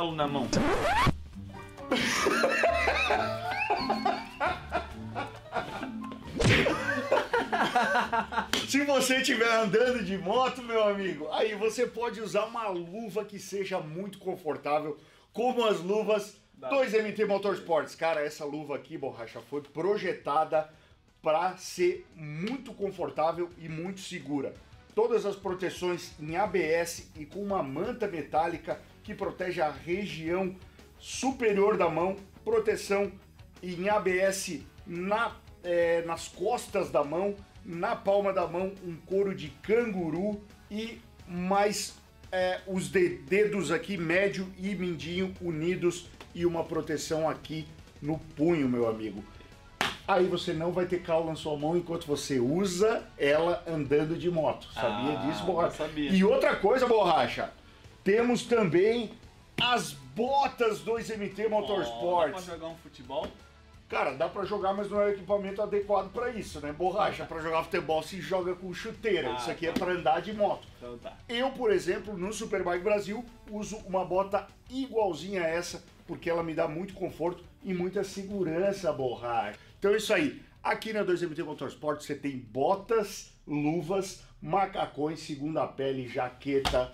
calo na mão. Se você estiver andando de moto, meu amigo, aí você pode usar uma luva que seja muito confortável, como as luvas 2MT Motorsports. Cara, essa luva aqui, borracha, foi projetada para ser muito confortável e muito segura. Todas as proteções em ABS e com uma manta metálica que protege a região superior da mão, proteção em ABS na, é, nas costas da mão, na palma da mão um couro de canguru e mais é, os de- dedos aqui, médio e mindinho unidos e uma proteção aqui no punho, meu amigo. Aí você não vai ter calo na sua mão enquanto você usa ela andando de moto. Sabia Ah, disso, borracha? sabia. E outra coisa, borracha, temos também as botas 2MT Ó, dá Motorsports. pra jogar um futebol? Cara, dá pra jogar, mas não é o equipamento adequado pra isso, né? Borracha, pra jogar futebol se joga com chuteira. Ah, isso aqui é tá. pra andar de moto. Então tá. Eu, por exemplo, no Superbike Brasil, uso uma bota igualzinha a essa, porque ela me dá muito conforto e muita segurança, borracha. Então é isso aí. Aqui na 2MT Motorsport você tem botas, luvas, macacões, segunda pele, jaqueta.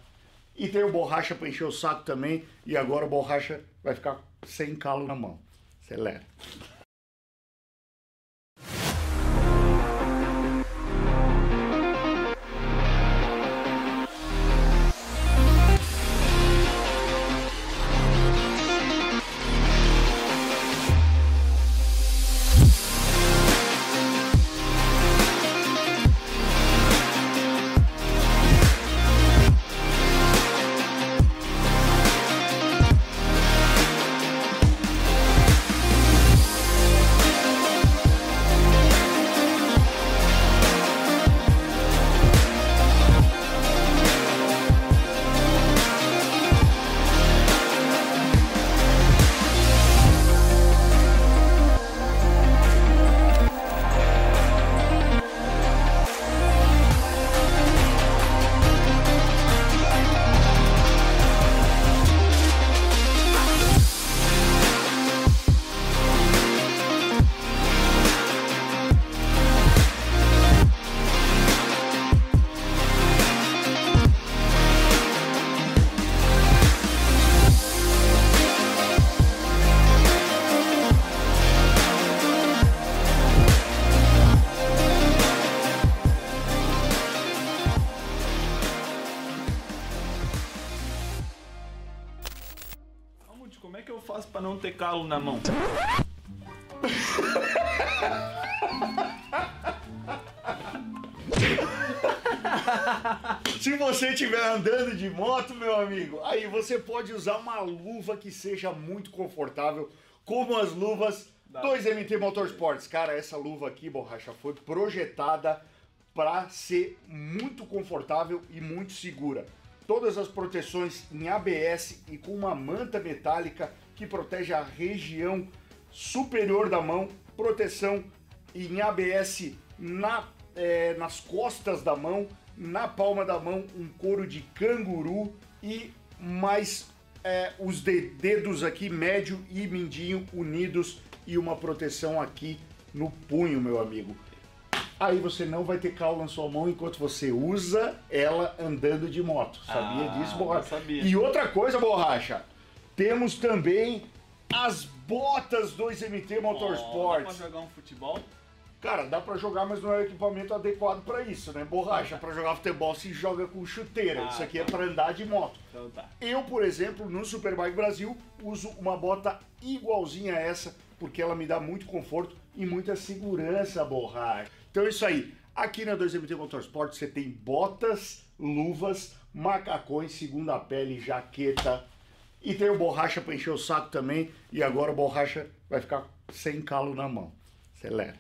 E tem o borracha pra encher o saco também. E agora o borracha vai ficar sem calo na mão. Acelera. Pra não ter calo na mão? Se você estiver andando de moto, meu amigo, aí você pode usar uma luva que seja muito confortável, como as luvas 2MT Motorsports. Cara, essa luva aqui, borracha, foi projetada para ser muito confortável e muito segura. Todas as proteções em ABS e com uma manta metálica que protege a região superior da mão, proteção em ABS na, é, nas costas da mão, na palma da mão um couro de canguru e mais é, os de- dedos aqui, médio e mindinho unidos e uma proteção aqui no punho, meu amigo. Aí você não vai ter calo na sua mão enquanto você usa ela andando de moto. Sabia Ah, disso, borracha? sabia. E outra coisa, borracha, temos também as botas 2MT Ó, dá Motorsports. pra jogar um futebol? Cara, dá pra jogar, mas não é o equipamento adequado pra isso, né? Borracha, pra jogar futebol se joga com chuteira. Ah, isso aqui é tá. pra andar de moto. Então tá. Eu, por exemplo, no Superbike Brasil, uso uma bota igualzinha a essa, porque ela me dá muito conforto e muita segurança, borracha. Então é isso aí. Aqui na 2MT Motorsport você tem botas, luvas, macacões, segunda pele, jaqueta. E tem o borracha pra encher o saco também. E agora o borracha vai ficar sem calo na mão. Acelera.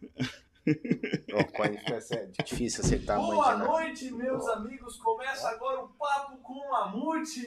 É difícil acertar a mãe Boa nada. noite, meus amigos. Começa agora o Papo com Mamute.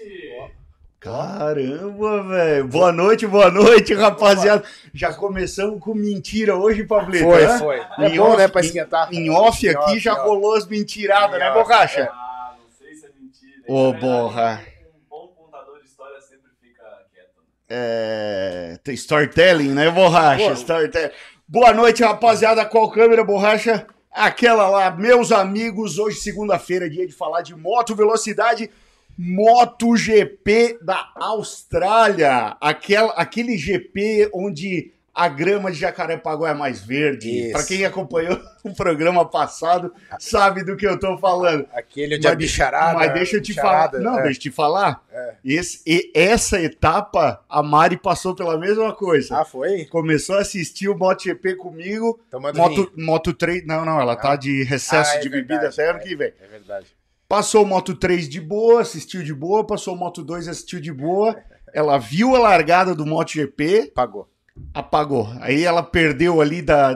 Caramba, velho. Boa noite, boa noite, rapaziada. Já começamos com mentira hoje, Pablito. Foi, né? foi. É Em bom, off- né, pra esquentar. Em off Em aqui off, já ó. rolou as mentiradas, né, off, Borracha? Ah, não sei se é mentira. Ô, Na verdade, porra. Um bom contador de história sempre fica quieto. né? É. Tem storytelling, né, Borracha? Pô. Storytelling. Boa noite, rapaziada. Qual câmera, Borracha? Aquela lá, meus amigos. Hoje, segunda-feira, dia de falar de moto velocidade. MotoGP da Austrália. Aquela, aquele GP onde a grama de Jacarepaguá é mais verde. Para quem acompanhou o programa passado, sabe do que eu tô falando. Aquele de a Mas- bicharada. Mas deixa eu te falar. Não, é. deixa eu te falar. É. Esse, e essa etapa, a Mari passou pela mesma coisa. Ah, foi? Começou a assistir o MotoGP comigo. Tomando Moto, vinho. Moto 3. Não, não, ela tá de recesso Ah, é de bebida verdade, até ano é. que vem. É verdade. Passou o Moto 3 de boa, assistiu de boa. Passou o Moto 2, assistiu de boa. Ela viu a largada do MotoGP, Pagou. apagou. Aí ela perdeu ali da,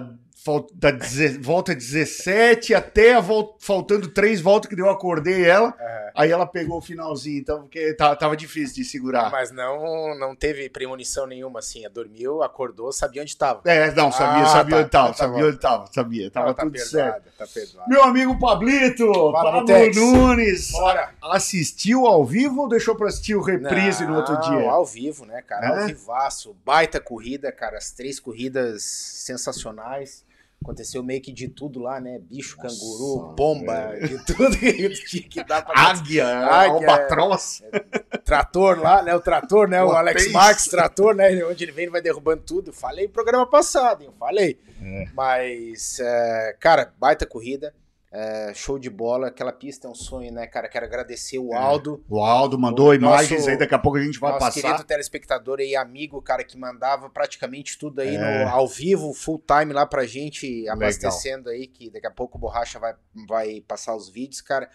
da deze- volta 17 até a vol- faltando três voltas que eu acordei ela. É. Aí ela pegou o finalzinho, então, porque ta- tava difícil de segurar. Mas não, não teve premonição nenhuma, assim. Dormiu, acordou, sabia onde estava. É, não, sabia, Ah, sabia tá, onde tava, tá sabia onde tava, sabia, tava tá tudo perdoado, certo. Tá perdoado. Meu amigo Pablito, Pablo. Nunes, Bora. assistiu ao vivo ou deixou pra assistir o reprise no outro Não, dia? ao vivo, né, cara? É? Ao vivaço. Baita corrida, cara. As três corridas sensacionais. Aconteceu meio que de tudo lá, né? Bicho, Nossa, canguru, pomba, de tudo que tinha que dar pra Águia, Águia, albatroz. trator lá, né? O trator, né? O Uma Alex. Marques, trator, né? Onde ele vem, ele vai derrubando tudo. Falei no programa passado, hein? Falei. É. Mas, é, cara, baita corrida. É, show de bola. Aquela pista é um sonho, né, cara? Quero agradecer o É. Aldo. O Aldo mandou O imagens nosso- aí, daqui a pouco a gente vai nosso passar. querido telespectador e amigo, cara, que mandava praticamente tudo aí É. no, ao vivo, full time lá pra gente, abastecendo aí, que daqui a pouco o Borracha vai, vai passar os vídeos, cara.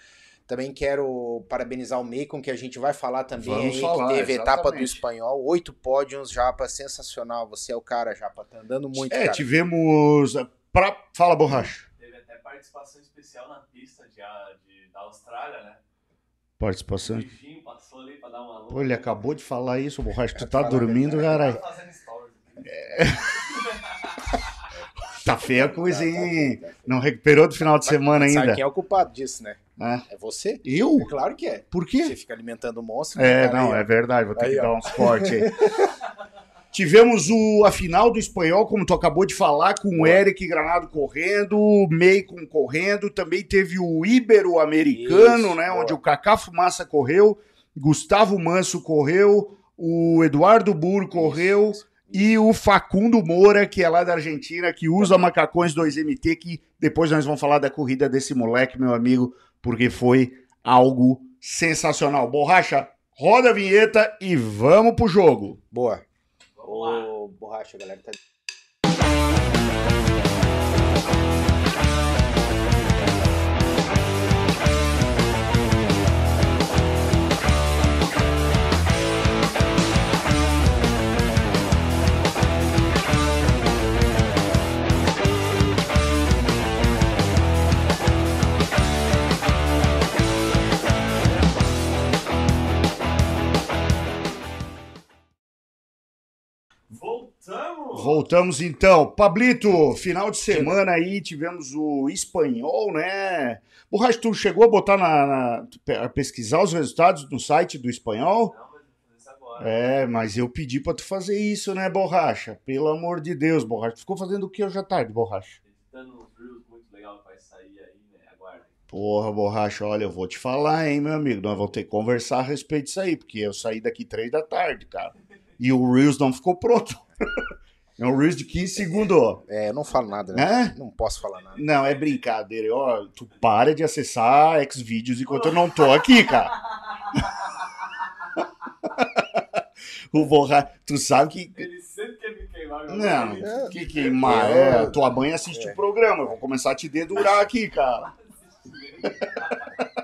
Também quero parabenizar o Macon, que a gente vai falar também Vamos aí, falar, que teve a etapa do exatamente. espanhol, oito pódios, Japa, sensacional. Você é o cara, Japa, tá andando muito, É, cara. tivemos. Pra... Fala, borracha. Participação especial na pista de, de- da Austrália, né? Participação. O bichinho passou ali pra dar uma louca. Pô, ele acabou de falar isso, borracha. Tu tá dormindo, cara. caralho. Tá fazendo stories. Tá feia a coisa, hein? Não recuperou do final de semana Sabe ainda. quem é o culpado disso, né? Ah, É você? Eu? É claro que é. Por Você quê? fica alimentando o monstro. né, É, não, é verdade, vou ter Aí, que ó. dar uns cortes aí. Tivemos o, a final do espanhol, como tu acabou de falar, com o. Eric Granado correndo, o Meikon correndo, também teve o Ibero-Americano, né, boa. onde o Kaká Fumaça correu, Gustavo Manso correu, o Eduardo Burro correu, Isso, isso. e o Facundo Moura, que é lá da Argentina, que usa macacões 2MT, que depois nós vamos falar da corrida desse moleque, meu amigo, porque foi algo sensacional. Borracha, roda a vinheta e vamos pro jogo. Boa. Ô, borracha, galera. Tá... Voltamos! Voltamos então. Pablito, final de semana aí tivemos o espanhol, né? Borracha, tu chegou a botar na, na- a pesquisar os resultados no site do espanhol? Não, mas eu vou fazer isso agora. É, mas eu pedi pra tu fazer isso, né, Borracha? Pelo amor de Deus, Borracha. Tu ficou fazendo o que hoje à tarde, Borracha? Editando uns reels muito legal que vai sair aí, né? Aguardem. Porra, Borracha, olha, eu vou te falar, hein, meu amigo. Nós vamos ter que conversar a respeito disso aí, porque eu saí daqui três da tarde, cara. E o Reels não ficou pronto. É um Reels de 15 segundos, ó. É, eu não falo nada, né? É? Não posso falar nada. Não, é brincadeira. Ó, tu para de acessar Xvideos enquanto eu não tô aqui, cara. o Borracha, tu sabe que Ele sempre quer me queimar. meu Não. É. que queimar. É, tua mãe assiste o programa. Eu vou começar a te dedurar aqui, cara.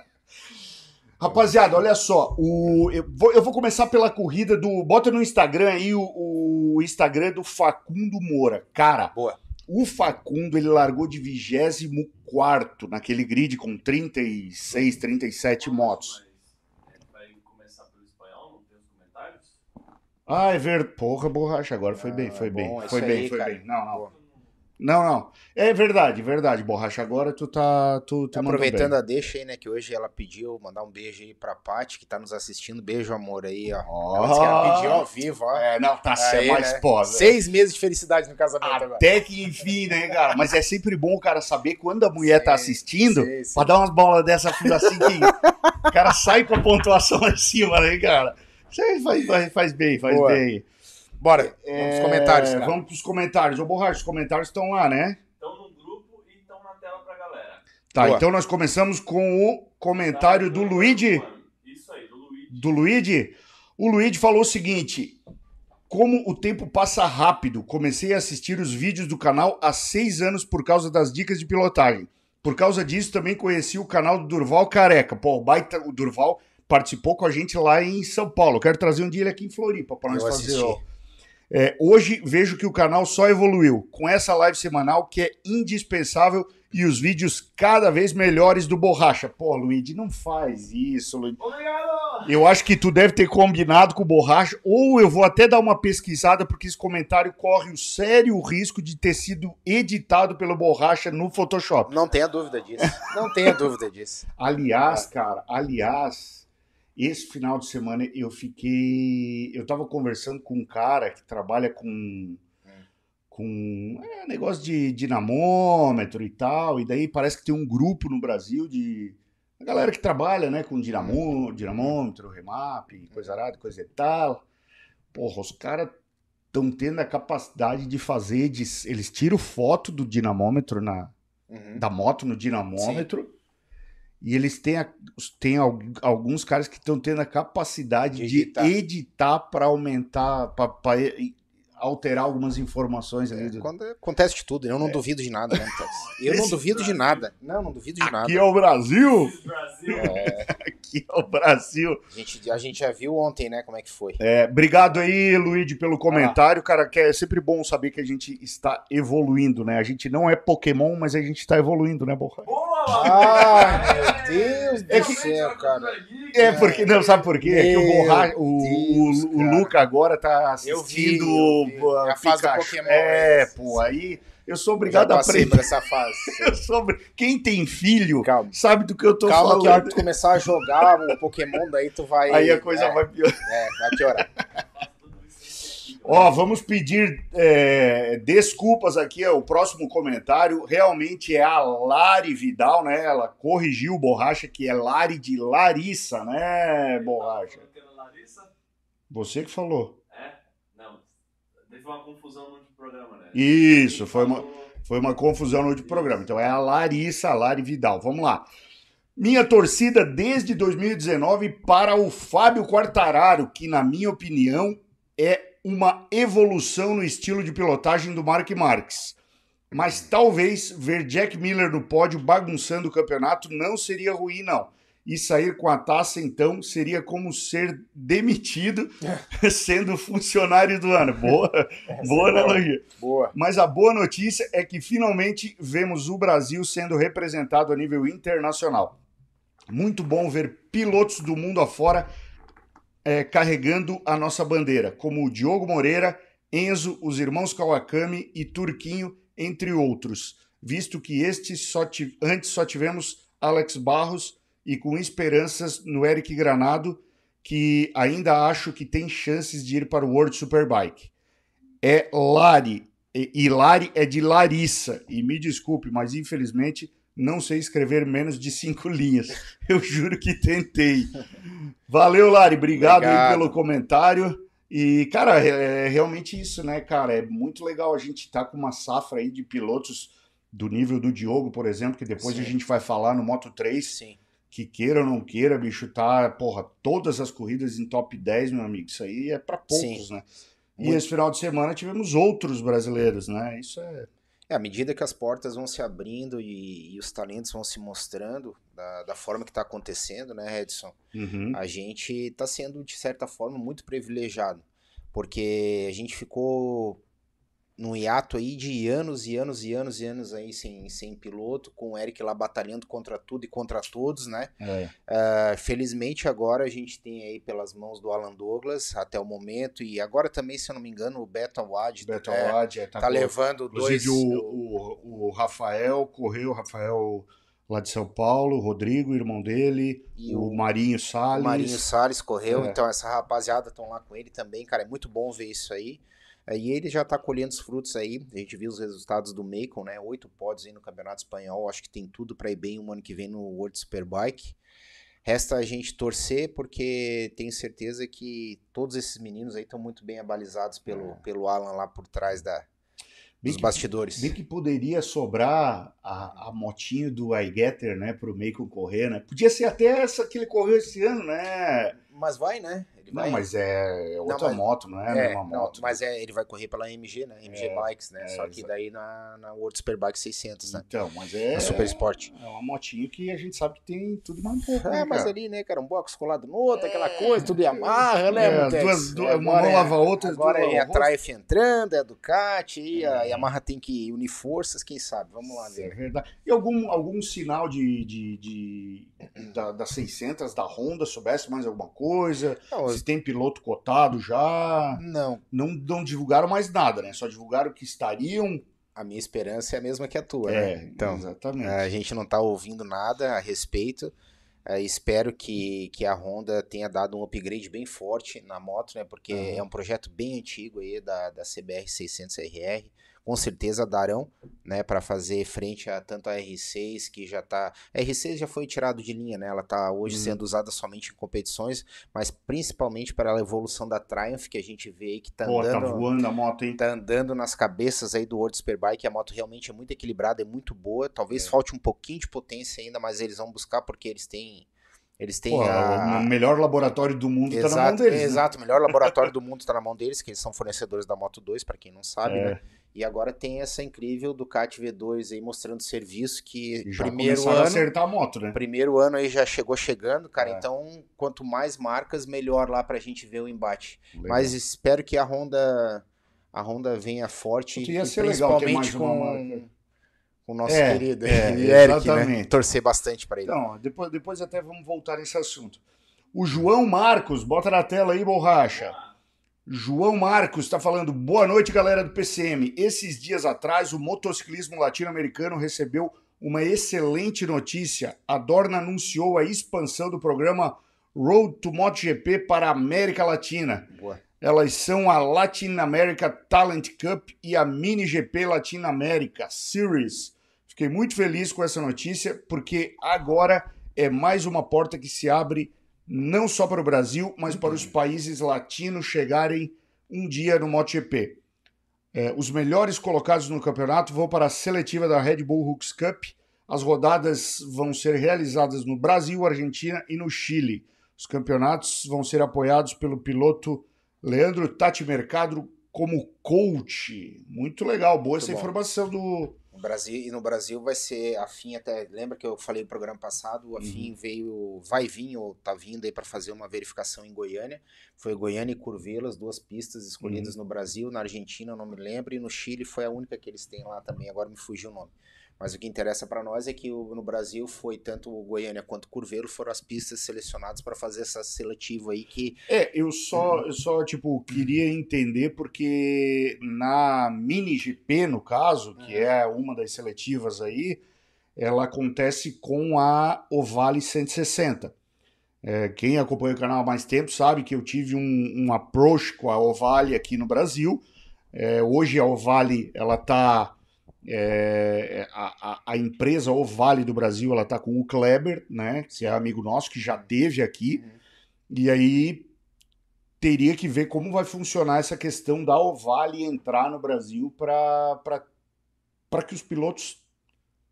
Rapaziada, olha só. O, eu, vou, eu vou começar pela corrida do. Bota no Instagram aí o, o Instagram do Facundo Moura. Cara, Boa. o Facundo ele largou de 24 naquele grid com 36, 37 motos. Mas ele vai começar pelo espanhol, não tem os comentários? Ah, é ver. Porra, borracha, agora foi Ah, bem, foi bem. Foi bem, foi bem. Não, não. Não, não. É verdade, verdade, borracha. Agora tu tá. Tu, tu Aproveitando a deixa aí, né, que hoje ela pediu, mandar um beijo aí pra Paty, que tá nos assistindo. Beijo, amor, aí, ó. Ó. Ela disse que ela pediu ao vivo, ó. É, não, tá certo, Aí, né? pô. velho. Seis meses de felicidade no casamento agora. Até que enfim, né, cara? Mas é sempre bom o cara saber quando a mulher tá Sim, assistindo sim, sim. pra dar umas bolas dessa assim que o cara sai com a pontuação lá em cima, né, cara? Isso aí faz, faz, faz bem, faz Boa. bem. Bora, vamos É, pros comentários, cara. Vamos pros comentários. Ô, Borracha, os comentários estão lá, né? Estão no grupo e estão na tela pra galera. Tá, Boa. então nós começamos com o comentário do Luigi. Isso aí, do Luigi. Do Luigi. O Luigi falou o seguinte: Como o tempo passa rápido, comecei a assistir os vídeos do canal há seis anos por causa das dicas de pilotagem. Por causa disso, também conheci o canal do Durval Careca. Pô, o, baita, o Durval participou com a gente lá em São Paulo. Eu quero trazer um dia ele aqui em Floripa para nós Eu fazer. assisti. ó. É, hoje vejo que o canal só evoluiu com essa live semanal que é indispensável e os vídeos cada vez melhores do Borracha. Pô, Luigi, não faz isso, Luigi. Obrigado! Eu acho que tu deve ter combinado com o Borracha, ou eu vou até dar uma pesquisada, porque esse comentário corre o sério risco de ter sido editado pelo Borracha no Photoshop. Não tenha dúvida disso. Não tenha dúvida disso. Aliás, cara, aliás, esse final de semana eu fiquei. Eu tava conversando com um cara que trabalha com. Com é, negócio de dinamômetro e tal, e daí parece que tem um grupo no Brasil de. A galera que trabalha, né, com dinamô, dinamômetro, remap, coisa arada, coisa e tal. Porra, os caras estão tendo a capacidade de fazer. De, eles tiram foto do dinamômetro na, Uhum. da moto no dinamômetro. E eles têm, a- têm al- alguns caras que estão tendo a capacidade De editar. editar para aumentar, para alterar algumas informações ali. do- Quando acontece de tudo, eu não duvido de nada, né, Tex? Eu não duvido de nada. Não, não duvido de nada. Aqui é o Brasil! Aqui é o Brasil! A gente, a gente já viu ontem, né, como é que foi. É, obrigado aí, Luigi, pelo comentário. Cara, que é sempre bom saber que a gente está evoluindo, né? A gente não é Pokémon, mas a gente está evoluindo, né, Borra? Boa, Matheus! meu Deus do É que- céu, cara. É, porque, não, sabe por quê? É que o, borra, o, Deus, o, o cara. Luca agora tá Eu assistindo vi, eu vi. uh, É a fase do Pikachu. Pokémon, É, é. pô, aí eu sou Já obrigado a aprender por essa fase. sobre. Quem tem filho Calma. sabe do que eu tô Calma que a hora falando. que tu começar a jogar o Pokémon, daí tu vai. Aí a coisa é, vai piorar. É, vai piorar. Ó, vamos pedir é, desculpas aqui. ó, O próximo comentário realmente é a Lari Vidal, né? Ela corrigiu o Borracha, que é Lari de Larissa, né, Borracha? Você que falou. É? Não. Teve uma confusão no programa, né? Isso, foi uma. Foi uma confusão no último programa. Então é a Larissa, a Lari Vidal. Vamos lá. Minha torcida desde 2019 para o Fábio Quartararo, que, na minha opinião, é uma evolução no estilo de pilotagem do Mark Marques. Mas talvez ver Jack Miller no pódio bagunçando o campeonato não seria ruim, não. E sair com a taça, então, seria como ser demitido sendo funcionário do ano. Boa, boa analogia. Boa. Mas a boa notícia é que finalmente vemos o Brasil sendo representado a nível internacional. Muito bom ver pilotos do mundo afora é, carregando a nossa bandeira, como o Diogo Moreira, Enzo, os irmãos Kawakami e Turquinho, entre outros, visto que estes só antes só tivemos Alex Barros e com esperanças no Eric Granado, que ainda acho que tem chances de ir para o World Superbike. É Lari, e, Lari é de Larissa, e me desculpe, mas infelizmente não sei escrever menos de cinco linhas. Eu juro que tentei. Valeu, Lari, obrigado, aí Obrigado. pelo comentário. E, cara, é, é realmente isso, né, cara? É muito legal a gente estar com uma safra aí de pilotos do nível do Diogo, por exemplo, que depois Sim. a gente vai falar no Moto 3, Sim. Que queira ou não queira, bicho, tá, porra, todas as corridas em top 10, meu amigo. Isso aí é pra poucos, Sim. né? E Muito. esse final de semana tivemos outros brasileiros, né? Isso é. É, à medida que as portas vão se abrindo e, e os talentos vão se mostrando da, da forma que está acontecendo, né, Edson? Uhum. A gente está sendo, de certa forma, muito privilegiado. Porque a gente ficou num hiato aí de anos e anos e anos e anos aí sem, sem piloto, com o Eric lá batalhando contra tudo e contra todos, né? É. Uh, felizmente agora a gente tem aí pelas mãos do Alan Douglas até o momento, e agora também, se eu não me engano, o Beto Awad Beto é, Awad, é, tá, tá levando dois... O, o, o Rafael correu, o Rafael lá de São Paulo, o Rodrigo, irmão dele, e o, o Marinho Salles. O Marinho Salles correu, é. então essa rapaziada estão lá com ele também, cara, é muito bom ver isso aí. E ele já está colhendo os frutos aí. A gente viu os resultados do Macon, né? Oito pódios aí no Campeonato Espanhol. Acho que tem tudo para ir bem um ano que vem no World Superbike. Resta a gente torcer, porque tenho certeza que todos esses meninos aí estão muito bem abalizados pelo, é. pelo Alan lá por trás da, dos que, bastidores. Bem que poderia sobrar a, a motinho do iGetter, né, pro Macon correr, né? Podia ser até essa que ele correu esse ano, né? Mas vai, né? Ele não, vai... mas é outra não, mas... moto, não é, é a mesma não, moto. Mas é, ele vai correr pela MG, né? MG é, Bikes, né? É, Só que daí na, na World Superbike 600, né? Então, mas é. Na Super Sport. É uma motinho que a gente sabe que tem tudo mais um pouco. Né, é, mas ali, né, cara? Um box colado no outro, aquela coisa, tudo amarra, né, é, duas, duas, Uma mão lava a outra. Agora é a Triumph entrando, é a Ducati, e a Yamaha tem que unir forças, quem sabe? Vamos lá ver. É verdade. E algum, algum sinal de, de, de da, das 600 da Honda, soubesse mais alguma coisa? Não, Se tem piloto cotado já? Não. não. Não divulgaram mais nada, né? Só divulgaram que estariam. A minha esperança é a mesma que a tua, é, né? Então, exatamente. A gente não está ouvindo nada a respeito. É, espero que, que a Honda tenha dado um upgrade bem forte na moto, né? Porque uhum. é um projeto bem antigo aí da, da CBR 600RR com certeza darão, né, para fazer frente a tanto a R6 que já tá, a R6 já foi tirado de linha, né? Ela tá hoje uhum. sendo usada somente em competições, mas principalmente para a evolução da Triumph que a gente vê aí que tá Pô, tá andando, tá voando a moto, hein? Tá andando nas cabeças aí do World Superbike, a moto realmente é muito equilibrada, é muito boa, talvez é. falte um pouquinho de potência ainda, mas eles vão buscar porque eles têm eles têm Pô, a... o melhor laboratório do mundo está na mão deles. Né? Exato, o melhor laboratório do mundo está na mão deles, que eles são fornecedores da Moto 2, para quem não sabe, é. né? E agora tem essa incrível Ducati V2 aí mostrando serviço que já primeiro ano a acertar a moto, né? Primeiro ano aí já chegou chegando, cara. É. Então, quanto mais marcas, melhor lá pra gente ver o embate. Legal. Mas espero que a Honda a Honda venha forte e principalmente com o nosso é, querido é, Eric, né? Torcer bastante para ele. Então, depois, depois até vamos voltar nesse assunto. O João Marcos, bota na tela aí, borracha. João Marcos está falando, boa noite, galera do PCM. Esses dias atrás, o motociclismo latino-americano recebeu uma excelente notícia. A Dorna anunciou a expansão do programa Road to MotoGP para a América Latina. Boa. Elas são a Latin America Talent Cup e a Mini GP Latin America Series. Fiquei muito feliz com essa notícia, porque agora é mais uma porta que se abre não só para o Brasil, mas para os países latinos chegarem um dia no MotoGP. É, os melhores colocados no campeonato vão para a seletiva da Red Bull Hooks Cup. As rodadas vão ser realizadas no Brasil, Argentina e no Chile. Os campeonatos vão ser apoiados pelo piloto Leandro Tati Mercado como coach. Muito legal, boa Muito essa bom. informação do, no Brasil, e no Brasil vai ser a FIM até. Lembra que eu falei no programa passado? A uhum. FIM veio, vai vir ou tá vindo aí para fazer uma verificação em Goiânia. Foi Goiânia e Curvelo, as duas pistas escolhidas uhum. no Brasil. Na Argentina, não me lembro. E no Chile foi a única que eles têm lá também. Agora me fugiu o nome. Mas o que interessa para nós é que no Brasil foi tanto o Goiânia quanto o Curvelo foram as pistas selecionadas para fazer essa seletiva aí que É, eu só eu só tipo queria entender porque na Mini GP no caso, que uhum. é uma das seletivas aí, ela acontece com a Ovale 160. É, quem acompanha o canal há mais tempo sabe que eu tive um, um approach com a Ovale aqui no Brasil. É, hoje a Ovale ela está é, a, a, empresa O Vale do Brasil ela está com o Kleber, né? Que é amigo nosso que já teve aqui. Uhum. E aí teria que ver como vai funcionar essa questão da Ovale entrar no Brasil para que os pilotos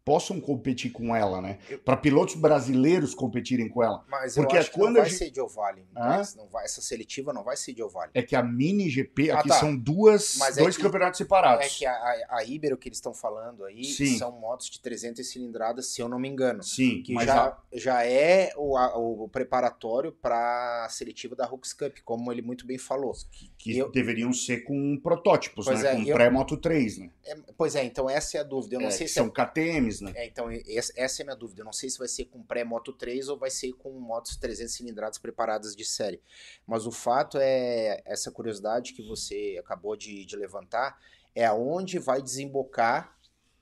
possam competir com ela, né? Para pilotos brasileiros competirem com ela. Mas Porque eu acho quando que não vai gente... ser de Ovale. Não vai, essa seletiva não vai ser de Ovale. É que a Mini GP, ah, aqui tá. são duas, mas é dois é que, campeonatos separados. É que a, a, a Ibero que eles estão falando aí Sim. são motos de 300 cilindradas, se eu não me engano. Sim. Que já, a... já é o, a, o preparatório para a seletiva da Hooks Cup, como ele muito bem falou. Que, que eu... deveriam ser com protótipos, pois né? É, com eu... pré-Moto 3, né? É, pois é, então essa é a dúvida. Eu não é, sei se são KTMs, 2, né? É, então, essa é a minha dúvida. Eu não sei se vai ser com pré-Moto 3 ou vai ser com motos 300 cilindradas preparadas de série. Mas o fato é, essa curiosidade que você acabou de, de levantar, é aonde vai desembocar,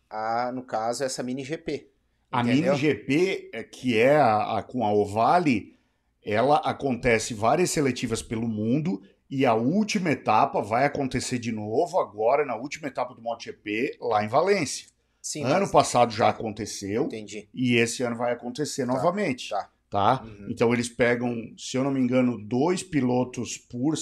a, no caso, essa Mini GP. A? Mini GP, é, que é a, a, com a Ovale, ela acontece várias seletivas pelo mundo e a última etapa vai acontecer de novo agora, na última etapa do MotoGP, lá em Valência. Sim, ano mas- passado já aconteceu entendi. e esse ano vai acontecer novamente. Tá. tá? Uhum. Então eles pegam, se eu não me engano, dois pilotos por,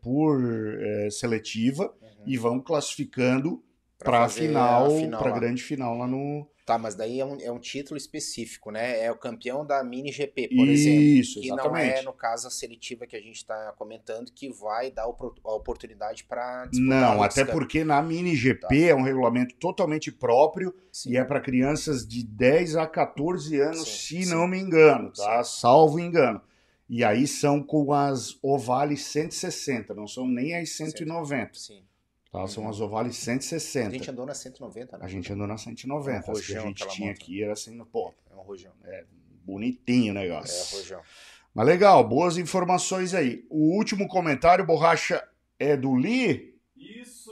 por eh, seletiva Uhum. e vão classificando para a final, a para lá. grande final lá no. Tá, mas daí é um, é um título específico, né? É o campeão da mini GP, por exemplo. Isso, Que não é, no caso, a seletiva que a gente está comentando, que vai dar a oportunidade para Não, até porque na Mini GP é um regulamento totalmente próprio Sim. e é para crianças de 10 a 14 anos, Sim, se sim. não me engano, tá? Salvo engano. E aí são com as Ovale 160, não são nem as 190, Sim. Tá? São Uhum. as Ovale A 160. gente andou na 190, né? A gente andou na 190, É um que a rojão gente tinha moto. aqui era assim, pô, É um rojão. bonitinho o É, negócio. rojão. Mas legal, boas informações aí. O último comentário, Borracha, é do Lee? Isso!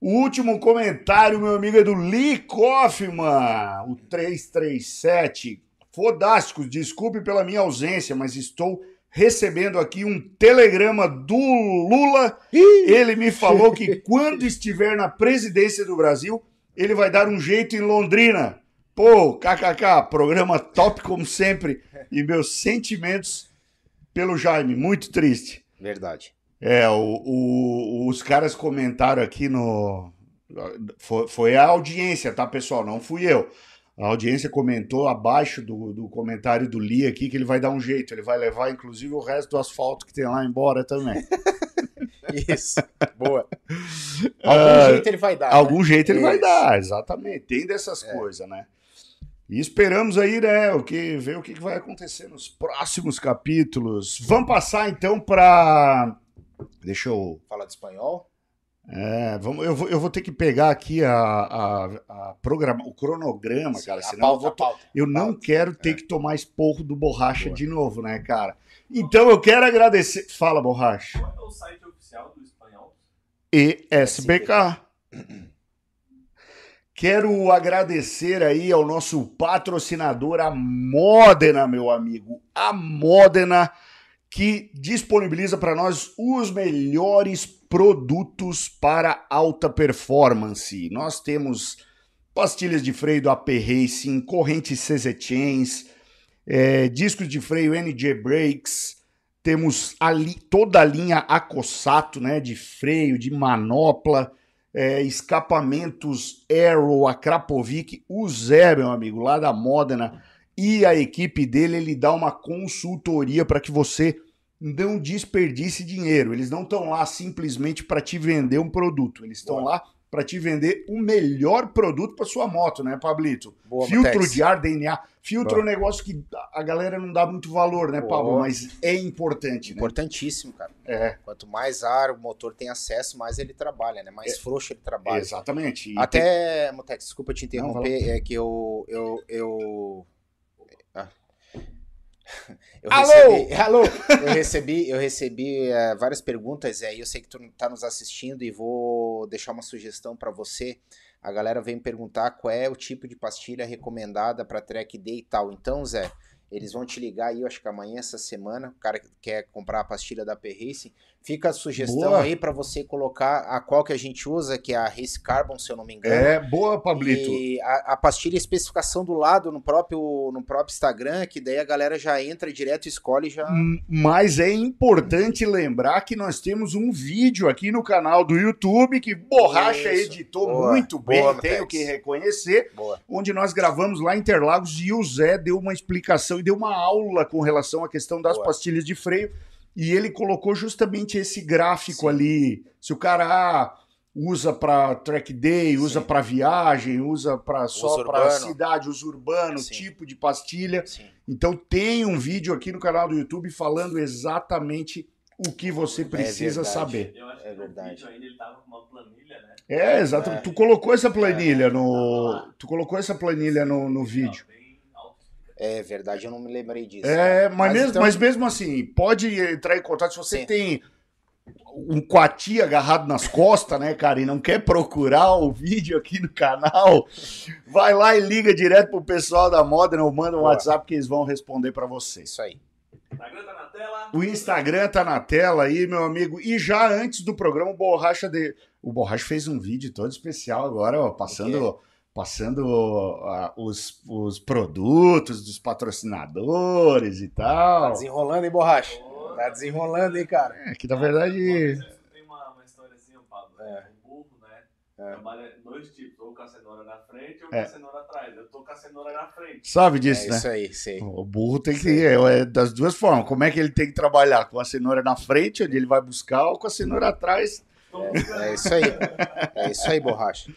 O último comentário, meu amigo, é do Lee Kaufman, o 337. Fodástico, desculpe pela minha ausência, mas estou recebendo aqui um telegrama do Lula. Ele me falou que quando estiver na presidência do Brasil, ele vai dar um jeito em Londrina. Pô, kkk, programa top como sempre. E meus sentimentos pelo Jaime, muito triste. Verdade. É, o, o- os caras comentaram aqui no. Foi, foi a audiência, tá, pessoal? Não fui eu. A audiência comentou abaixo do, do comentário do Lee aqui que ele vai dar um jeito. Ele vai levar, inclusive, o resto do asfalto que tem lá embora também. Isso. Boa. Algum Ah, jeito ele vai dar. Algum né? jeito ele vai Isso. dar, exatamente. Tem dessas É. coisas, né? E esperamos aí, né, o que, ver o que vai acontecer nos próximos capítulos. Vamos passar então para. Deixa eu Fala de espanhol. É, vamos, eu, vou, eu vou ter que pegar aqui a, a, a programa, o cronograma, Sim, cara. Senão eu, pauta, vou a to- pauta. eu não pauta. quero ter É. que tomar esporro do Borracha Boa. de novo, né, cara? Então eu quero agradecer. Fala, Borracha. Qual é o site oficial do espanhol? ESBK. Quero agradecer aí ao nosso patrocinador, a Modena, meu amigo. A Modena, que disponibiliza para nós os melhores produtos para alta performance. Nós temos pastilhas de freio do AP Racing, correntes CZ Chains, é, discos de freio NG Brakes, temos ali toda a linha Acossato, né, de freio, de manopla, é, escapamentos Aero, a Krapovic, o Zé, meu amigo, lá da Modena, e a equipe dele, ele dá uma consultoria para que você não desperdice dinheiro. Eles não estão lá simplesmente para te vender um produto, eles estão lá para te vender o melhor produto para sua moto, né, Pablito? Boa, filtro Matex. de ar, DNA. Filtro é um negócio que a galera não dá muito valor, né, Boa. Pablo? Mas é importante, né? Importantíssimo, cara. É, Quanto mais ar o motor tem acesso, mais ele trabalha, né? Mais frouxo ele trabalha. exatamente. E tem- Até, Motex, desculpa te Não, interromper, é que eu. eu, eu... Eu Alô? recebi, alô! Eu recebi, eu recebi eh, várias perguntas, é, e eu sei que tu tá nos assistindo e vou deixar uma sugestão para você. A galera vem perguntar qual é o tipo de pastilha recomendada para track day e tal. Então, Zé, Eles vão te ligar aí, eu acho que amanhã, essa semana. O cara que quer comprar a pastilha da P-Racing. Fica a sugestão Boa. aí para você colocar a qual que a gente usa, que é a Race Carbon, se eu não me engano. É, boa, Pablito. E a, a pastilha, especificação do lado no próprio, no próprio Instagram, que daí a galera já entra direto, escolhe e já. M- Mas é importante lembrar que nós temos um vídeo aqui no canal do YouTube que Borracha Isso. editou Boa. muito bem, Boa, tenho que reconhecer, Boa. onde nós gravamos lá em Interlagos e o Zé deu uma explicação e deu uma aula com relação à questão das pastilhas de freio e ele colocou justamente esse gráfico Sim. ali. Se o cara ah, usa para track day, usa para viagem, usa para só para cidade, uso urbano, Sim. tipo de pastilha. Sim. Então tem um vídeo aqui no canal do YouTube falando exatamente o que você precisa verdade. saber. Eu acho É que verdade. no vídeo ainda ele tava com uma planilha, né? É, exato. É. Tu colocou essa planilha É, no. tava lá. Tu colocou essa planilha no, no vídeo. É verdade, eu não me lembrei disso. É, mas, mesmo, então- mas mesmo assim, pode entrar em contato se você Sim. tem um coati agarrado nas costas, né, cara, e não quer procurar o vídeo aqui no canal, vai lá e liga direto pro pessoal da moda, ou manda um Boa. WhatsApp que eles vão responder pra vocês. Isso aí. Instagram tá na tela. O Instagram tá na tela aí, meu amigo. E já antes do programa, o Borracha de... o Borracha fez um vídeo todo especial agora, ó, passando passando ó, os, os produtos dos patrocinadores e Tá tal. desenrolando, hein, borracha? Tá desenrolando, hein, cara? É que na verdade Tem uma, uma história assim, Pablo. É. O burro, né? É. Trabalha dois tipos, ou com a cenoura na frente ou É. com a cenoura atrás. Eu tô com a cenoura na frente. sabe É disso, né? isso aí, sei. O burro tem que é, é das duas formas. Como é que ele tem que trabalhar? Com a cenoura na frente, onde ele vai buscar, ou com a cenoura atrás? Tô buscando. É isso aí. É isso aí, borracha.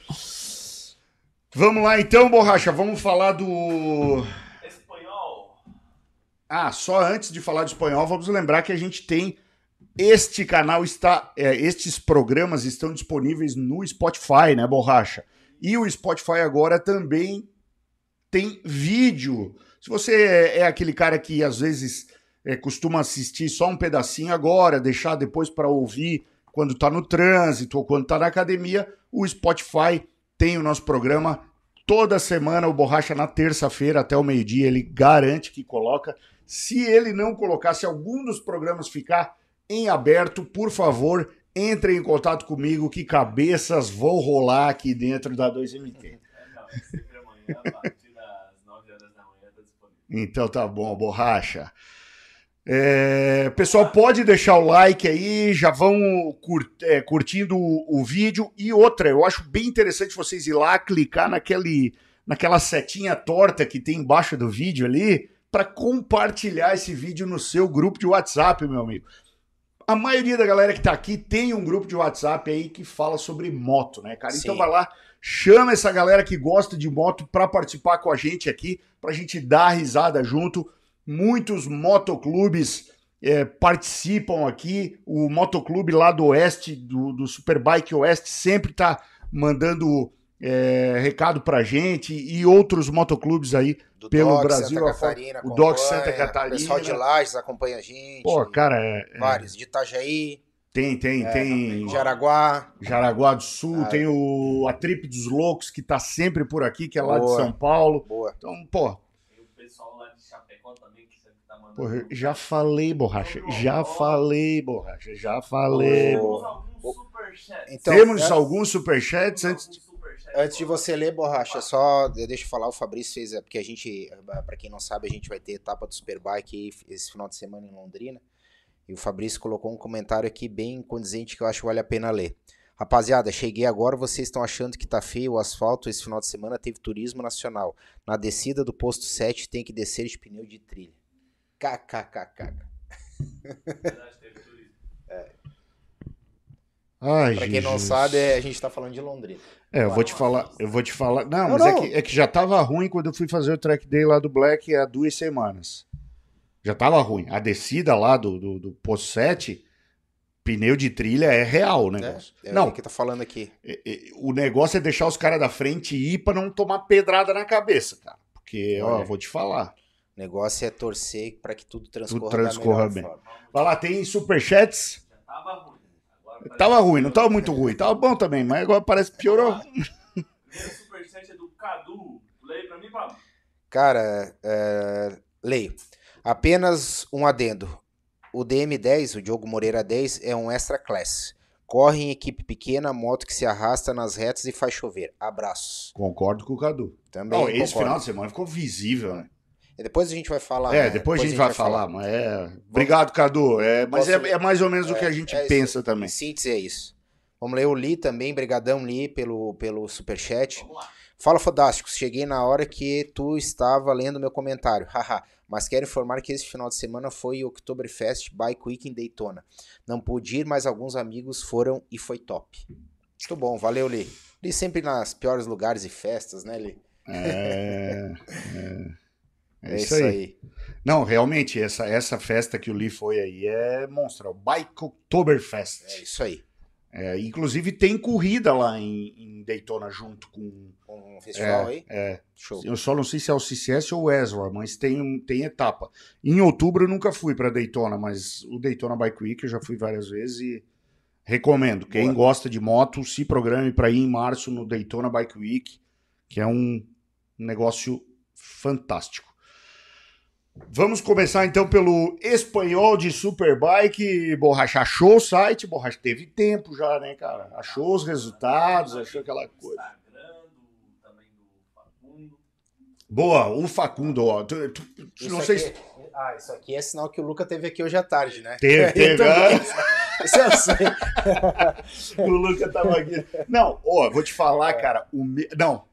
Vamos lá então, Borracha, vamos falar do Espanhol. Ah, só antes de falar de espanhol, vamos lembrar que a gente tem este canal está, é, estes programas estão disponíveis no Spotify, né, Borracha? E o Spotify agora também tem vídeo. Se você é, é aquele cara que às vezes é, costuma assistir só um pedacinho agora, deixar depois para ouvir quando tá no trânsito ou quando tá na academia, o Spotify tem o nosso programa toda semana, o Borracha na terça-feira até o meio-dia, ele garante que coloca. Se ele não colocar, se algum dos programas ficar em aberto, por favor, entre em contato comigo que cabeças vão rolar aqui dentro da 2MT. É, não, é sempre amanhã, a partir das 9 horas da manhã, tá disponível. Então tá bom, borracha. É, pessoal, pode deixar o like aí, já vão cur- é, curtindo o, o vídeo. E outra, eu acho bem interessante vocês ir lá, clicar naquele, naquela setinha torta que tem embaixo do vídeo ali, para compartilhar esse vídeo no seu grupo de WhatsApp, meu amigo. A maioria da galera que tá aqui tem um grupo de WhatsApp aí que fala sobre moto, né, cara? Então Sim. vai lá, chama essa galera que gosta de moto para participar com a gente aqui, pra gente dar risada junto. Muitos motoclubes é, participam aqui. O motoclube lá do Oeste, do, do Superbike Oeste, sempre tá mandando é, recado pra gente e outros motoclubes aí. Do Pelo Doc, Brasil Santa. Catarina, O Doc Santa Catarina. O pessoal de Lages acompanha a gente. Pô, cara, é- é- Vários. De Itajaí, tem, tem, É, tem. Jaraguá. Jaraguá do Sul, Ah, tem o a Trip dos Loucos, que tá sempre por aqui, que é lá de Boa. São Paulo. Boa. Então, pô, Tem o pessoal lá de Chapecó também, que sempre tá mandando. Porra, já falei, borracha. Já falei, borracha. Já falei. Boa. Temos alguns superchats. Então, Temos é- alguns superchats antes. superchats. Antes de você ler, Borracha, só deixa eu falar, o Fabrício fez, é, porque a gente, pra quem não sabe, a gente vai ter etapa do Superbike aí esse final de semana em Londrina, e o Fabrício colocou um comentário aqui bem condizente que eu acho que vale a pena ler. Rapaziada, cheguei agora, vocês estão achando que tá feio o asfalto, esse final de semana teve turismo nacional. Na descida do posto 7 tem que descer de pneu de trilha. KKKK. Turismo. Ai, Pra quem não Jesus. sabe, é- a gente tá falando de Londrina. É, eu vou te falar, eu vou te falar. Não, Não, mas não. É, que, é que já tava ruim quando eu fui fazer o track day lá do Black há duas semanas. Já tava ruim. A descida lá do, do, do posto 7, pneu de trilha é real o negócio. É, não, o que tá falando aqui. É, é, o negócio é deixar os caras da frente ir pra não tomar pedrada na cabeça, cara. Porque, ó, Olha. vou te falar. O negócio é torcer pra que tudo transcorra, transcorra da bem. forma. Vai lá, tem superchats. Já tava ruim. Agora Tava ruim, não tava muito ruim. Tava bom também, mas agora parece que piorou. Primeiro superchat é do Cadu. Leia pra mim, Pablo. Cara, é, Leio. Apenas um adendo. O DM10, o Diogo Moreira 10, é um extra class. Corre em equipe pequena, moto que se arrasta nas retas e faz chover. Abraços. Concordo com o Cadu. Também Não, esse concordo. final de semana ficou visível, né? E Depois a gente vai falar. é, né? depois, a gente vai falar, mas é. Obrigado, Cadu. É, mas Posso- é, é mais ou menos o que a gente é isso. pensa Em também. síntese é isso. Vamos ler o Li também, brigadão Li pelo, pelo superchat. Vamos lá. Fala, Fodásticos. Cheguei na hora que tu estava lendo meu comentário. Haha. Mas quero informar que esse final de semana foi o Oktoberfest Bike Week em Daytona. Não pude ir, mas alguns amigos foram e foi top. Muito bom, valeu, Li. Li sempre nas piores lugares e festas, né, Li? É, é, é isso aí. Não, realmente, essa, essa festa que o Lee foi aí é monstro. é o Bike É Oktoberfest. isso aí. É, inclusive tem corrida lá em, em Daytona junto com. Um festival aí? É, Show. eu só não sei se é o CCS ou o Ezra, mas tem, tem etapa. Em outubro eu nunca fui para Daytona, mas o Daytona Bike Week eu já fui várias vezes e recomendo. Quem Boa. gosta de moto, se programe para ir em março no Daytona Bike Week, que é um negócio fantástico. Vamos começar então pelo espanhol de Superbike. Borracha achou o site, Borracha teve tempo já, né, cara? Achou os resultados, achou aquela coisa. Instagram, do, também do Facundo. Boa, o Facundo, ó. Tu- tu- tu- não sei aqui- se. Ah, isso aqui é sinal que o Luca teve aqui hoje à tarde, né? Teve, teve. ah, Isso eu sei. o Luca tava aqui. Não, ó, vou te falar, cara. O me... Não,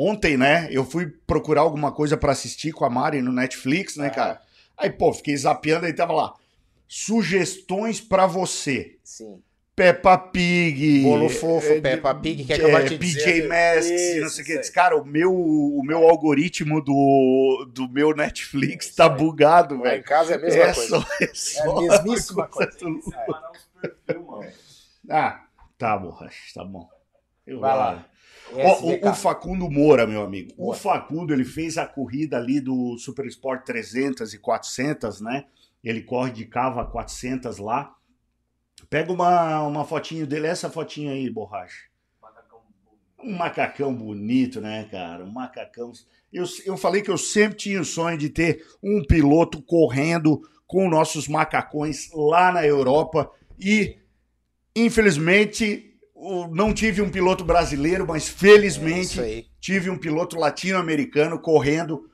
ontem, né, eu fui procurar alguma coisa pra assistir com a Mari no Netflix, né, Ah. cara? Aí, pô, fiquei zapeando e tava lá. Sugestões pra você. Sim. Peppa Pig. Bolo fofo, eh, Peppa Pig, que é é, que PJ dizer? Masks, não sei o que. Cara, o meu, o meu algoritmo do, do meu Netflix Isso tá aí. bugado, Lá em velho. casa é a mesma É coisa. só, é É só a mesmíssima coisa. Mano. Ah, tá, borracha, tá bom. Eu Vai vou lá. O, o Facundo Moura, meu amigo. Boa. O Facundo, ele fez a corrida ali do Super Sport 300 e 400, né? Ele corre de cava 400 lá. Pega uma, uma fotinho dele, essa fotinha aí, borracha. Um macacão bonito, né, cara? Um macacão. Eu, eu falei que eu sempre tinha o sonho de ter um piloto correndo com nossos macacões lá na Europa e, infelizmente, não tive um piloto brasileiro, mas É felizmente aí. tive um piloto latino-americano correndo,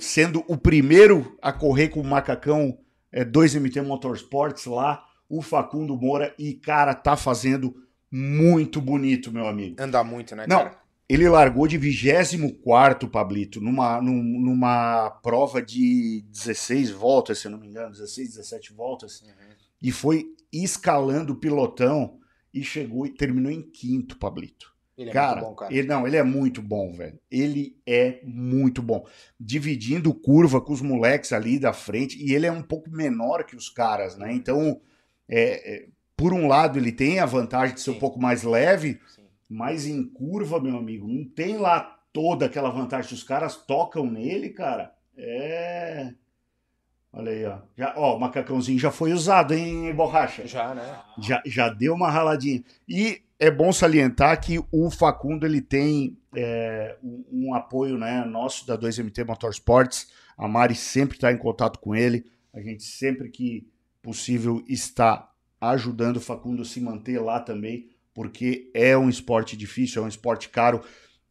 sendo o primeiro a correr com o macacão é, 2MT Motorsports lá, o Facundo Moura, e, cara, tá fazendo muito bonito, meu amigo. Anda muito, né, Não, cara? Ele largou de 24 Pablito, numa, num- numa prova de 16 voltas, se eu não me engano, 16, 17 voltas, Uhum. e foi escalando o pilotão e chegou e terminou em quinto, Pablito. Ele é cara, muito bom, cara. Ele, não, ele é muito bom, velho. Ele é muito bom. Dividindo curva com os moleques ali da frente, e ele é um pouco menor que os caras, né? Então, é, é, por um lado, ele tem a vantagem de ser Sim. um pouco mais leve, Sim. mas em curva, meu amigo, não tem lá toda aquela vantagem. Os caras tocam nele, cara, é. Olha aí, ó. Já, ó, o macacãozinho já foi usado, hein, borracha? Já, né? Já, já deu uma raladinha. E é bom salientar que o Facundo ele tem é, um, apoio né, nosso da 2MT Motorsports. A Mari sempre está em contato com ele. A gente sempre que possível está ajudando o Facundo a se manter lá também, porque é um esporte difícil, é um esporte caro.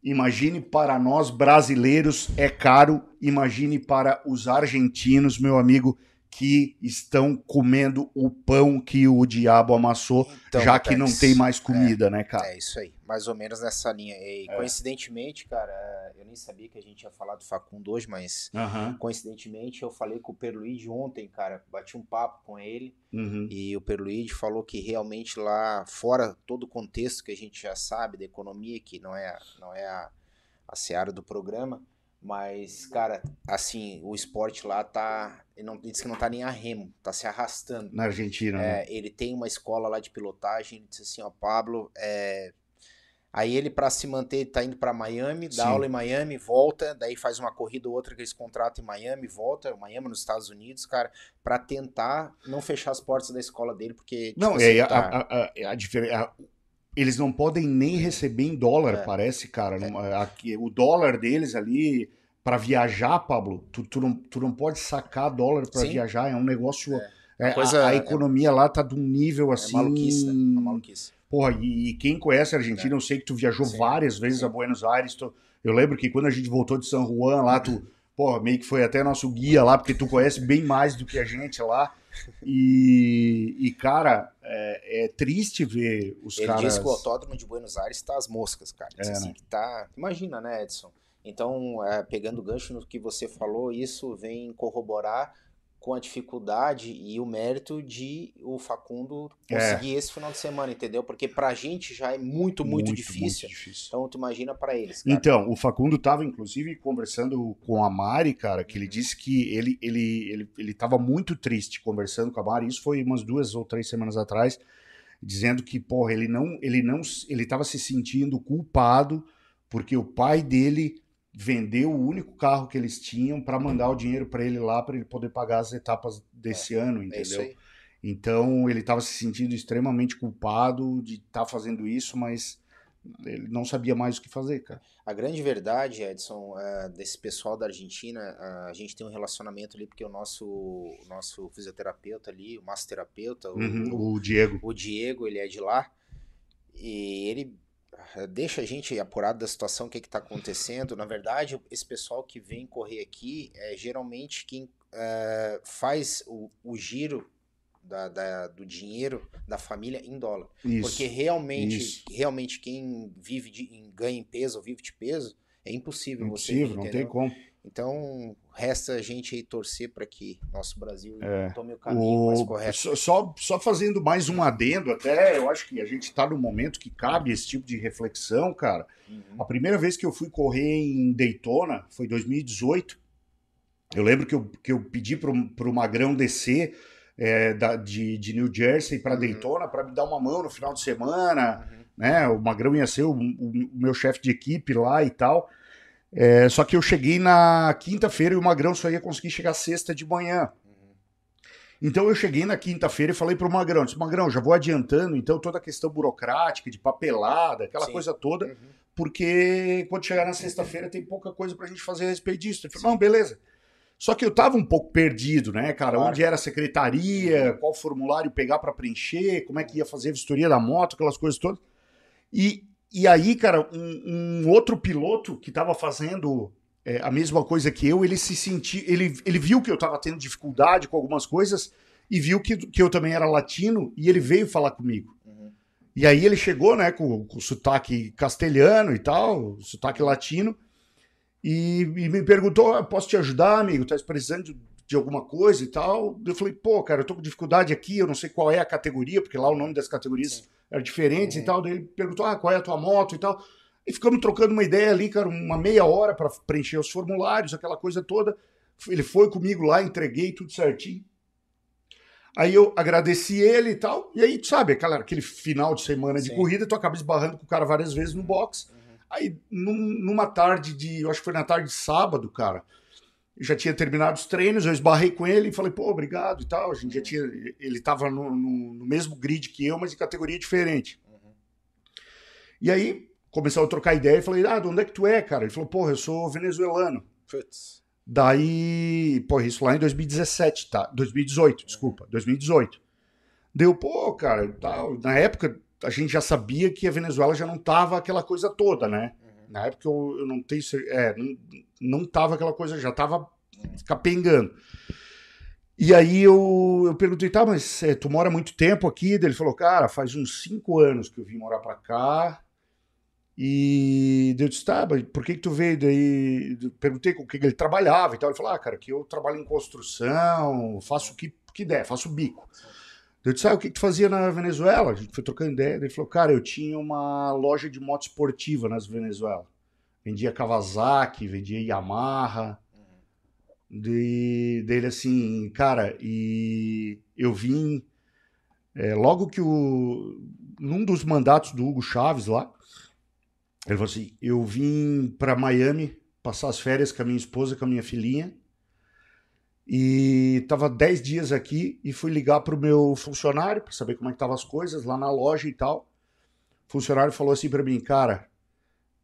Imagine para nós brasileiros é caro, imagine para os argentinos, meu amigo, que estão comendo o pão que o diabo amassou, Então, já que não tem mais comida, né, cara? É isso aí, mais ou menos nessa linha. E, É. coincidentemente, cara, eu nem sabia que a gente ia falar do Facundo hoje, mas coincidentemente eu falei com o Perluigi ontem, cara, bati um papo com ele uhum. e o Perluigi falou que realmente lá, fora todo o contexto que a gente já sabe da economia, que não é, não é a, a seara do programa, mas, cara, assim, o esporte lá tá. Ele, não, ele disse que não tá nem a remo, tá se arrastando. Na Argentina, né? É, ele tem uma escola lá de pilotagem, ele disse assim, ó, Pablo, é... aí ele para se manter tá indo para Miami, dá Sim. aula em Miami, volta, daí faz uma corrida ou outra que eles contratam em Miami, volta, Miami nos Estados Unidos, cara, para tentar não fechar as portas da escola dele, porque tipo Não, é, a, tá- a, a, a difer- a- eles não podem nem receber em dólar, É. parece, cara. Não- Aqui, o dólar deles ali para viajar, Pablo, tu, tu, não, tu não pode sacar dólar para viajar, é um negócio. É. É, coisa, a, a, economia lá tá de um nível assim. É maluquice, né? É maluquice. Porra, e, e, quem conhece a Argentina, eu sei que tu viajou Sim. várias vezes Sim. a Buenos Aires. Tu, eu lembro que quando a gente voltou de São Juan lá, tu, porra, meio que foi até nosso guia lá, porque tu conhece bem mais do que a gente lá. E, e cara, é, é, triste ver os Ele caras. Ele disse que o autódromo de Buenos Aires tá as moscas, cara. é, assim, né? que tá... Imagina, né, Edson? Então, é, pegando o gancho no que você falou, isso vem corroborar com a dificuldade e o mérito de o Facundo conseguir é. esse final de semana, entendeu? Porque pra gente já é muito, muito, muito difícil. Muito difícil. Então tu imagina para eles. Cara. Então, o Facundo tava inclusive conversando com a Mari, cara, que uhum. ele disse que ele, ele, ele, ele tava muito triste conversando com a Mari, isso foi umas duas ou três semanas atrás, dizendo que, porra, ele não, ele não, ele tava se sentindo culpado porque o pai dele vendeu o único carro que eles tinham para mandar o dinheiro para ele lá para ele poder pagar as etapas desse é, ano, é entendeu? É então ele estava se sentindo extremamente culpado de estar tá fazendo isso, mas ele não sabia mais o que fazer, cara. A grande verdade, Edson, uh, desse pessoal da Argentina, a gente tem um relacionamento ali porque o nosso, nosso fisioterapeuta ali, o massoterapeuta, uhum, o, o Diego, o Diego, ele é de lá e ele deixa a gente apurado da situação, o que está acontecendo. Na verdade, esse pessoal que vem correr aqui é geralmente quem é, faz o, o giro da, da, do dinheiro da família em dólar. Isso, Porque realmente, isso. realmente quem vive de, em, ganha em peso ou vive de peso, é impossível, impossível você. Impossível, não tem como. Então, resta a gente aí torcer para que nosso Brasil é. tome o caminho o... mais correto. Só, só fazendo mais um adendo, até eu acho que a gente está no momento que cabe esse tipo de reflexão, cara. Uhum. A primeira vez que eu fui correr em Daytona foi em 2018. Eu lembro que eu, que eu pedi para o Magrão descer é, da, de, de New Jersey para uhum. Daytona para me dar uma mão no final de semana. Uhum. Né? O Magrão ia ser o, o, o meu chefe de equipe lá e tal. É, só que eu cheguei na quinta-feira e o Magrão só ia conseguir chegar sexta de manhã. Então eu cheguei na quinta-feira e falei para o Magrão, disse, Magrão, já vou adiantando, então toda a questão burocrática, de papelada, aquela Sim. coisa toda, uhum. porque quando chegar na sexta-feira tem pouca coisa para a gente fazer a respeito disso. Ele falou, não, beleza. Só que eu tava um pouco perdido, né, cara? Claro. Onde era a secretaria, qual formulário pegar para preencher, como é que ia fazer a vistoria da moto, aquelas coisas todas. E e aí, cara, um, um outro piloto que estava fazendo é, a mesma coisa que eu, ele se sentiu, ele, ele viu que eu estava tendo dificuldade com algumas coisas e viu que, que eu também era latino e ele veio falar comigo. Uhum. E aí ele chegou, né, com, com sotaque castelhano e tal, sotaque latino, e, e me perguntou: ah, posso te ajudar, amigo? Tá precisando de, de, alguma coisa e tal? Eu falei: pô, cara, eu tô com dificuldade aqui, eu não sei qual é a categoria, porque lá o nome das categorias. Sim eram diferentes uhum. e tal. Daí ele perguntou: ah, qual é a tua moto e tal. E ficamos trocando uma ideia ali, cara, uma meia hora para preencher os formulários, aquela coisa toda. Ele foi comigo lá, entreguei tudo certinho. Aí eu agradeci ele e tal. E aí, tu sabe, aquela, aquele final de semana de Sim. corrida, tu acaba esbarrando com o cara várias vezes no box. Uhum. Aí, num, numa tarde de. Eu acho que foi na tarde de sábado, cara já tinha terminado os treinos, eu esbarrei com ele e falei, pô, obrigado e tal. A gente já tinha. Ele estava no, no, no, mesmo grid que eu, mas em categoria diferente. Uhum. E aí começou a trocar ideia e falei, ah, de onde é que tu é, cara? Ele falou, porra, eu sou venezuelano. Putz. Daí, pô, isso lá em 2017, tá? 2018, uhum. desculpa, 2018. Deu, pô, cara, tal. Na época a gente já sabia que a Venezuela já não tava aquela coisa toda, né? Na época eu, eu não tenho é, não, não tava aquela coisa, já tava capengando. E aí eu, eu perguntei, tá, mas é, tu mora muito tempo aqui? Ele falou, cara, faz uns cinco anos que eu vim morar pra cá. E eu disse, tá, mas por que, que tu veio? Daí perguntei com o que ele trabalhava e tal. Ele falou, ah, cara, que eu trabalho em construção, faço o que, que der, faço bico. Eu disse, ah, o que, tu fazia na Venezuela? A gente foi trocando ideia. Ele falou, cara, eu tinha uma loja de moto esportiva nas Venezuela. Vendia Kawasaki, vendia Yamaha. De, dele assim, cara, e eu vim é, logo que o. Num dos mandatos do Hugo Chaves lá, ele falou assim: eu vim para Miami passar as férias com a minha esposa, com a minha filhinha. E tava 10 dias aqui e fui ligar pro meu funcionário para saber como é que estavam as coisas lá na loja e tal. O funcionário falou assim para mim, cara,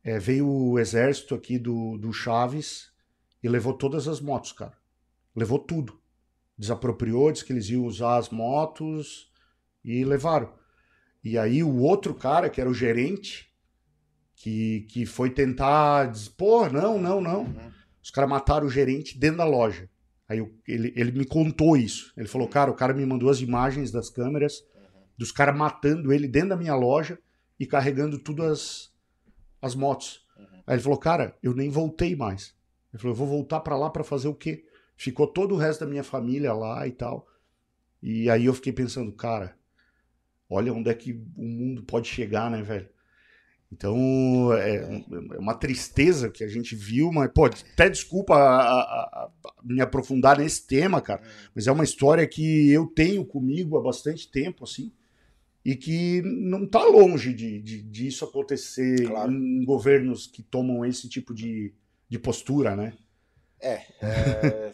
é, veio o exército aqui do, do Chaves e levou todas as motos, cara. Levou tudo. Desapropriou, disse que eles iam usar as motos e levaram. E aí o outro cara, que era o gerente, que, que foi tentar dizer, pô, não, não, não. Uhum. Os caras mataram o gerente dentro da loja. Aí eu- ele, ele me contou isso. Ele falou, cara, o cara me mandou as imagens das câmeras dos caras matando ele dentro da minha loja e carregando tudo as, as motos. Uhum. Aí ele falou, cara, eu nem voltei mais. Ele falou, eu vou voltar pra lá pra fazer o quê? Ficou todo o resto da minha família lá e tal. E aí eu fiquei pensando, cara, olha onde é que o mundo pode chegar, né, velho? Então, é, é uma tristeza que a gente viu, mas, pô, até desculpa a- a- a- me aprofundar nesse tema, cara, mas é uma história que eu tenho comigo há bastante tempo, assim, e que não tá longe de, de, disso acontecer Claro. em governos que tomam esse tipo de, de postura, né? É, é,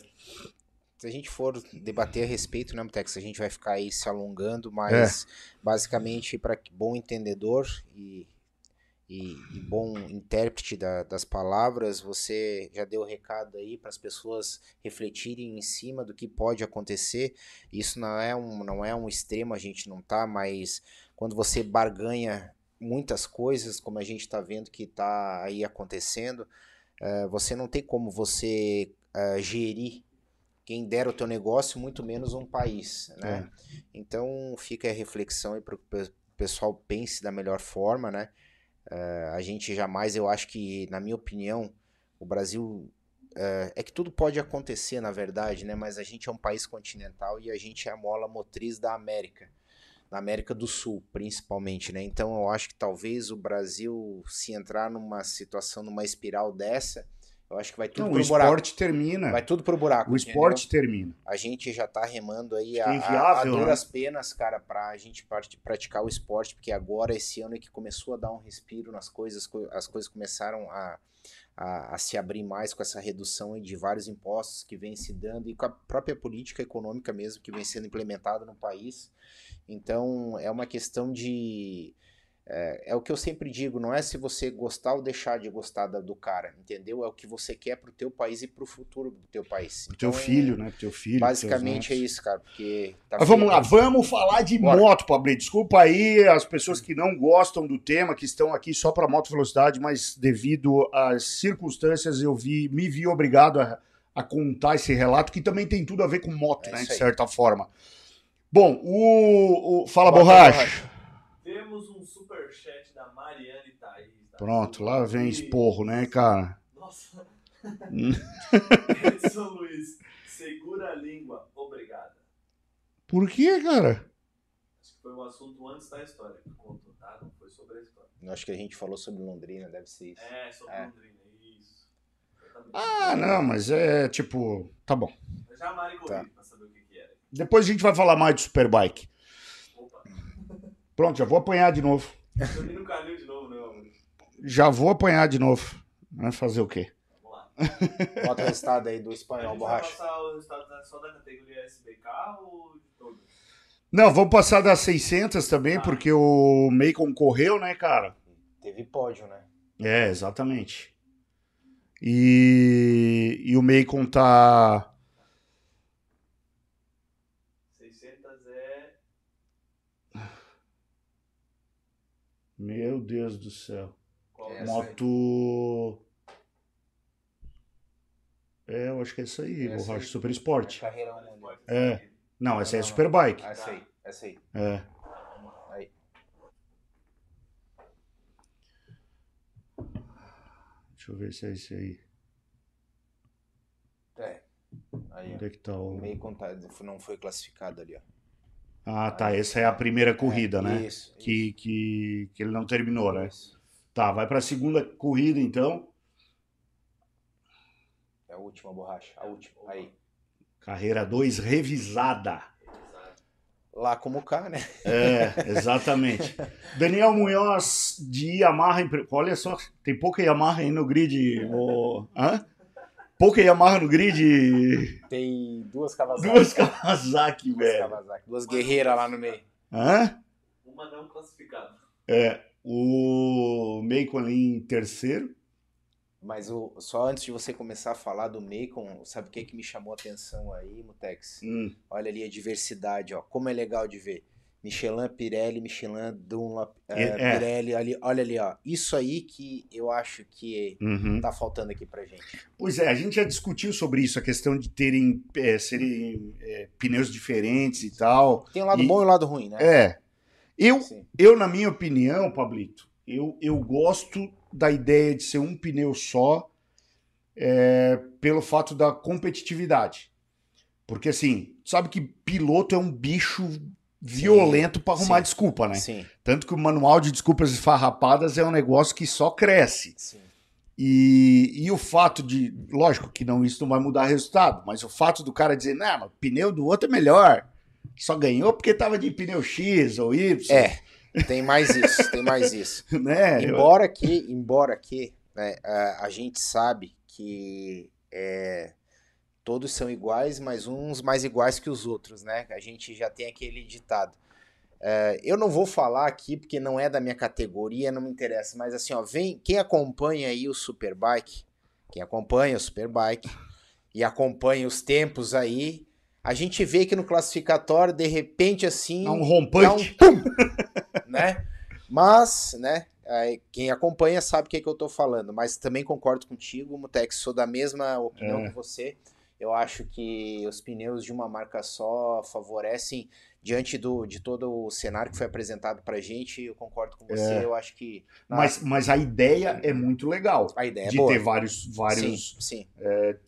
se a gente for debater a respeito, né, Mutex, a gente vai ficar aí se alongando, mas basicamente para bom entendedor e, e, e bom intérprete da- das palavras, você já deu o recado aí para as pessoas refletirem em cima do que pode acontecer. Isso não é um, não é um extremo, a gente não tá, mas quando você barganha muitas coisas, como a gente está vendo que está aí acontecendo, eh, você não tem como você eh, gerir quem dera o teu negócio, muito menos um país, né? Então fica a reflexão aí para que o pessoal pense da melhor forma, né? Eh, a gente jamais, eu acho que, na minha opinião, o Brasil eh, é que tudo pode acontecer, na verdade, né? Mas a gente é um país continental e a gente é a mola motriz da América, da América do Sul, principalmente, né? Então eu acho que talvez o Brasil, se entrar numa situação, numa espiral dessa, eu acho que vai tudo Não, o pro buraco. esporte termina. Vai tudo pro buraco. o entendeu? esporte termina. A gente já tá remando aí Fica a, a, a inviável, né? duras penas, cara, pra gente praticar o esporte, porque agora, esse ano é que começou a dar um respiro nas coisas, co- as coisas começaram a, a, a se abrir mais com essa redução de vários impostos que vem se dando e com a própria política econômica mesmo que vem sendo implementada no país. Então, é uma questão de. É, é o que eu sempre digo, não é se você gostar ou deixar de gostar da- do cara, entendeu? É o que você quer pro teu país e pro futuro do teu país. Pro teu Então, filho, né? Pro teu filho. Basicamente é isso, cara, porque tá Mas vamos lá, vamos falar de Bora. moto, Pablo. Desculpa aí as pessoas que não gostam do tema, que estão aqui só para moto velocidade, mas devido às circunstâncias eu vi, me vi obrigado a, a contar esse relato que também tem tudo a ver com moto, É né, de certa forma. Bom, o, o- fala Bota, borracha. Temos um superchat da Mariane Thaís. tá? Pronto, lá vem esporro, né, cara? Nossa. Hum. Edson Luiz, segura a língua. Obrigada. Por quê, cara? Acho que foi um assunto antes da história que contou, tá? Não foi sobre a história. Acho que a gente falou sobre Londrina, deve ser isso. É, sobre É. Londrina, isso. Ah, não, mas é tipo, tá bom. Eu já a Mari Tá. pra saber o que, que era. Depois a gente vai falar mais do Superbike. Opa, Pronto, já vou apanhar de novo. No canil de novo, né, amor? Já vou apanhar de novo. Vai fazer o quê? Vamos lá. Bota o resultado aí do espanhol, borracha. passar o resultado só da categoria SBK ou de todas? Não, vamos passar das 600 também, Ah. porque o Macon correu, né, cara? Teve pódio, né? É, exatamente. E, e o Macon tá. 600 é... Meu Deus do céu. Qual É, é? Moto. É, eu acho que é isso aí, Essa borracha aí. Super Esporte. Carreira um, ali. É. Não, essa é Não, não, Superbike. Essa aí, essa aí. É. Aí. Deixa eu ver se é esse aí. É. Aí, Onde é que tá o. O meio contato não foi classificado ali, ó. Ah, tá. Essa é a primeira corrida, É, né? Isso. Que, que, que ele não terminou, né? Isso. Tá, vai pra segunda corrida então. É a última borracha. A última. Aí. Carreira 2 revisada. Lá como cá, né? É, exatamente. Daniel Munhoz de Yamaha. Olha só, tem pouca Yamaha aí no grid. ô- Hã? Pouca Yamaha no grid. Tem duas Kawasaki. Duas Kawasaki, Duas velho. Kawasaki. Duas guerreiras lá no meio. Hã? Uma não classificada. É, o Macon ali em terceiro. Mas o, só antes de você começar a falar do Macon, sabe o que, que me chamou a atenção aí, Mutex? Hum. Olha ali a diversidade, ó. Como é legal de ver. Michelin, Pirelli, Michelin, Dunlop, eh, É. Pirelli, ali, olha ali, ó. Isso aí que eu acho que Uhum. tá faltando aqui pra gente. Pois é, a gente já discutiu sobre isso, a questão de terem é, serem é, pneus diferentes e tal. Tem um lado E- bom e um lado ruim, né? É. Eu, Sim. eu, na minha opinião, Pablito, eu, eu gosto da ideia de ser um pneu só pelo fato da competitividade. Porque, assim, sabe que piloto é um bicho violento para arrumar sim. desculpa, né? Sim, Tanto que o manual de desculpas esfarrapadas é um negócio que só cresce. sim. E, e o fato de, lógico que não isso não vai mudar resultado, mas o fato do cara dizer, não, o pneu do outro é melhor, só ganhou porque tava de pneu X ou Y, É, tem mais isso, tem mais isso. né? Embora que, embora que, né, a, a gente sabe que é, todos são iguais, mas uns mais iguais que os outros, né? A gente já tem aquele ditado. É, eu não vou falar aqui porque não é da minha categoria, não me interessa, mas assim, ó, vem quem acompanha aí o Superbike, quem acompanha o Superbike e acompanha os tempos aí, a gente vê que no classificatório, de repente, assim, Dá um dá um rompante. pum, né? Mas, né, quem acompanha sabe o que, é que eu tô falando, mas também concordo contigo, Mutex, sou da mesma opinião É. que você. Eu acho que os pneus de uma marca só favorecem diante do, de todo o cenário que foi apresentado pra gente, eu concordo com você, É. eu acho que Mas, mas a ideia é muito legal. a ideia é de boa. ter vários, vários. Sim, sim.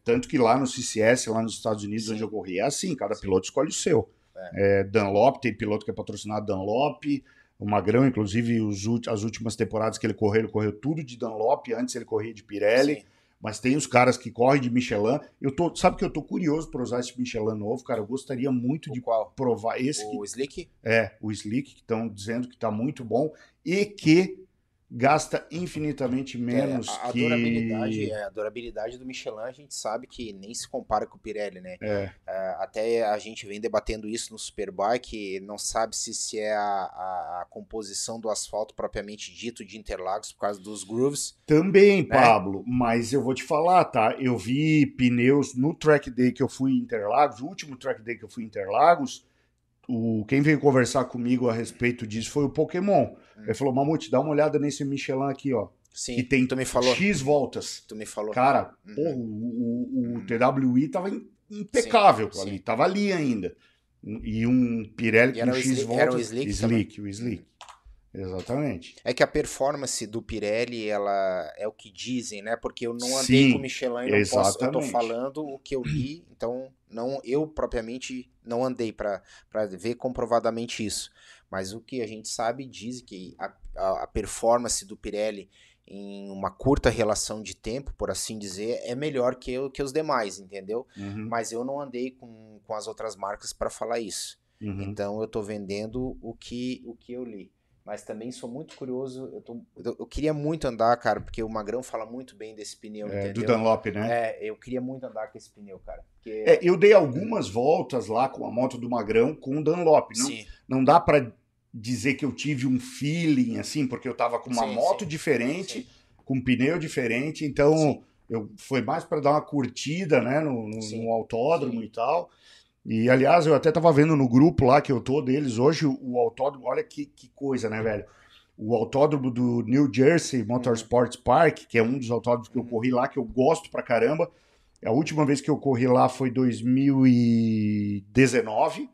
Tanto que lá no CCS, lá nos Estados Unidos, Sim. onde eu corri, é assim: cada piloto escolhe o seu. É. É, Dunlop, tem piloto que é patrocinado Dunlop. O Magrão, inclusive, os as últimas temporadas que ele correu, ele correu tudo de Dunlop. Antes ele corria de Pirelli. Sim. Mas tem os caras que correm de Michelin. Eu tô, sabe que eu tô curioso para usar esse Michelin novo, cara. Eu gostaria muito O de qual? provar esse que O Slick? é o Slick, que estão dizendo que tá muito bom e que gasta infinitamente menos É, a, a que durabilidade, é, a durabilidade do Michelin a gente sabe que nem se compara com o Pirelli, né? É, É, até a gente vem debatendo isso no Superbike, não sabe se, se é a, a- a composição do asfalto propriamente dito de Interlagos por causa dos grooves. também, Né? Pablo, mas eu vou te falar, tá? Eu vi pneus no track day que eu fui em Interlagos, o último track day que eu fui em Interlagos, o, quem veio conversar comigo a respeito disso foi o Pokémon. Hum. Ele falou, Mamute, dá uma olhada nesse Michelin aqui, ó. Sim, que tem tu me falou. X voltas. Tu me falou. Cara, porra, o, o, o Uhum. TWI tava im- impecável Sim, ali, sim. tava ali ainda. E um Pirelli E com X Slick- voltas. era o Slick Slick, o Slick. Exatamente. É que a performance do Pirelli, ela é o que dizem, né? Porque eu não andei Sim, com o Michelin e não posso. Eu tô falando o que eu li, então não eu propriamente não andei para ver comprovadamente isso. Mas o que a gente sabe diz que a, a, a performance do Pirelli em uma curta relação de tempo, por assim dizer, é melhor que, o- que os demais, entendeu? Uhum, Mas eu não andei com, com as outras marcas para falar isso. uhum. Então eu tô vendendo o que, o que eu li. Mas também sou muito curioso. Eu, tô- eu- eu queria muito andar, cara, porque o Magrão fala muito bem desse pneu, É, do entendeu? Dunlop, né? É, eu queria muito andar com esse pneu, cara. Porque, É, eu dei algumas voltas lá com a moto do Magrão com o Dunlop. Não, sim, não dá pra dizer que eu tive um feeling assim, porque eu tava com uma Sim, moto sim, diferente, sim. com um pneu diferente, então eu foi mais para dar uma curtida, né, no, no- no autódromo sim. e tal. E aliás, eu até tava vendo no grupo lá que eu tô deles hoje o, autódromo, olha que, que coisa, né, velho? O autódromo do New Jersey Motorsports Park, que é um dos autódromos que eu corri lá, que eu gosto pra caramba. A última vez que eu corri lá foi 2019. Uhum.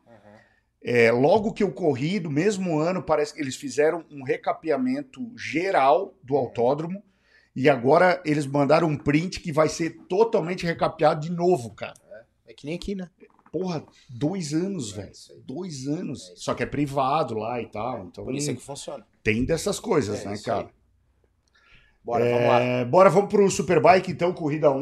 É, logo que eu corri, do mesmo ano, parece que eles fizeram um recapeamento geral do autódromo. E agora eles mandaram um print que vai ser totalmente recapeado de novo, cara. É que nem aqui, né? Porra, dois anos, É velho. Dois anos. É Só que é privado lá e tal. Então Por isso é que funciona. tem dessas coisas, É né, cara? aí. Bora, vamos lá. É, bora, vamos pro Superbike, então, corrida 1.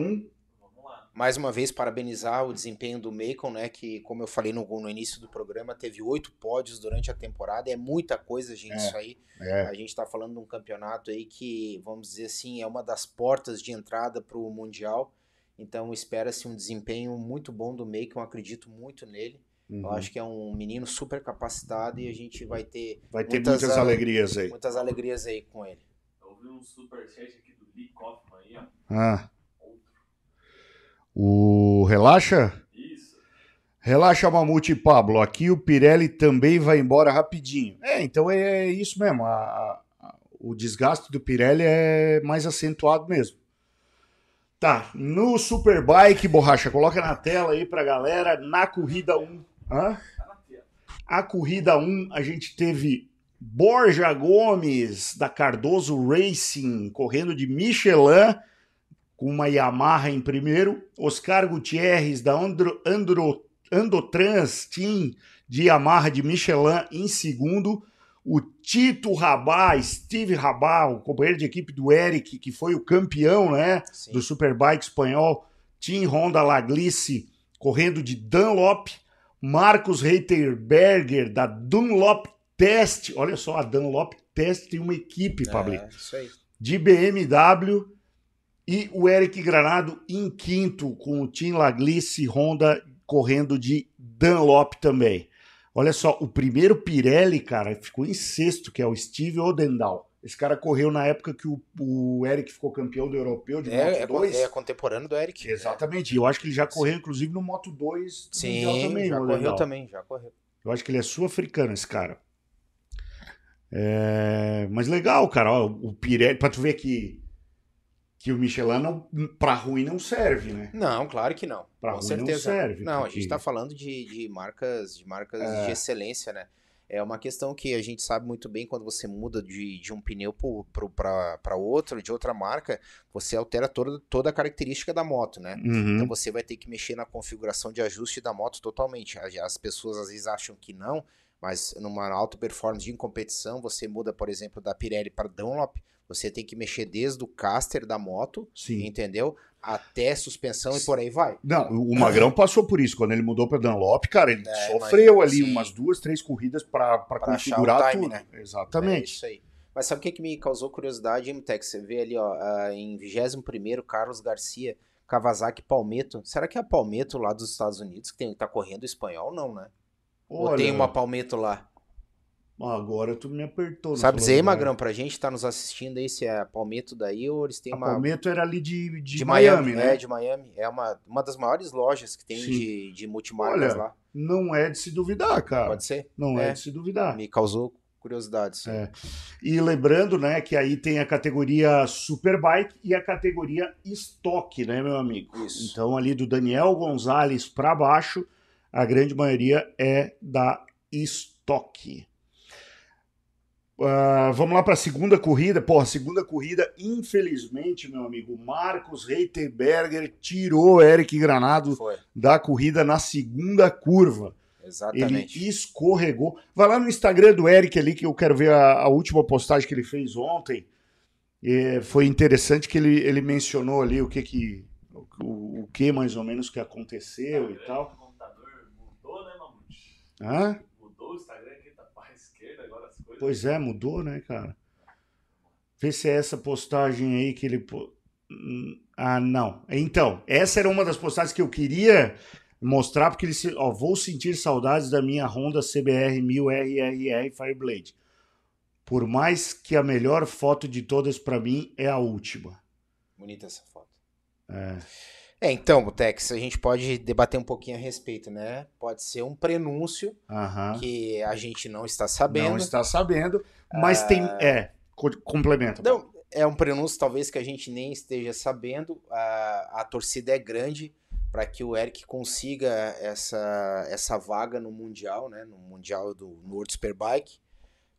Vamos lá. Mais uma vez, parabenizar o desempenho do Macon, né? Que, como eu falei no, no início do programa, teve oito pódios durante a temporada. É muita coisa, gente, É. isso aí. É, A gente tá falando de um campeonato aí que, vamos dizer assim, é uma das portas de entrada para o Mundial. Então espera-se um desempenho muito bom do Macon, acredito muito nele. Eu uhum. acho que é um menino super capacitado e a gente vai ter Vai ter muitas muitas ale- alegrias aí. muitas alegrias aí com ele. Eu vi um superchat aqui do Lee Kaufman aí, ó. Ah, Outro. o relaxa? Isso. Relaxa, Mamute e Pablo. Aqui o Pirelli também vai embora rapidinho. É, então é isso mesmo. a- a- o desgaste do Pirelli é mais acentuado mesmo. Tá, no Superbike, borracha, coloca na tela aí pra galera. Na corrida 1. Hã? A corrida 1, a gente teve Borja Gomes, da Cardoso Racing, correndo de Michelin, com uma Yamaha em primeiro. Oscar Gutierrez, da Andro, Andro, Andotrans Team, de Yamaha de Michelin, em segundo. O Tito Rabá, Steve Rabá, o companheiro de equipe do Eric, que foi o campeão, né? Sim. do Superbike espanhol, Team Honda Laglice correndo de Dunlop, Marcos Reiterberger da Dunlop Test, olha só, a Dunlop Test tem uma equipe, Pablo, É, isso aí. de BMW e o Eric Granado em quinto com o Team Laglice Honda correndo de Dunlop também. Olha só, o primeiro Pirelli, cara, ficou em sexto, que é o Steve Odendal. Esse cara correu na época que o, o Eric ficou campeão do europeu de É, é, Moto 2. é contemporâneo do Eric. Exatamente. E eu acho que ele já correu, inclusive, no Moto 2 do Sim, também. já correu Odendal. também, já correu. Eu acho que ele é sul-africano, esse cara. É, Mas legal, cara. Ó, o Pirelli, pra tu ver que, que o Michelin não, pra ruim não serve, né? Não, claro que não. Pra com ruim certeza. não serve. Não, a porque- gente está falando de, de marcas, de marcas É. de excelência, né? É uma questão que a gente sabe muito bem quando você muda de, de um pneu para outro, de outra marca, você altera toda, toda a característica da moto, né? Uhum. Então você vai ter que mexer na configuração de ajuste da moto totalmente. As- As pessoas às vezes acham que não, mas numa alta performance de competição, você muda, por exemplo, da Pirelli para Dunlop, você tem que mexer desde o caster da moto, Sim. entendeu? Até suspensão e por aí vai. Não, o Magrão passou por isso. Quando ele mudou pra Dunlop, cara, ele É, sofreu ali sim. umas duas, três corridas achar configurar time, tudo. né? É Exatamente. isso aí. Mas sabe o que, que me causou curiosidade, Mutex? Você vê ali, ó, em 21º, Carlos Garcia, Kawasaki Palmetto. Será que é a Palmetto lá dos Estados Unidos que tem, tá correndo espanhol? Não, né? Ou Olha, tem uma Palmetto lá? Agora tu me apertou. Sabe dizer, a. Magrão, pra gente tá nos assistindo aí, se é a Palmetto daí ou eles têm A uma... Palmetto era ali de, de, de Miami, Miami, né? É, de Miami. É uma, uma das maiores lojas que tem Sim. de, de multimarcas Olha, lá. Não é de se duvidar, cara. Pode ser? Não é. É. de se duvidar. Me causou curiosidade. sim. É. E lembrando, né, que aí tem a categoria Superbike e a categoria Stock, né, meu amigo? Isso. Então ali do Daniel Gonzalez para baixo, a grande maioria é da Stock. Ah, vamos lá para a segunda corrida. Porra, a segunda corrida, infelizmente, meu amigo, Marcos Reiterberger tirou Eric Granado Foi, da corrida na segunda curva. exatamente. Ele escorregou. Vai lá no Instagram do Eric ali, que eu quero ver a, a última postagem que ele fez ontem. É, foi interessante que ele, ele mencionou ali o que que o, o que mais ou menos que aconteceu e tal. O computador mudou, né, Mamute? Hã? Mudou o Instagram aqui, tá para a esquerda agora as coisas. Pois é, mudou, né, cara? Vê se é essa postagem aí que ele. Hum, Ah, não. Então, essa era uma das postagens que eu queria mostrar, porque ele se. Ó, vou sentir saudades da minha Honda CBR 1000 RRR Fireblade. Por mais que a melhor foto de todas pra mim é a última. Bonita essa foto. É. É, então, Butex, a gente pode debater um pouquinho a respeito, né? Pode ser um prenúncio Aham. que a gente não está sabendo. Não está sabendo, mas tem. É, co- complementa. Não, é um prenúncio talvez que a gente nem esteja sabendo. A, a torcida é grande para que o Eric consiga essa, essa vaga no Mundial, né? No Mundial do no World Superbike.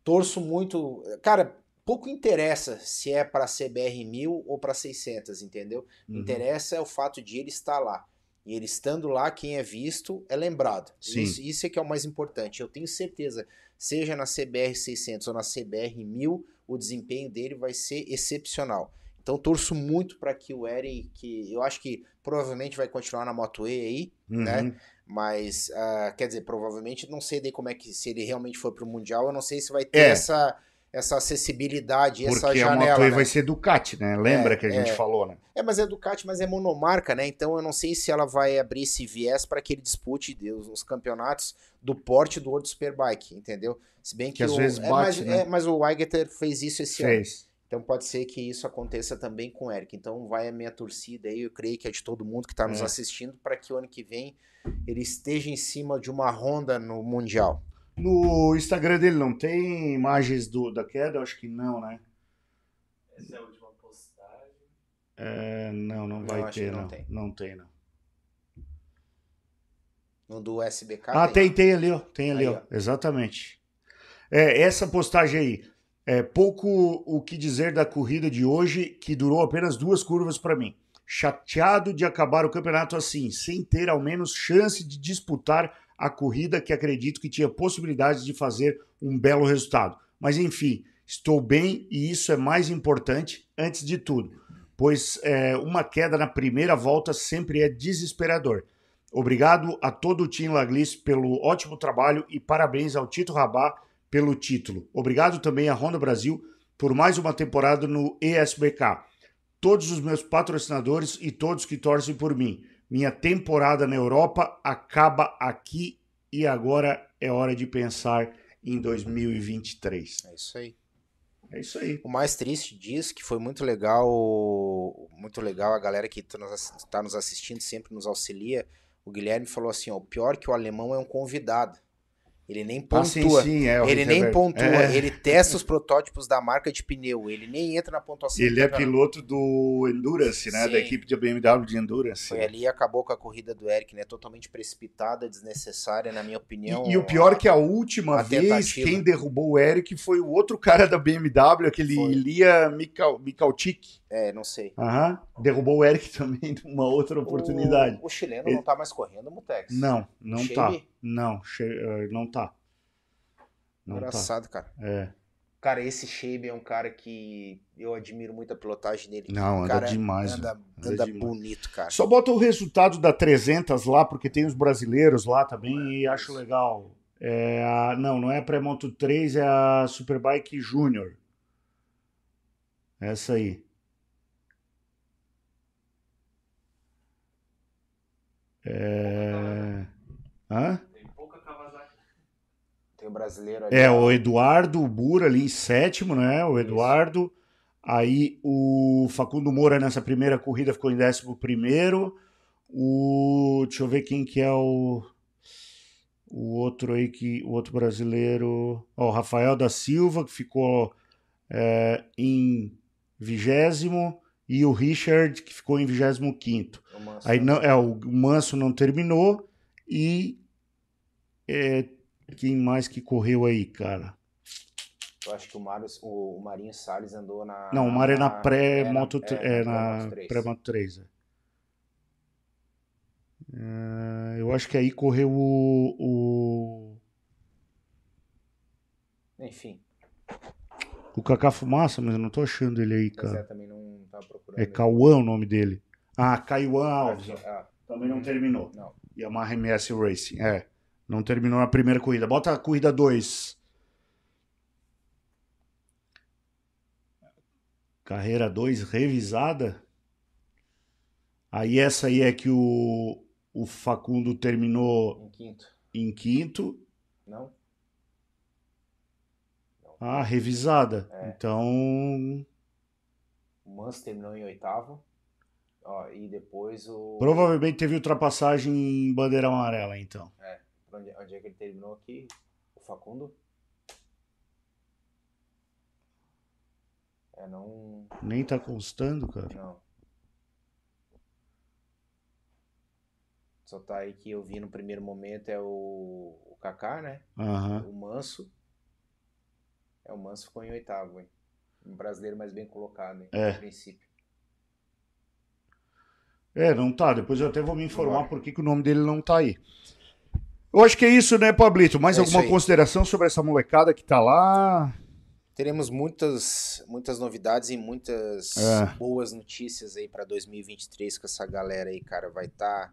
Torço muito. Cara, pouco interessa se é para CBR 1000 ou para 600, entendeu? Uhum. Interessa é o fato de ele estar lá. E ele estando lá, quem é visto é lembrado. Sim. Isso, isso é que é o mais importante. Eu tenho certeza, seja na CBR 600 ou na CBR 1000, o desempenho dele vai ser excepcional. Então torço muito para que o Eric, que eu acho que provavelmente vai continuar na Moto E aí, Uhum. né? Mas, ah, quer dizer, provavelmente não sei daí como é que, se ele realmente for pro Mundial, eu não sei se vai ter É. essa, essa acessibilidade, essa Porque a janela. Moto E né? vai ser Ducati, né? Lembra É, que a gente é. falou, né? É, mas é Ducati, mas é monomarca, né? Então eu não sei se ela vai abrir esse viés para que ele dispute os, os campeonatos do porte do World Superbike, entendeu? Se bem que, Que às o, vezes é, bate, mas, né? é, mas o Weigeter fez isso esse ano. Fez. Então pode ser que isso aconteça também com o Eric. Então vai a minha torcida aí, eu creio que é de todo mundo que está nos É. assistindo, para que o ano que vem ele esteja em cima de uma Honda no Mundial. No Instagram dele não tem imagens do, da queda? Eu acho que não, né? Essa é a última postagem. É, não, não vai acho ter, que não não. tem. Não tem, não. No do SBK. Ah, tem, tem ali, ó. Tem ali, Aí, ó. Exatamente. É, essa postagem aí. É pouco o que dizer da corrida de hoje, que durou apenas duas curvas para mim. Chateado de acabar o campeonato assim, sem ter ao menos chance de disputar a corrida que acredito que tinha possibilidades de fazer um belo resultado. Mas enfim, estou bem e isso é mais importante antes de tudo, pois é, uma queda na primeira volta sempre é desesperador. Obrigado a todo o Team Laglis pelo ótimo trabalho e parabéns ao Tito Rabá pelo título. Obrigado também à Honda Brasil por mais uma temporada no ESBK. Todos os meus patrocinadores e todos que torcem por mim. Minha temporada na Europa acaba aqui e agora é hora de pensar em 2023. É isso aí. É isso aí. O mais triste disso, que foi muito legal, muito legal, a galera que está nos, tá nos assistindo sempre nos auxilia. O Guilherme falou assim: ó, o pior é que o alemão é um convidado. Ele nem pontua. Ah, sim, sim, é, ele nem pontua, É. ele testa os protótipos da marca de pneu, ele nem entra na pontuação. Ele é piloto do Endurance, né? Sim. Da equipe de BMW de Endurance. Foi ali e acabou com a corrida do Eric, né? Totalmente precipitada, desnecessária, na minha opinião. E, e o pior é que a última a vez tentativa. quem derrubou o Eric foi o outro cara da BMW, aquele Foi. Ilia Mikal, Mikalchik. É, não sei. Aham. Derrubou o Eric também numa outra oportunidade. O, o chileno Ele- não tá mais correndo, Mutex. Não, não Shame? tá. Não, che- eh, não tá. Não tá. Engraçado, cara. É. Cara, esse Shabe é um cara que eu admiro muito a pilotagem dele. Não, anda cara demais, Anda. Anda anda demais. bonito, cara. Só bota o resultado da 300 lá, porque tem os brasileiros lá também e acho legal. É a, não, não é a Pré-Moto 3, é a Superbike Júnior. Essa aí. É... Hã? Tem pouca Kawasaki. Tem o brasileiro ali. É, o Eduardo Bura ali em sétimo, né? O Eduardo. Aí o Facundo Moura nessa primeira corrida ficou em décimo primeiro. O, deixa eu ver quem que é o, o outro aí que o outro brasileiro, ó, o Rafael da Silva que ficou é, em vigésimo e o Richard que ficou em vigésimo quinto. O Manso. Aí não, é o Manso não terminou e é, quem mais que correu aí, cara? Eu acho que o, Mário, o, Marinho Salles andou na. Não, o Mário é na é pré-moto é, é, na pré-moto 3. pré-moto 3. é. É, eu acho que aí correu o, o, Enfim, o Cacá Fumaça, mas eu não tô achando ele aí, mas é, cara. também não. É. Cauã o nome dele. Ah, Caiuan Alves. Ah, Também não terminou. não. Yamaha MS Racing. É. Não terminou na primeira corrida. Bota a corrida 2. Carreira 2 revisada. Aí essa aí é que o, o Facundo terminou Em quinto. em quinto. Não? Ah, revisada. É. Então, O Manso terminou em oitavo. Ó, e depois o. provavelmente teve ultrapassagem em bandeira amarela, então. Onde, onde é que ele terminou aqui? O Facundo? É, não. Nem tá constando, cara. Não. Só tá aí que eu vi no primeiro momento é o, o Kaká, né? Aham. O Manso. É, o Manso ficou em oitavo, hein? Um brasileiro mais bem colocado, hein? É. Princípio. É, não tá. Depois eu até vou me informar por que, que o nome dele não tá aí. Eu acho que é isso, né, Pablito? Mais É alguma consideração sobre essa molecada que tá lá? Teremos muitas, muitas novidades e muitas É. boas notícias aí para 2023 com essa galera aí, cara. Vai estar,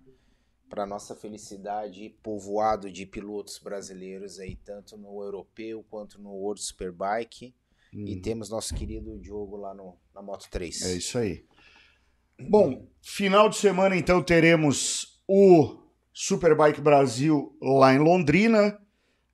para nossa felicidade, povoado de pilotos brasileiros aí, tanto no europeu quanto no World Superbike. E Hum, temos nosso querido Diogo lá no, na Moto 3. É isso aí. Bom, final de semana então teremos o Superbike Brasil lá em Londrina.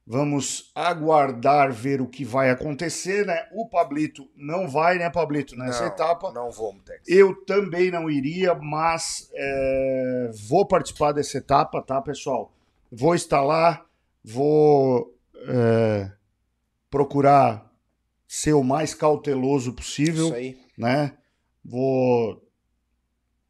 Vamos aguardar ver o que vai acontecer, né? O Pablito não vai, né, Pablito, nessa não, etapa. Não vou, Mutex. Eu também não iria, mas é, vou participar dessa etapa, tá, pessoal? Vou estar lá, vou é, procurar ser o mais cauteloso possível, Isso aí. né? Vou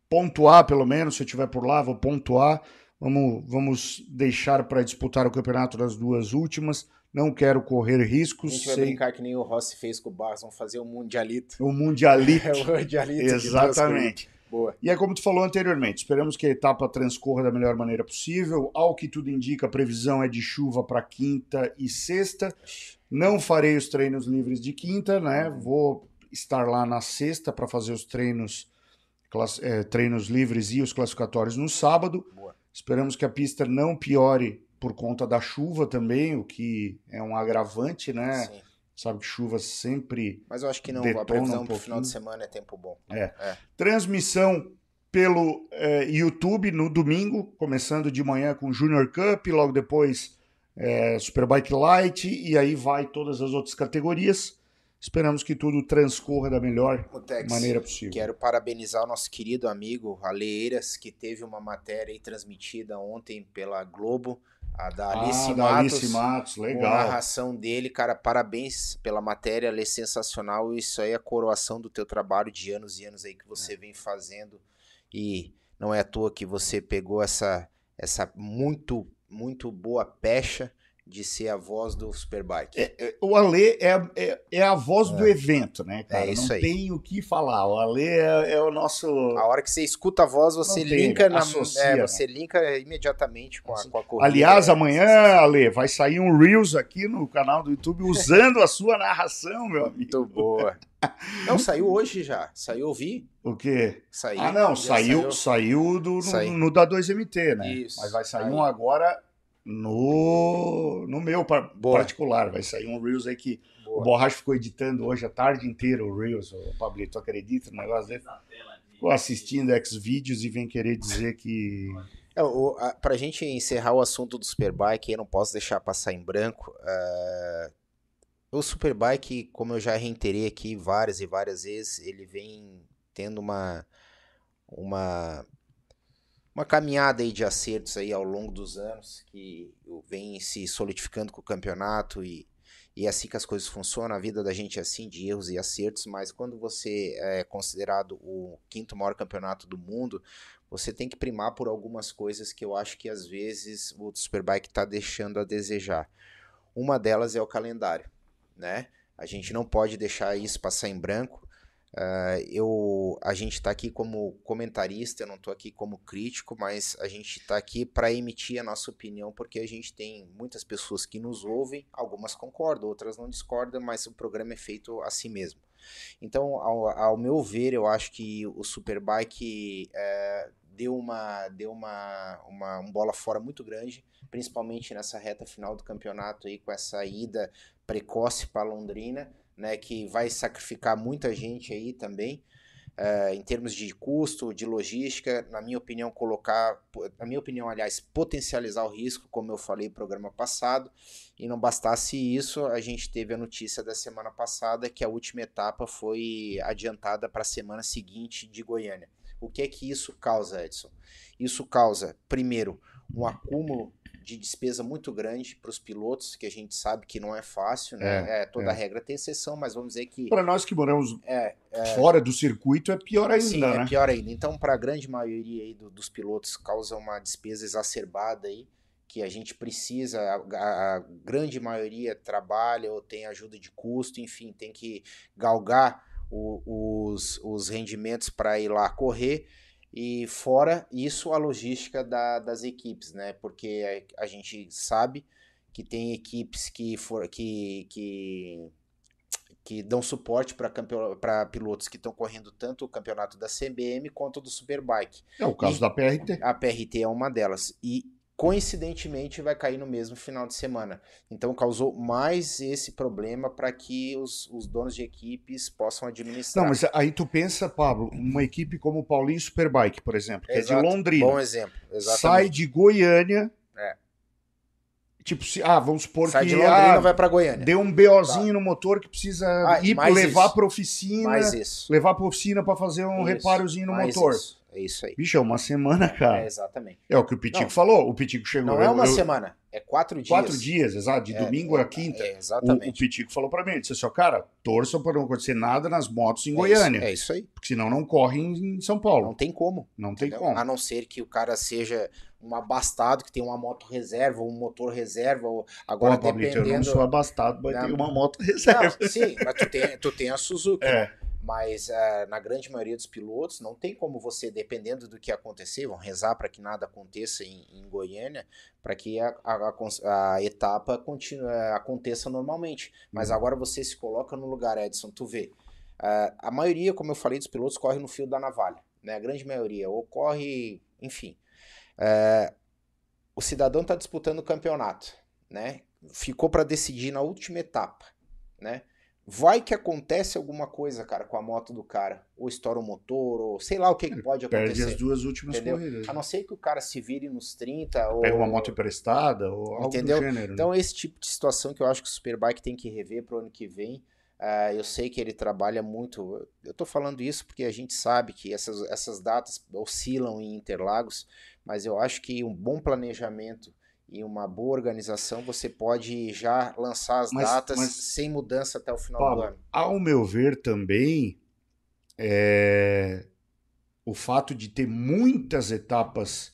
pontuar, pelo menos, se eu estiver por lá, vou pontuar. Vamos, vamos deixar para disputar o campeonato das duas últimas. Não quero correr A riscos. gente vai brincar que nem o Rossi fez com o Barros, vamos fazer um mundialito. O Mundialite. É o mundialito. Exatamente. Boa. E é como tu falou anteriormente, esperamos que a etapa transcorra da melhor maneira possível. Ao que tudo indica, a previsão é de chuva para quinta e sexta. Não farei os treinos livres de quinta, né? Vou estar lá na sexta para fazer os treinos, class- eh, treinos livres e os classificatórios no sábado. Boa. Esperamos que a pista não piore por conta da chuva também, o que é um agravante, né? Sim. Sabe que chuva sempre Mas eu acho que não, a previsão um pro final de semana é tempo bom. Transmissão pelo eh, YouTube no domingo, começando de manhã com Junior Cup, logo depois eh, Superbike Light e aí vai todas as outras categorias. Esperamos que tudo transcorra da melhor Mutex, maneira possível. quero parabenizar o nosso querido amigo Ale Eiras, que teve uma matéria aí transmitida ontem pela Globo, a da Alice ah, da Matos. Alice Matos, Com a legal. narração dele, cara, parabéns pela matéria, ela é sensacional. Isso aí é a coroação do teu trabalho de anos e anos aí que você vem fazendo. E não é à toa que você pegou essa, essa muito, muito boa pecha de ser a voz do Superbike. É, O Ale é, é, é a voz do evento, né, cara? É isso Não aí. tem o que falar. O Ale é, é o nosso. A hora que você escuta a voz, você Não tem, linka na, associa, é, né? você linka imediatamente com a, com a corrida. Aliás, É amanhã, Ale, vai sair um Reels aqui no canal do YouTube usando a sua narração, meu amigo. Muito boa. Não, saiu hoje já. Saiu, ouvi? O quê? Saiu. Ah, não, Já saiu, saiu do, no, Saiu. no da 2MT, né? Isso. Mas vai sair um agora no, no meu par- Boa. particular. Vai sair um Reels aí que o Boa. Borracha ficou editando hoje a tarde inteira o Reels. O Pablito, tu acredita no negócio dele? Ficou assistindo X-Vídeos e vem querer dizer que... É, o, a, pra gente encerrar o assunto do Superbike, eu não posso deixar passar em branco. é, o Superbike, como eu já reiterei aqui várias e várias vezes, ele vem tendo uma, uma, uma caminhada aí de acertos aí ao longo dos anos, que vem se solidificando com o campeonato e, e é assim que as coisas funcionam. A vida da gente é assim, de erros e acertos, mas quando você é considerado o quinto maior campeonato do mundo, você tem que primar por algumas coisas que eu acho que às vezes o Superbike está deixando a desejar. Uma delas é o calendário, né? A gente não pode deixar isso passar em branco. Ah, eu, a gente está aqui como comentarista, eu não estou aqui como crítico, mas a gente está aqui para emitir a nossa opinião, porque a gente tem muitas pessoas que nos ouvem, algumas concordam, outras não discordam, mas o programa é feito assim mesmo. Então, ao, ao meu ver, eu acho que o Superbike é, deu uma deu uma, uma um bola fora muito grande, principalmente nessa reta final do campeonato aí com essa ida precoce para Londrina, né, que vai sacrificar muita gente aí também. eh, em termos de custo, de logística, na minha opinião, colocar, na minha opinião, aliás, potencializar o risco, como eu falei no programa passado, e não bastasse isso, a gente teve a notícia da semana passada que a última etapa foi adiantada para a semana seguinte de Goiânia. O que é que isso causa, Edson? Isso causa, primeiro, um acúmulo de despesa muito grande para os pilotos, que a gente sabe que não é fácil, né? É, toda é. regra tem exceção, mas vamos dizer que Para nós que moramos é, fora do circuito é pior ainda, Sim, né? é pior ainda. Então, para a grande maioria aí do- dos pilotos, causa uma despesa exacerbada aí, que a gente precisa, a, a- a grande maioria trabalha ou tem ajuda de custo, enfim, tem que galgar o- os, os rendimentos para ir lá correr. E fora isso, a logística da- das equipes, né? Porque a, a gente sabe que tem equipes que, for, que, que que dão suporte para pilotos que estão correndo tanto o campeonato da CBM quanto do Superbike. É o caso E- da PRT. A PRT é uma delas. E coincidentemente vai cair no mesmo final de semana. Então causou mais esse problema para que os, os donos de equipes possam administrar. Não, mas aí tu pensa, Pablo, uma equipe como o Paulinho Superbike, por exemplo, que é Exato. de Londrina. Bom exemplo. Exatamente. sai de Goiânia. É. Tipo, se, ah, vamos supor Sai que de Londrina, ah, vai pra Goiânia. deu um BOzinho no motor que precisa Ah, ir levar pra oficina, Mais isso. levar pra oficina pra fazer um Isso, reparozinho no motor. Isso. É isso aí. Bicho, é uma semana, É, cara. exatamente. É, o que o Pitico Não. falou. O Pitico chegou. Não é uma eu- semana, é quatro dias. Quatro dias, exato, de É, domingo é, a quinta. É, O, o exatamente. Pitico falou pra mim, ele disse assim, ó, cara, torça pra não acontecer nada nas motos em É Goiânia, isso- É isso aí. porque senão não corre em São Paulo. Não tem como. Não tem entendeu? como. A não ser que o cara seja um abastado, que tem uma moto reserva, um motor reserva, ou agora Pô, Pablito, eu não dependendo... sou abastado, mas Não. tem uma moto reserva. Não, sim, mas tu tem, tu tem a Suzuki. É. Mas ah, na grande maioria dos pilotos, não tem como você, dependendo do que acontecer, vão rezar para que nada aconteça em, em Goiânia, para que a, a- a etapa continue, aconteça normalmente. Mas Uhum. agora você se coloca no lugar, Edson, tu vê. ah, a maioria, como eu falei, dos pilotos corre no fio da navalha. Né? A grande maioria, ou corre, enfim. Ah, o cidadão está disputando o campeonato, né? Ficou para decidir na última etapa, né? Vai que acontece alguma coisa, cara, com a moto do cara. Ou estoura o motor, ou sei lá o que, que pode Perde acontecer. as duas últimas Entendeu? corridas. A não ser que o cara se vire nos 30 ou. Pega uma moto emprestada ou algo Entendeu? do gênero. né? Então, esse tipo de situação que eu acho que o Superbike tem que rever pro ano que vem. Ah, eu sei que ele trabalha muito. Eu tô falando isso porque a gente sabe que essas, essas datas oscilam em Interlagos, mas eu acho que um bom planejamento e uma boa organização você pode já lançar as Mas- datas mas- sem mudança até o final Pablo, do ano. Ao meu ver também, é, o fato de ter muitas etapas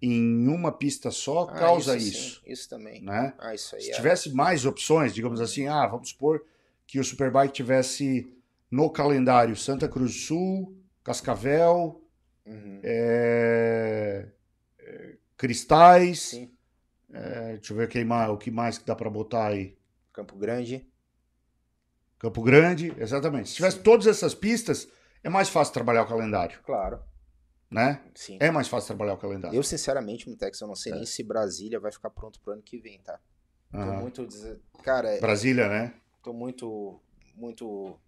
em uma pista só Ah, causa sim, isso. isso também. né? Ah, isso aí. Se é. tivesse mais opções, digamos assim, ah, vamos supor que o Superbike tivesse no calendário Santa Cruz do Sul, Cascavel, Uhum. é, é, Cristais, Sim. É, deixa eu ver quem mais, o que mais que dá para botar aí. Campo Grande. Campo Grande, exatamente. Se tivesse todas essas pistas, é mais fácil trabalhar o calendário, Claro. né? Sim. É mais fácil trabalhar o calendário. Eu, sinceramente, Mutex, eu não sei É. nem se Brasília vai ficar pronto pro ano que vem, tá? Tô Aham. muito. Cara, é- Brasília, né? tô muito. Muito.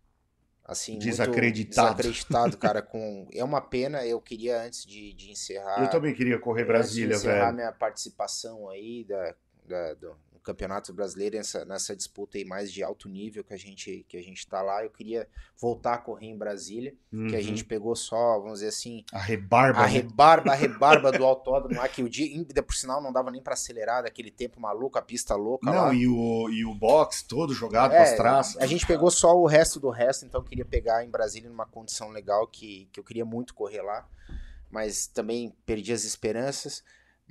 Assim, Desacreditado. desacreditado, cara. Com... É uma pena, eu queria, antes de, de encerrar. Eu também queria correr Brasília, antes de encerrar velho. minha participação aí da, da- do, no Campeonato Brasileiro, nessa, nessa disputa aí mais de alto nível que a gente, que a gente tá lá. Eu queria voltar a correr em Brasília, que a Uhum. gente pegou só, vamos dizer assim, A rebarba, a né? rebarba, a rebarba do autódromo lá, que o dia, por sinal, não dava nem pra acelerar daquele tempo maluco, a pista louca lá. Não, e o, e o box todo jogado É, com as traças. A gente pegou só o resto do resto, então eu queria pegar em Brasília numa condição legal que, que eu queria muito correr lá, mas também perdi as esperanças.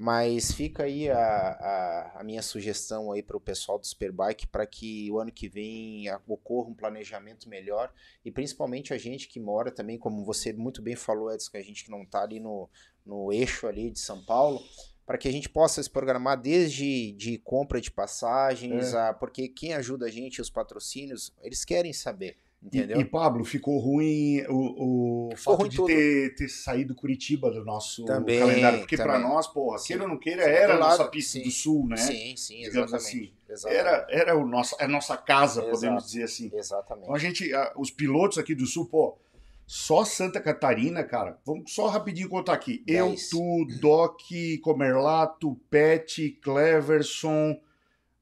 Mas fica aí a, a, a minha sugestão aí para o pessoal do Superbike para que o ano que vem ocorra um planejamento melhor. E principalmente a gente que mora também, como você muito bem falou, Edson, que a gente que não está ali no, no eixo ali de São Paulo, para que a gente possa se programar desde de compra de passagens, a, porque quem ajuda a gente, os patrocínios, eles querem saber, entendeu? E, e, Pablo, ficou ruim o, o Ficou fato ruim de tudo. ter, ter saído Curitiba do nosso Também, calendário. Porque pra também. nós, porra, Sim. queira ou não queira, Sim, era a nossa pista sim. do sul, né? Sim, sim, Digamos exatamente. exatamente. Era, era o nosso, a nossa casa, Exato. podemos dizer assim. Exatamente. Então a gente, a- os pilotos aqui do sul, pô, só Santa Catarina, cara. Vamos só rapidinho contar aqui. Eu, Dez. tu, Doc, Comerlato, Pet, Cleverson,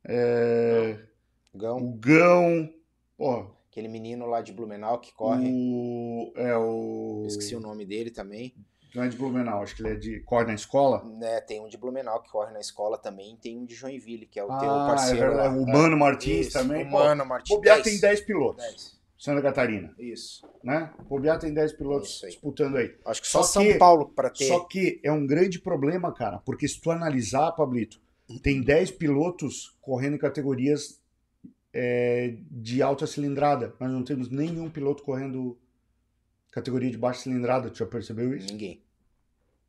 é, Gão, o Gão, pô, aquele menino lá de Blumenau que corre, o, é o... esqueci o nome dele também. Não é de Blumenau, acho que ele é de corre na escola. Né, tem um de Blumenau que corre na escola também, tem um de Joinville, que é o teu Ah, é parceiro verdade. lá. O Mano Martins Isso, também. O Mano Martins. Bobear tem 10 pilotos, Dez. Santa Catarina, Isso. né? Bobear tem 10 pilotos aí. disputando aí. Acho que só, Só São que- Paulo para ter. Só que é um grande problema, cara, porque se tu analisar, Pablito, tem 10 pilotos correndo em categorias é, de alta cilindrada. Nós não temos nenhum piloto correndo categoria de baixa cilindrada. Tu já percebeu isso? Ninguém.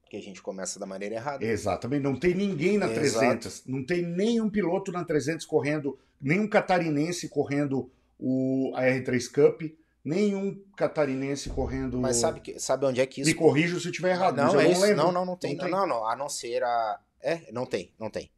Porque a gente começa da maneira errada. Exatamente. Não tem ninguém na Exato. 300. Não tem nenhum piloto na 300 correndo, nenhum catarinense correndo o, a R3 Cup, nenhum catarinense correndo. Mas sabe, que, sabe onde é que isso Me corrija se eu estiver errado. Não, é isso. lembro. Não, não, não tem. Não tem. Não, não, A não ser a. É, não tem, não tem.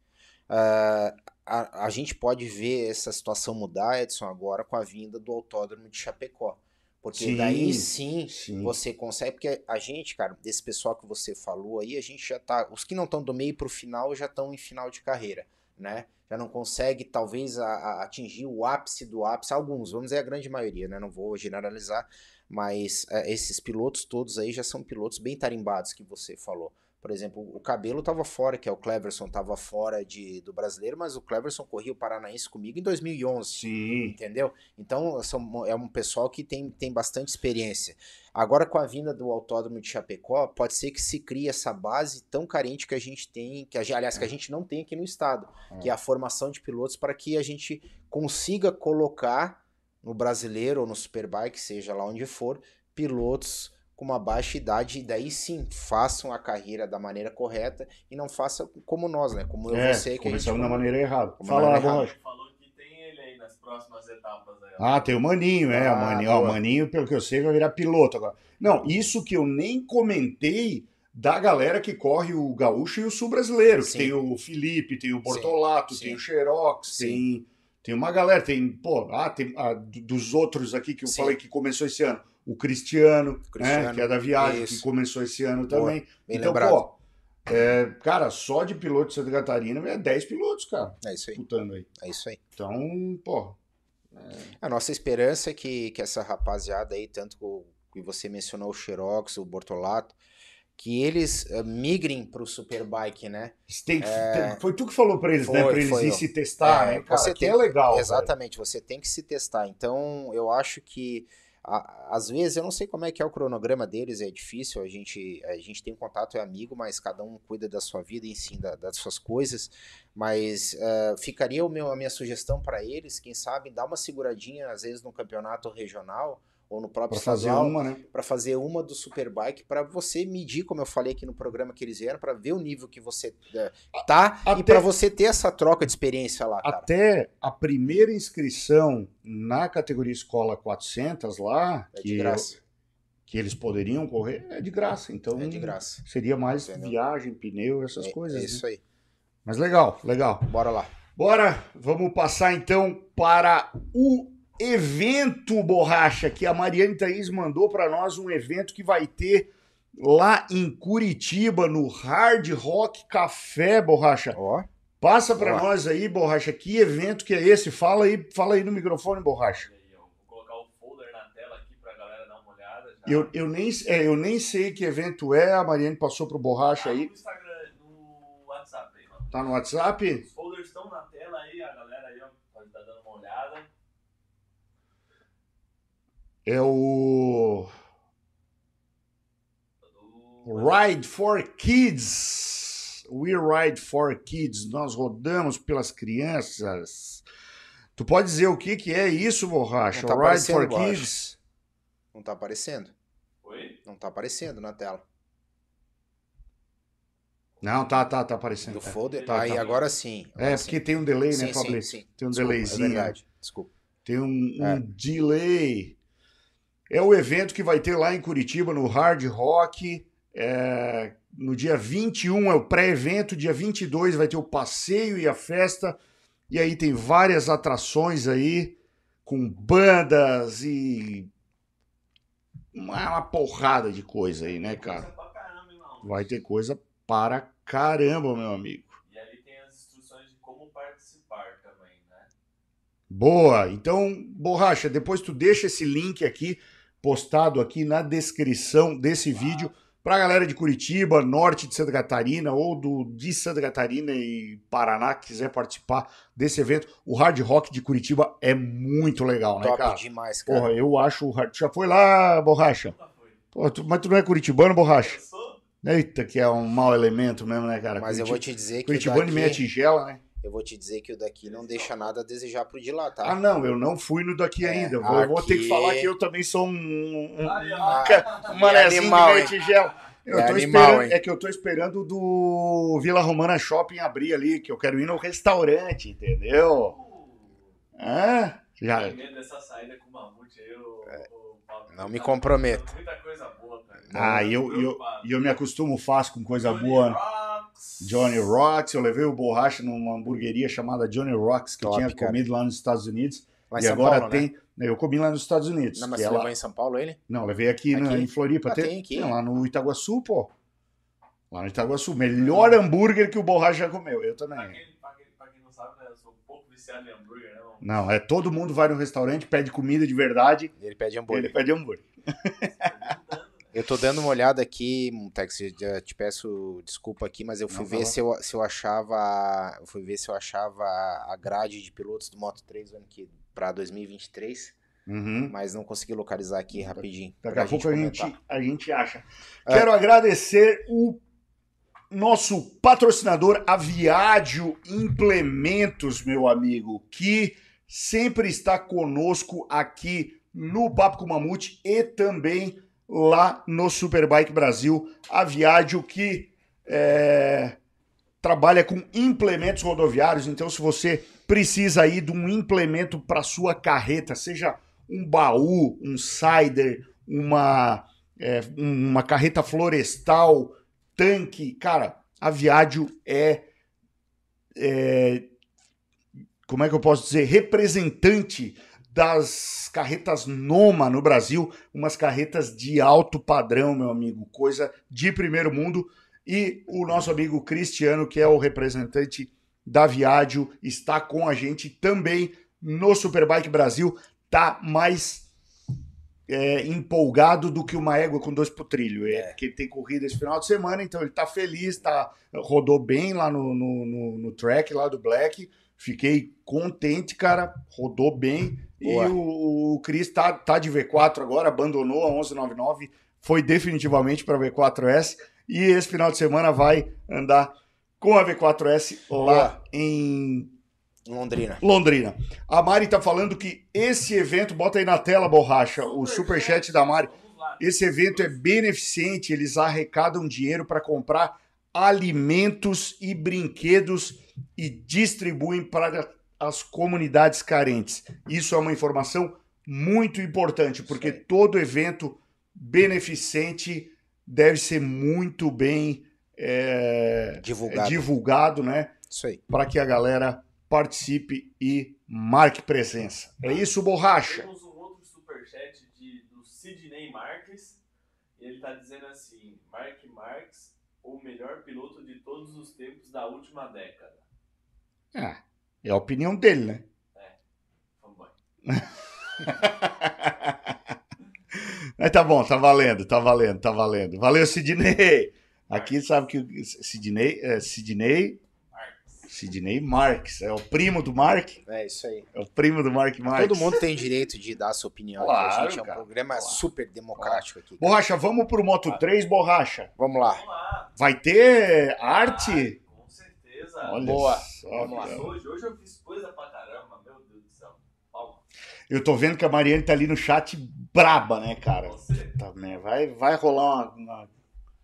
Ah, a, a gente pode ver essa situação mudar, Edson, agora com a vinda do autódromo de Chapecó. Porque Sim, daí sim, sim. você consegue. Porque a gente, cara, desse pessoal que você falou aí, a gente já tá. Os que não estão do meio pro final já estão em final de carreira. né? Já não consegue, talvez, a, a atingir o ápice do ápice. Alguns, vamos dizer a grande maioria, né? Não vou generalizar, mas é, esses pilotos todos aí já são pilotos bem tarimbados que você falou. Por exemplo, o Cabelo estava fora, que é o Cleverson, estava fora de, do brasileiro, mas o Cleverson corria o Paranaense comigo em 2011. Sim. Entendeu? Então, são, é um pessoal que tem, tem bastante experiência. Agora, com a vinda do Autódromo de Chapecó, pode ser que se crie essa base tão carente que a gente tem, que a, aliás, que a gente não tem aqui no estado, É. que é a formação de pilotos para que a gente consiga colocar no brasileiro ou no Superbike, seja lá onde for, pilotos com uma baixa idade e daí sim façam a carreira da maneira correta e não façam como nós, né? Como eu É, e você que a gente começamos da maneira errada. Como Fala falou que tem ele aí nas próximas etapas aí. Ah, tem o Maninho, é. Ah, o Maninho, ó. Maninho, pelo que eu sei, vai virar piloto agora. Não, isso que eu nem comentei da galera que corre o Gaúcho e o Sul Brasileiro. Sim. tem o Felipe, tem o Bortolato, sim. tem o Xerox, Sim. tem, tem uma galera, tem, pô, ah, tem ah, do- dos outros aqui que eu Sim. falei que começou esse ano. O Cristiano, Cristiano, né, que é da viagem, isso. que começou esse ano Boa, também. Então, lembrado. pô, é, cara, só de piloto de Santa Catarina é 10 pilotos, cara, É isso aí, disputando aí. é isso aí. Então, pô, A nossa esperança é que, que essa rapaziada aí, tanto o- que você mencionou o Xerox, o Bortolato, que eles eh, migrem pro Superbike, né? Tem tem- foi tu que falou eles, né? Eles foi ir eu. se testar, É, né, cara? você tem é legal. Exatamente, você tem que se testar. Então, eu acho que às vezes eu não sei como é que é o cronograma deles, é difícil, a gente a gente tem contato, é amigo, mas cada um cuida da sua vida e sim da- das suas coisas. Mas eh, ficaria o meu, a minha sugestão para eles, quem sabe, dar uma seguradinha às vezes no campeonato regional ou no próprio Pra fazer uma, né? para fazer uma do Superbike, para você medir, como eu falei aqui no programa que eles vieram, para ver o nível que você eh, tá e Até- para você ter essa troca de experiência lá, cara. Até a primeira inscrição na categoria Escola 400 lá, É de que, graça. que eles poderiam correr, é de graça. Então, É de graça. seria mais Entendeu? viagem, pneu, essas É- coisas. É né? isso aí. Mas legal, legal. Bora lá. Bora, vamos passar então para o evento Borracha, que a Mariane Thaís mandou para nós um evento que vai ter lá em Curitiba, no Hard Rock Café, Borracha. Ó, Passa para nós aí, Borracha, que evento que é esse? Fala aí, fala aí no microfone, Borracha. Aí, ó, vou colocar o folder na tela aqui pra galera dar uma olhada. Já. Eu, eu, nem, é, eu nem sei que evento é, a Mariane passou pro Borracha Tá aí. no Instagram, no WhatsApp aí. Tá no WhatsApp? Os folders estão na tela aí, a galera aí, ó, pode estar dando uma olhada. É o Ride for Kids. We Ride for Kids. Nós rodamos pelas crianças. Tu pode dizer o que, que é isso, Borracha? Tá Ride for Borracha. Kids. não tá aparecendo. Oi? Não tá aparecendo na tela. Não, tá, tá, tá aparecendo. Do É, folder. Tá, aí tá. agora sim. É, agora porque sim. tem um delay, sim, né, sim, Fabrício? sim. Tem um Desculpa, delayzinho. É né? verdade. Desculpa. Tem um, um É. delay. É o evento que vai ter lá em Curitiba, no Hard Rock. É, no dia 21 é o pré-evento, dia 22 vai ter o passeio e a festa. E aí tem várias atrações aí, com bandas e uma, uma porrada de coisa aí, né, cara? Vai ter coisa para caramba, meu amigo. E ali tem as instruções de como participar também, né? Boa. Então, Borracha, depois tu deixa esse link aqui postado aqui na descrição desse vídeo para a galera de Curitiba, norte de Santa Catarina ou do de Santa Catarina e Paraná que quiser participar desse evento. O Hard Rock de Curitiba é muito legal, né, Top cara? demais, cara. Porra, eu acho o Hard... Já foi lá, Borracha? Pô, tu- Mas tu não é curitibano, Borracha? Eu sou? Eita, que é um mau elemento mesmo, né, cara? Mas eu Curiti- vou te dizer que Curitibano e meia daqui, tigela, né? Eu vou te dizer que o daqui não deixa nada a desejar pro de lá, tá? Ah, não, eu não fui no daqui É, ainda. Vou, eu vou ter que aqui- falar que eu também sou um, um, um, ca- um É manezinho animal, de tigela. Eu É tô animal, é que eu tô esperando do Vila Romana Shopping abrir ali, que eu quero ir no restaurante, entendeu? Ah, já. Medo dessa saída com o Mamute aí, o, o Pablo. Não me comprometo. Muita coisa boa. Ah, e eu, eu, eu me acostumo fácil com coisa Johnny boa. Rocks. Johnny Rocks, eu levei o borracha numa hamburgueria chamada Johnny Rocks, que eu Top, tinha cara. comido lá nos Estados Unidos. Lá em e São agora Paulo, né? tem. Eu comi lá nos Estados Unidos. Não, mas que você ela- levou em São Paulo ele? Não, levei aqui, na- Aqui? em Floripa. Ah, tem aqui? lá no Itaguaçu, pô. Lá no Itaguaçu. Melhor hambúrguer que o Borracha já comeu. Eu também. Pra quem, pra quem- pra quem não sabe, né? Eu sou um pouco viciado em hambúrguer, né? Não, é todo mundo vai no restaurante, pede comida de verdade, Ele pede hambúrguer. ele pede hambúrguer. Eu tô dando uma olhada aqui, Montex, eu te peço desculpa aqui, mas eu fui Não, ver se eu, se eu achava. Eu fui ver se eu achava a grade de pilotos do Moto 3 ano que para 2023, Uhum. mas não consegui localizar aqui rapidinho. Daqui a pouco a gente, a gente acha. É. Quero agradecer o nosso patrocinador Aviádio Implementos, meu amigo, que sempre está conosco aqui no Papo com Mamute e também lá no Superbike Brasil. Aviádio que é, trabalha com implementos rodoviários, então se você precisa aí de um implemento para sua carreta, seja um baú, um cider, uma, é, uma carreta florestal, tanque, cara, a Viádio é, é, como é que eu posso dizer, representante das carretas Noma no Brasil, umas carretas de alto padrão, meu amigo, coisa de primeiro mundo. E o nosso amigo Cristiano, que é o representante da Viádio, está com a gente também no Superbike Brasil, tá mais é, empolgado do que uma égua com dois pro trilho. É, porque ele tem corrida esse final de semana, então ele tá feliz, tá, rodou bem lá no, no, no, no track lá do Black. Fiquei contente, cara. Rodou bem. Boa. E o, o Cris tá, tá de V4 agora, abandonou a 1199, foi definitivamente para V4S. E esse final de semana vai andar com a V4S lá Boa. em Londrina. Londrina. A Mari tá falando que esse evento, bota aí na tela, borracha, o superchat da Mari. Lá. Esse evento é beneficente, eles arrecadam dinheiro para comprar alimentos e brinquedos e distribuem para as comunidades carentes. Isso é uma informação muito importante, porque todo evento beneficente deve ser muito bem é, Divulgado. divulgado, né? Isso aí. Para que a galera participe e marque presença. É isso, borracha? Temos um outro superchat de, do Sidney Marques. E ele tá dizendo assim: Mark Marques, o melhor piloto de todos os tempos da última década. É, é a opinião dele, né? Fanboy. Mas tá bom, tá valendo, tá valendo, tá valendo. Valeu, Sidney! Aqui sabe que o Sidney, é, Sidney. Sidney Marques, é o primo do Mark, É isso aí. é o primo do Mark Marques. Todo mundo tem direito de dar a sua opinião aqui. A Claro, gente é um cara. programa Claro. super democrático aqui. Borracha, vamos pro Moto 3, Borracha. Vamos lá. Vamos lá. Vai ter arte? Ah, com certeza. Olha Boa. só, Vamos lá. cara. Hoje, hoje eu fiz coisa pra caramba, meu Deus do céu. Palma. Eu tô vendo que a Mariane tá ali no chat braba, né, cara? Você. Tá, né? vai, vai rolar uma, uma,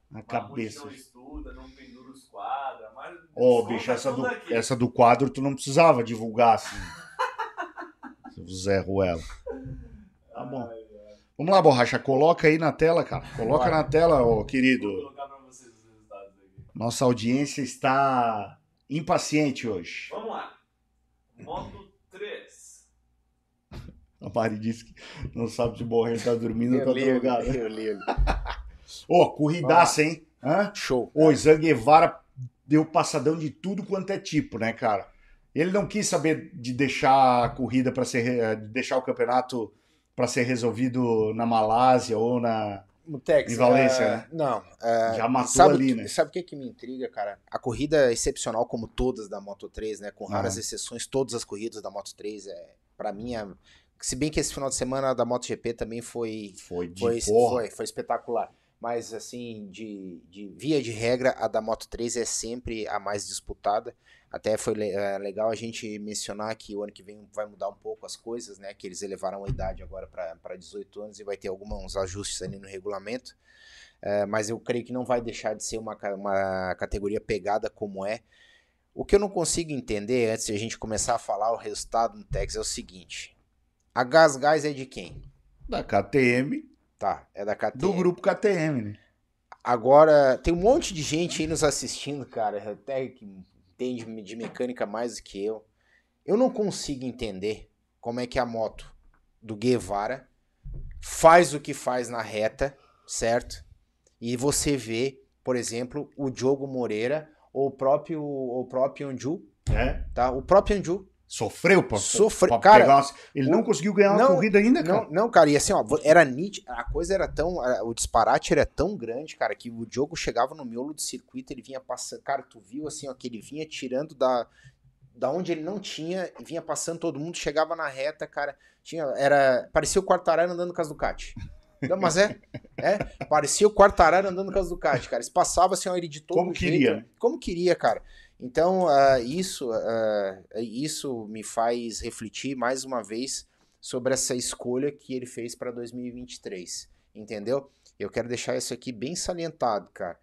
uma cabeça. Não estuda, não pendura os quadros. Mas Ô, som bicho, tá essa do, aqui. essa do quadro tu não precisava divulgar assim. Seu Zé Ruela. Tá bom. Ai, ai. Vamos lá, borracha, coloca aí na tela, cara. Coloca Bora. na tela, ô Vou querido. colocar pra vocês os resultados aqui. Nossa audiência está impaciente hoje. Vamos lá. Moto 3. A Mari disse que não sabe se o Borracha tá dormindo ou tá Eu li, eu li, drogado. eu li, Ô, corridaça, hein? Hã? Show. Ô, Zé Guevara deu passadão de tudo quanto é tipo, né, cara? Ele não quis saber de deixar a corrida para ser, re- de deixar o campeonato para ser resolvido na Malásia ou na. Mutex, Em Valência, é, né? Não. é, Já matou sabe, ali, o que- né? Sabe o que, que me intriga, cara? A corrida é excepcional, como todas da Moto 3, né? Com raras Ah. exceções, todas as corridas da Moto 3, é, pra mim, é... se bem que esse final de semana da MotoGP também foi, Foi foi, foi, foi espetacular. Mas, assim, de, de via de regra, a da Moto 3 é sempre a mais disputada. Até foi é, legal a gente mencionar que o ano que vem vai mudar um pouco as coisas, né? Que eles elevaram a idade agora para 18 anos e vai ter alguns ajustes ali no regulamento. É, mas eu creio que não vai deixar de ser uma, uma categoria pegada como é. O que eu não consigo entender, antes de a gente começar a falar o resultado no Texas, é o seguinte. A Gas Gás é de quem? Da KTM, Tá, é da KTM. do grupo KTM, né? Agora, tem um monte de gente aí nos assistindo, cara, até que entende de mecânica mais do que eu. Eu não consigo entender como é que a moto do Guevara faz o que faz na reta, certo? E você vê, por exemplo, o Diogo Moreira ou o próprio, o próprio Anju É. Tá? O próprio Anju Sofreu pra, Sofre... pra Cara, pegar uma- Ele não conseguiu ganhar uma não, corrida ainda, cara. Não, não, cara, e assim, ó, era nítido, a coisa era tão, o disparate era tão grande, cara, que o Diogo chegava no miolo do circuito, ele vinha passando, cara, tu viu assim, ó, que ele vinha tirando da, da onde ele não tinha, e vinha passando todo mundo, chegava na reta, cara, tinha, era, parecia o Quartararo andando com as Ducati. Não, mas é, é, parecia o Quartararo andando com as Ducati, cara, eles passavam assim, ó, ele de todo Como jeito, queria, né? como queria, cara. Então, ah, isso, ah, isso me faz refletir mais uma vez sobre essa escolha que ele fez para 2023, entendeu? Eu quero deixar isso aqui bem salientado, cara.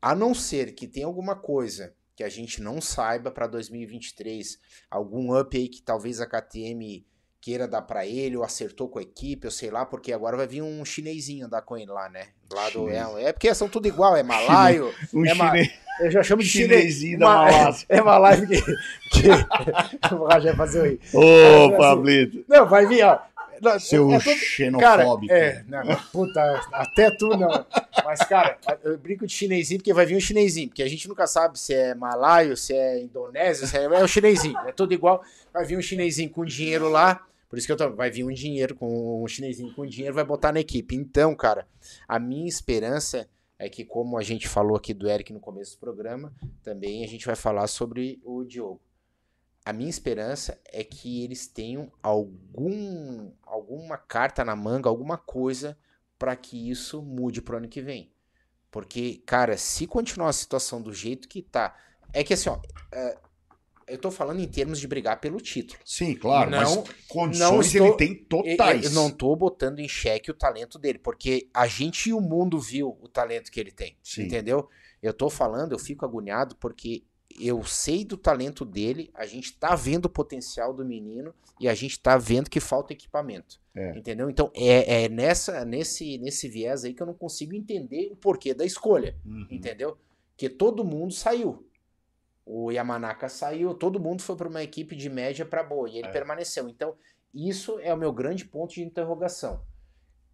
A não ser que tenha alguma coisa que a gente não saiba para 2023, algum up aí que talvez a KTM queira dar para ele, ou acertou com a equipe, eu sei lá, porque agora vai vir um chinesinho andar com ele lá, né? Lá do, é, é porque são tudo igual, é malaio, Um é ma- chinês, eu já chamo de chinesinho da Ma- Malásia. É uma live que, que o Rajé fazer aí. Ô, assim, Pablito. Não, vai vir, ó. Não, Seu é Cara, xenofóbico. é, não, não, puta, até tu não. Mas, cara, eu brinco de chinesinho porque vai vir um chinesinho, porque a gente nunca sabe se é malaio, se é indonésio, se é, é o chinesinho, é tudo igual. Vai vir um chinesinho com dinheiro lá, por isso que eu tô, vai vir um dinheiro com um chinesinho com dinheiro, vai botar na equipe. Então, cara, a minha esperança é que, como a gente falou aqui do Eric no começo do programa, também a gente vai falar sobre o Diogo. A minha esperança é que eles tenham algum, alguma carta na manga, alguma coisa para que isso mude pro ano que vem. Porque, cara, se continuar a situação do jeito que tá. É que assim, ó. Eu tô falando em termos de brigar pelo título. Sim, claro, Não- mas condições não estou- ele tem Eu- totais. Eu não tô botando em xeque o talento dele, porque a gente e o mundo viu o talento que ele tem. Sim. Entendeu? Eu tô falando, eu fico agoniado porque eu sei do talento dele, a gente tá vendo o potencial do menino e a gente tá vendo que falta equipamento. É. Entendeu? Então é, é nessa, nesse, nesse viés aí que eu não consigo entender o porquê da escolha. Uhum. Entendeu? Que todo mundo saiu. O Yamanaka saiu, todo mundo foi para uma equipe de média para boa e ele É. permaneceu. Então, isso é o meu grande ponto de interrogação.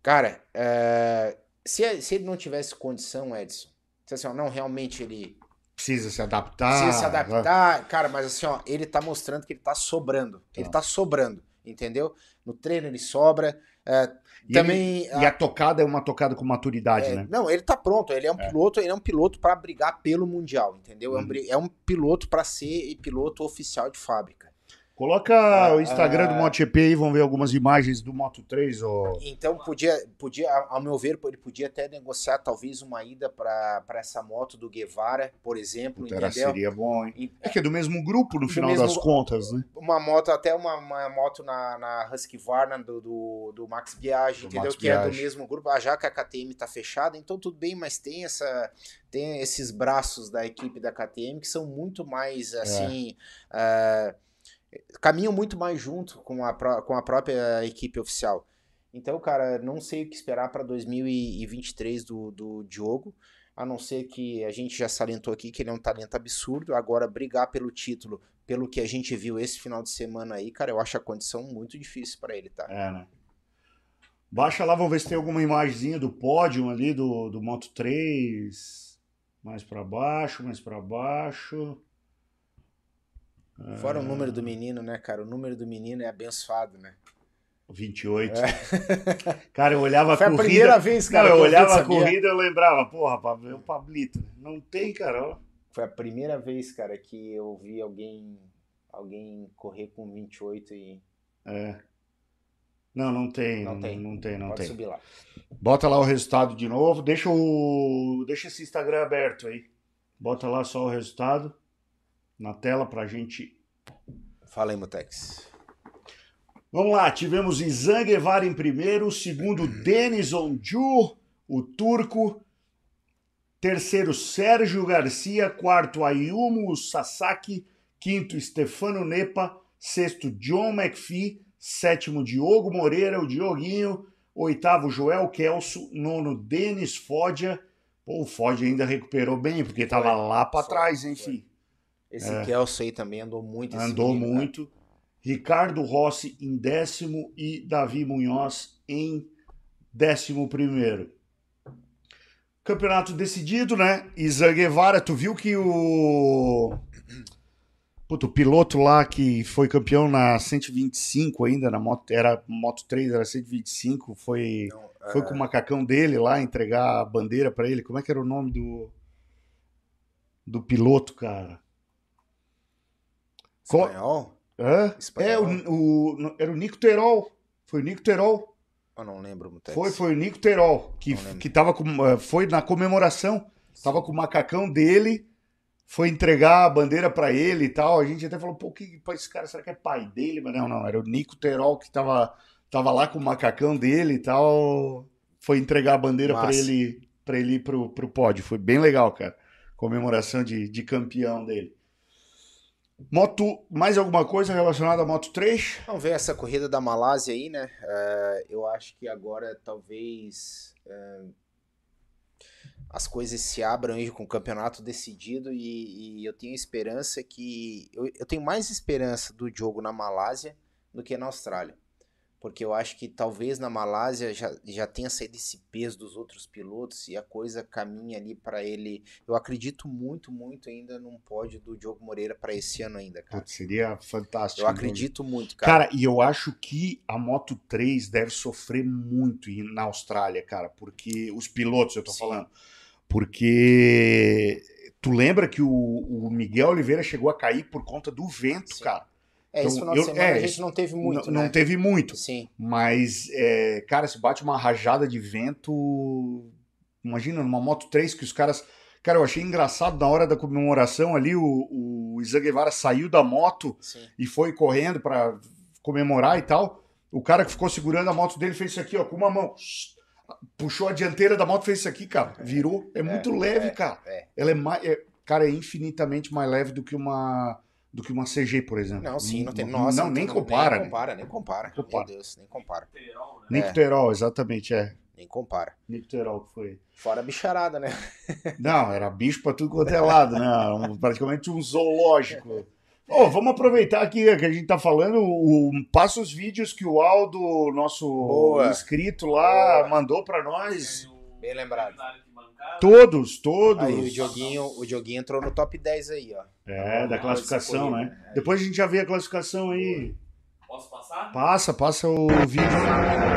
Cara, é, se, se ele não tivesse condição, Edson, se assim, ó, não, realmente ele Precisa se adaptar. precisa se adaptar, cara, mas assim, ó, ele tá mostrando que ele tá sobrando. Ele tá sobrando, entendeu? No treino ele sobra. é, E também. E a tocada é uma tocada com maturidade, É, né? Não, ele tá pronto. Ele é um É. piloto, ele é um piloto para brigar pelo mundial, entendeu? É um Uhum. É um piloto para ser piloto oficial de fábrica. Coloca Ah, o Instagram do ah. MotoGP aí, vão ver algumas imagens do Moto 3. Ó. Então podia, podia, ao meu ver, ele podia até negociar talvez uma ida para essa moto do Guevara, por exemplo, Puta, seria bom, hein? É que é do mesmo grupo, no Do final mesmo- das contas, né? Uma moto, até uma, uma moto na, na Husqvarna do, do, do Max Biaggi, Do entendeu? Max que é do mesmo grupo. Ah, já que a KTM tá fechada, então tudo bem, mas tem essa tem esses braços da equipe da KTM que são muito mais assim. ah, caminham muito mais junto com a, com a própria equipe oficial. Então, cara, não sei o que esperar para 2023 do, do Diogo, a não ser que a gente já salientou aqui que ele é um talento absurdo. Agora, brigar pelo título, pelo que a gente viu esse final de semana aí, cara, eu acho a condição muito difícil para ele, tá? É, né? Baixa lá, vamos ver se tem alguma imagenzinha do pódio ali do, do Moto 3. Mais pra baixo, mais pra baixo. Fora o número do menino, né, cara? O número do menino é abençoado, né? 28. Cara, eu olhava a Foi a corrida. primeira vez, cara. não, eu olhava a corrida e eu lembrava, porra, Pablo, é o Pablito. Não tem, cara. Foi a primeira vez, cara, que eu vi alguém alguém correr com 28 e É. Não, não tem. Não Não, tem. não tem, não pode tem. subir lá. Bota lá o resultado de novo. Deixa o. Deixa esse Instagram aberto aí. Bota lá só o resultado na tela pra gente. Fala aí, Mutex. Vamos lá, tivemos Izan Guevara em primeiro, segundo Denis Onju, o turco. Terceiro, Sérgio Garcia. Quarto, Ayumu Sasaki. Quinto, Stefano Nepa. Sexto, John McPhee. Sétimo, Diogo Moreira, o Dioguinho. Oitavo, Joel Kelso. Nono, Denis Foggia. Pô, o Foggia ainda recuperou bem, porque tava lá Foi, trás, filho? Esse É. Kelso aí também andou muito. Andou menino, muito. Ricardo Rossi em décimo e Davi Munhoz em décimo primeiro. Campeonato decidido, né? Isa Guevara, tu viu que o Puto, o piloto lá que foi campeão na 125 ainda, na moto, era Moto 3, era 125, foi, Não, foi ah, com o macacão dele lá entregar a bandeira pra ele. Como é que era o nome do, do piloto, cara? Espanhol? Hã? É, Espanhol? o, o- era o Nico Terol. Foi o Nico Terol. Eu não lembro, Mutex. Foi, foi o Nico Terol. Que, que tava com. eh, Foi na comemoração. Tava com o macacão dele. Foi entregar a bandeira pra ele e tal. A gente até falou, pô, que esse cara, será que é pai dele? Mas não, não. Era o Nico Terol que tava, tava lá com o macacão dele e tal. Foi entregar a bandeira pra Massa. ele, pra ele ir pro, pro pódio. Foi bem legal, cara. Comemoração de, de campeão dele. Moto, mais alguma coisa relacionada à Moto 3? Vamos ver essa corrida da Malásia aí, né? É, eu acho que agora talvez é, as coisas se abram aí com o campeonato decidido e, e eu tenho esperança que. Eu, eu tenho mais esperança do jogo na Malásia do que na Austrália. Porque eu acho que talvez na Malásia já, já tenha saído esse peso dos outros pilotos e a coisa caminha ali para ele. Eu acredito muito, muito ainda num pódio do Diogo Moreira para esse ano ainda, cara. Putz, seria fantástico. Eu acredito muito, cara. Cara, e eu acho que a Moto 3 deve sofrer muito na Austrália, cara, porque os pilotos, eu tô Sim. falando, porque tu lembra que o, o Miguel Oliveira chegou a cair por conta do vento, Sim. cara. É, esse Então, final de eu- semana é, a gente não teve muito, não, né? não teve muito, Sim, mas, é, cara, se bate uma rajada de vento, imagina, numa Moto 3 que os caras... Cara, eu achei engraçado na hora da comemoração ali, o, o Isa Guevara saiu da moto sim. e foi correndo pra comemorar e tal. O cara que ficou segurando a moto dele fez isso aqui, ó, com uma mão. Puxou a dianteira da moto, fez isso aqui, cara. Virou. É muito leve, é, cara. é. Ela é mais. é- cara, é infinitamente mais leve do que uma. Do que uma CG, por exemplo. Não, sim, não tem. Não, Nossa, nem tem- compara. Nem né? compara, nem compara. Compara. Meu Deus, nem compara. Terol, né? É. Terol, exatamente, é. Nem compara. Nico Terol que foi. Fora a bicharada, né? Não, era bicho pra tudo quanto é lado, né? Era um- praticamente um zoológico. Ô, vamos aproveitar aqui que a gente tá falando, o, passa os vídeos que o Aldo, nosso Boa. inscrito lá, Boa. mandou pra nós. Bem lembrado. Todos, todos. Aí o Dioguinho, o Dioguinho entrou no top 10 aí, ó. É, da classificação, né? Depois a gente já vê a classificação aí. Posso passar? Passa, passa o vídeo.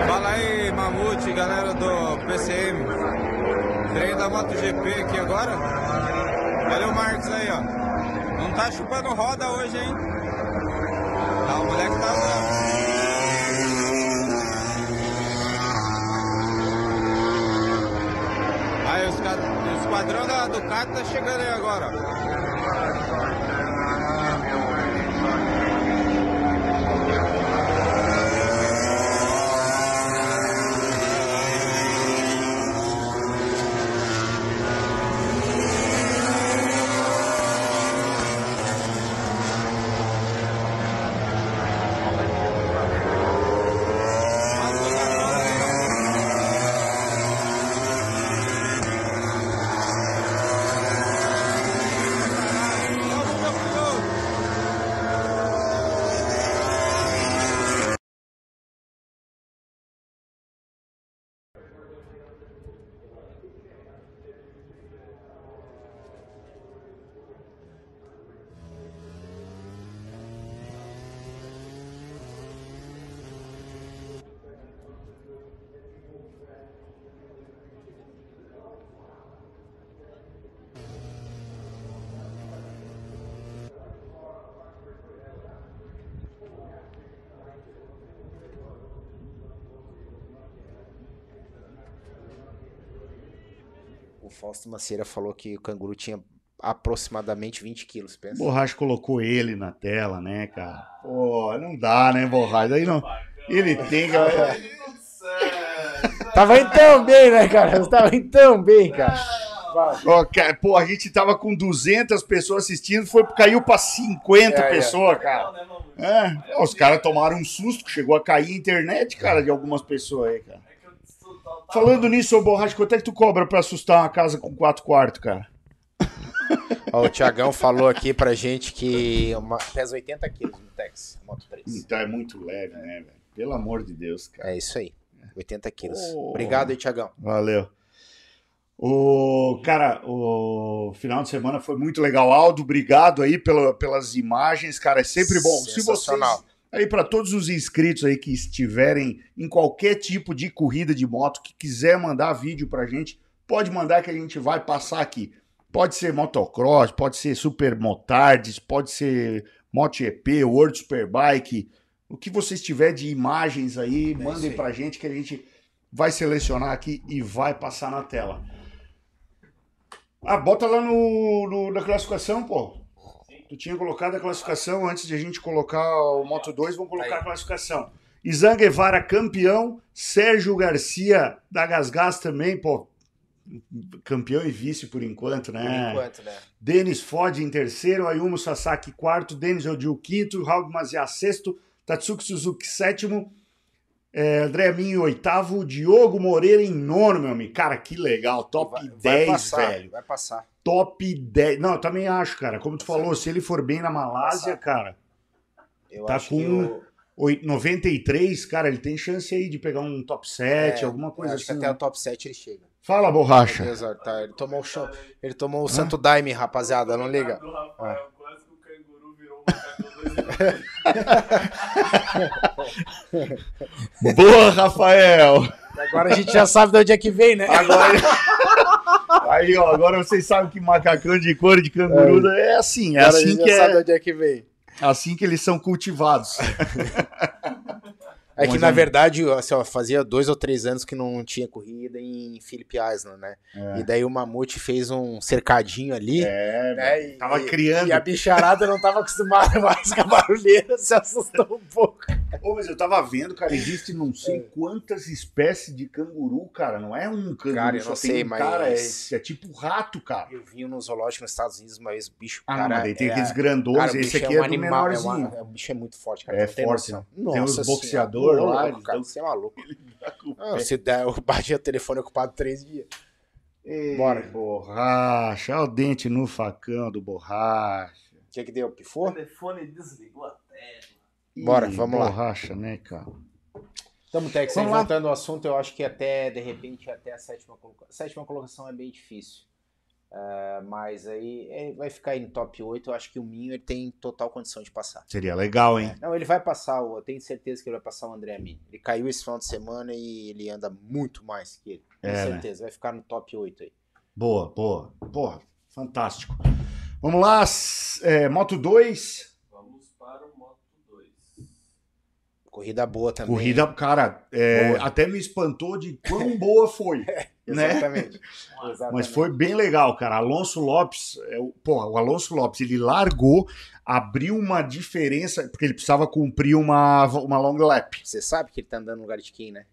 Fala aí, Mamute, galera do PCM. Treino da MotoGP aqui agora. Olha o Marcos aí, ó. Não tá chupando roda hoje, hein? Tá, o moleque tá bom. Aí, os ca- o esquadrão da Ducati tá chegando aí agora. ó. Vamos, meu piloto. O Fausto Maceira falou que o canguru tinha aproximadamente 20 quilos, pensa. Borracha colocou ele na tela, né, cara? Pô, não dá, né, Borracha? Aí não. Ele tem que. Ai, meu Deus do céu. Tava indo tão bem, né, cara? Você tava indo tão bem, cara. Cara, pô, a gente tava com 200 pessoas assistindo, foi, caiu pra 50 É, é. pessoas, cara. Não, né? É, os caras tomaram um susto, que chegou a cair a internet, cara, de algumas pessoas aí, cara. É que eu tô- tô- tô- Falando nisso, ô Borracha, quanto é que tu cobra pra assustar uma casa com quatro quartos, cara? Ó, o Tiagão falou aqui pra gente que uma- pesa 80 quilos no Tex, Moto 3. Então é muito leve, né, velho? Pelo amor de Deus, cara. É isso aí, 80 quilos. Oh. Obrigado aí, Tiagão. Valeu. O cara, o final de semana foi muito legal. Aldo, obrigado aí pela, pelas imagens, cara. É sempre bom. Se vocês. Aí para todos os inscritos aí que estiverem em qualquer tipo de corrida de moto, que quiser mandar vídeo pra gente, pode mandar que a gente vai passar aqui. Pode ser motocross, pode ser super motards, pode ser MotoGP, World Superbike, o que vocês tiver de imagens aí, isso mandem aí. pra gente que a gente vai selecionar aqui e vai passar na tela. Ah, bota lá no, no- na classificação, pô. Tu tinha colocado a classificação antes de a gente colocar o Moto 2, vamos colocar Aí. a classificação. Izan Guevara campeão, Sérgio Garcia da Gasgas também, pô. Campeão e vice por enquanto, né? Por enquanto, né? Denis Ford em terceiro, Ayumu Sasaki quarto, Denis Odil quinto, Raul Mazia sexto, Tatsuki Suzuki sétimo, é, André Minho oitavo, Diogo Moreira em nono, meu amigo. Cara, que legal, top Vai- vai 10, passar, velho. Vai passar. Top 10. Não, eu também acho, cara. Como tu falou, se ele for bem na Malásia, cara, Eu Tá acho com que oi- 93, cara, ele tem chance aí de pegar um top 7, é, alguma eu coisa acho que assim. até o top 7 ele chega. Fala, borracha. Ó, tá, ele tomou o show. Ele tomou o Santo Daime, rapaziada, não liga. Do Boa, Rafael. Agora a gente já sabe de onde é que vem, né? Agora. Aí, ó, agora vocês sabem que macacão de couro de canguru é, assim, é Agora a assim gente que já sabe de é, onde é que vem. assim que eles são cultivados. É que, Mas na é- verdade, assim, ó, fazia dois ou três anos que não tinha corrida em Phillip Island, né? É. E daí o Mamute fez um cercadinho ali. É, né? E, tava criando. E a bicharada não tava acostumada mais com a barulheira, se assustou um pouco. Ô, mas eu tava vendo, cara, existe não sei quantas espécies de canguru, cara. Não é um canguru, Cara, eu não sei, um mas- cara, é, é tipo rato, cara. Eu vi no zoológico nos Estados Unidos uma o bicho, Ah, cara, mas daí tem é- aqueles grandões, cara, esse bicho aqui é, um do animal, é menorzinho. uma- é- o bicho é muito forte, cara. É forte, né? Tem os Nossa senhora, lá, louco, cara, dão- você é maluco. Ah, se der, eu bati o telefone ocupado três dias. Ei, Bora. Borracha, olha o dente no facão do borracha. O que que deu? O Pifou? telefone desligou a tela. Bora, Ih, vamos lá. Borracha, né, cara? Tamo, Tex, voltando ao assunto, eu acho que até, de repente, até a sétima colocação. sétima colocação é bem difícil. Ah, mas aí é, vai ficar aí no top 8. Eu acho que o Minho ele tem total condição de passar. Seria legal, hein? Não, ele vai passar, eu tenho certeza que ele vai passar o André Minho. Ele caiu esse final de semana e ele anda muito mais que ele. Com É, né? certeza, vai ficar no top 8 aí. Boa, boa. Porra, fantástico. Vamos lá, é, Moto 2. Vamos para o Moto 2. Corrida boa também. Corrida, cara, é, Boa. até me espantou de quão boa foi. né? Exatamente. Mas Exatamente. Mas foi bem legal, cara. Alonso Lopes, é, o- porra, o Alonso Lopes, ele largou, abriu uma diferença, porque ele precisava cumprir uma, uma long lap. Você sabe que ele tá andando no lugar de quem, né?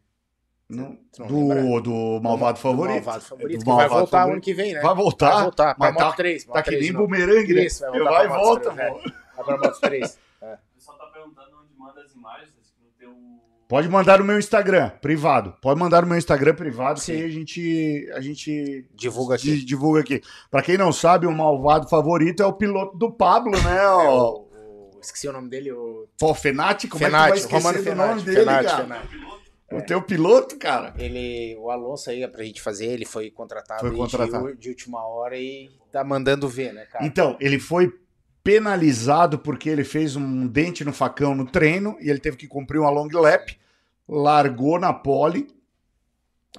Não- não lembra? do, do Malvado Do Favorito. Malvado favorito. Do que vai Malvado voltar Favorito. ano que vem, né? Vai voltar, Vai voltar. Mas tá, 3. tá que nem bumerangue, né? Isso, vai Vai, voltar vai e volta, 3, pô. Vai pra Moto 3. O pessoal tá perguntando onde manda as imagens. No teu. Pode mandar no meu Instagram, privado. Pode mandar no meu Instagram privado, que Sim. aí a gente, a gente Divulga aqui. di- divulga aqui. Pra quem não sabe, o malvado favorito é o piloto do Pablo, né? É, O, o- o- esqueci o nome dele, o Pô, Fenati, como é Fenati, que tu vai Romano esquecer do Fenati. nome dele, Fenati, cara? Fenati. O teu piloto, cara. Ele, o Alonso aí, pra gente fazer, ele foi contratado, Foi contratado. De, de última hora e tá mandando ver, né, cara? Então, ele foi penalizado porque ele fez um dente no facão no treino e ele teve que cumprir uma long lap, largou na pole,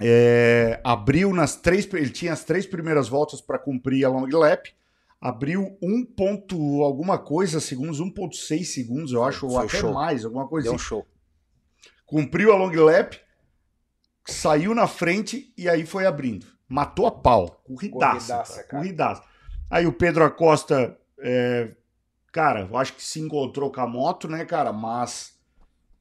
é, abriu nas três, ele tinha as três primeiras voltas para cumprir a long lap, abriu 1 ponto alguma coisa segundos, 1.6 segundos, eu acho, ou até show. mais, alguma coisa Deu um assim. show. Cumpriu a long lap, saiu na frente e aí foi abrindo. Matou a pau. Corridaça. Corridaça. Corridaça. Aí o Pedro Acosta, é, cara, eu acho que se encontrou com a moto, né, cara? Mas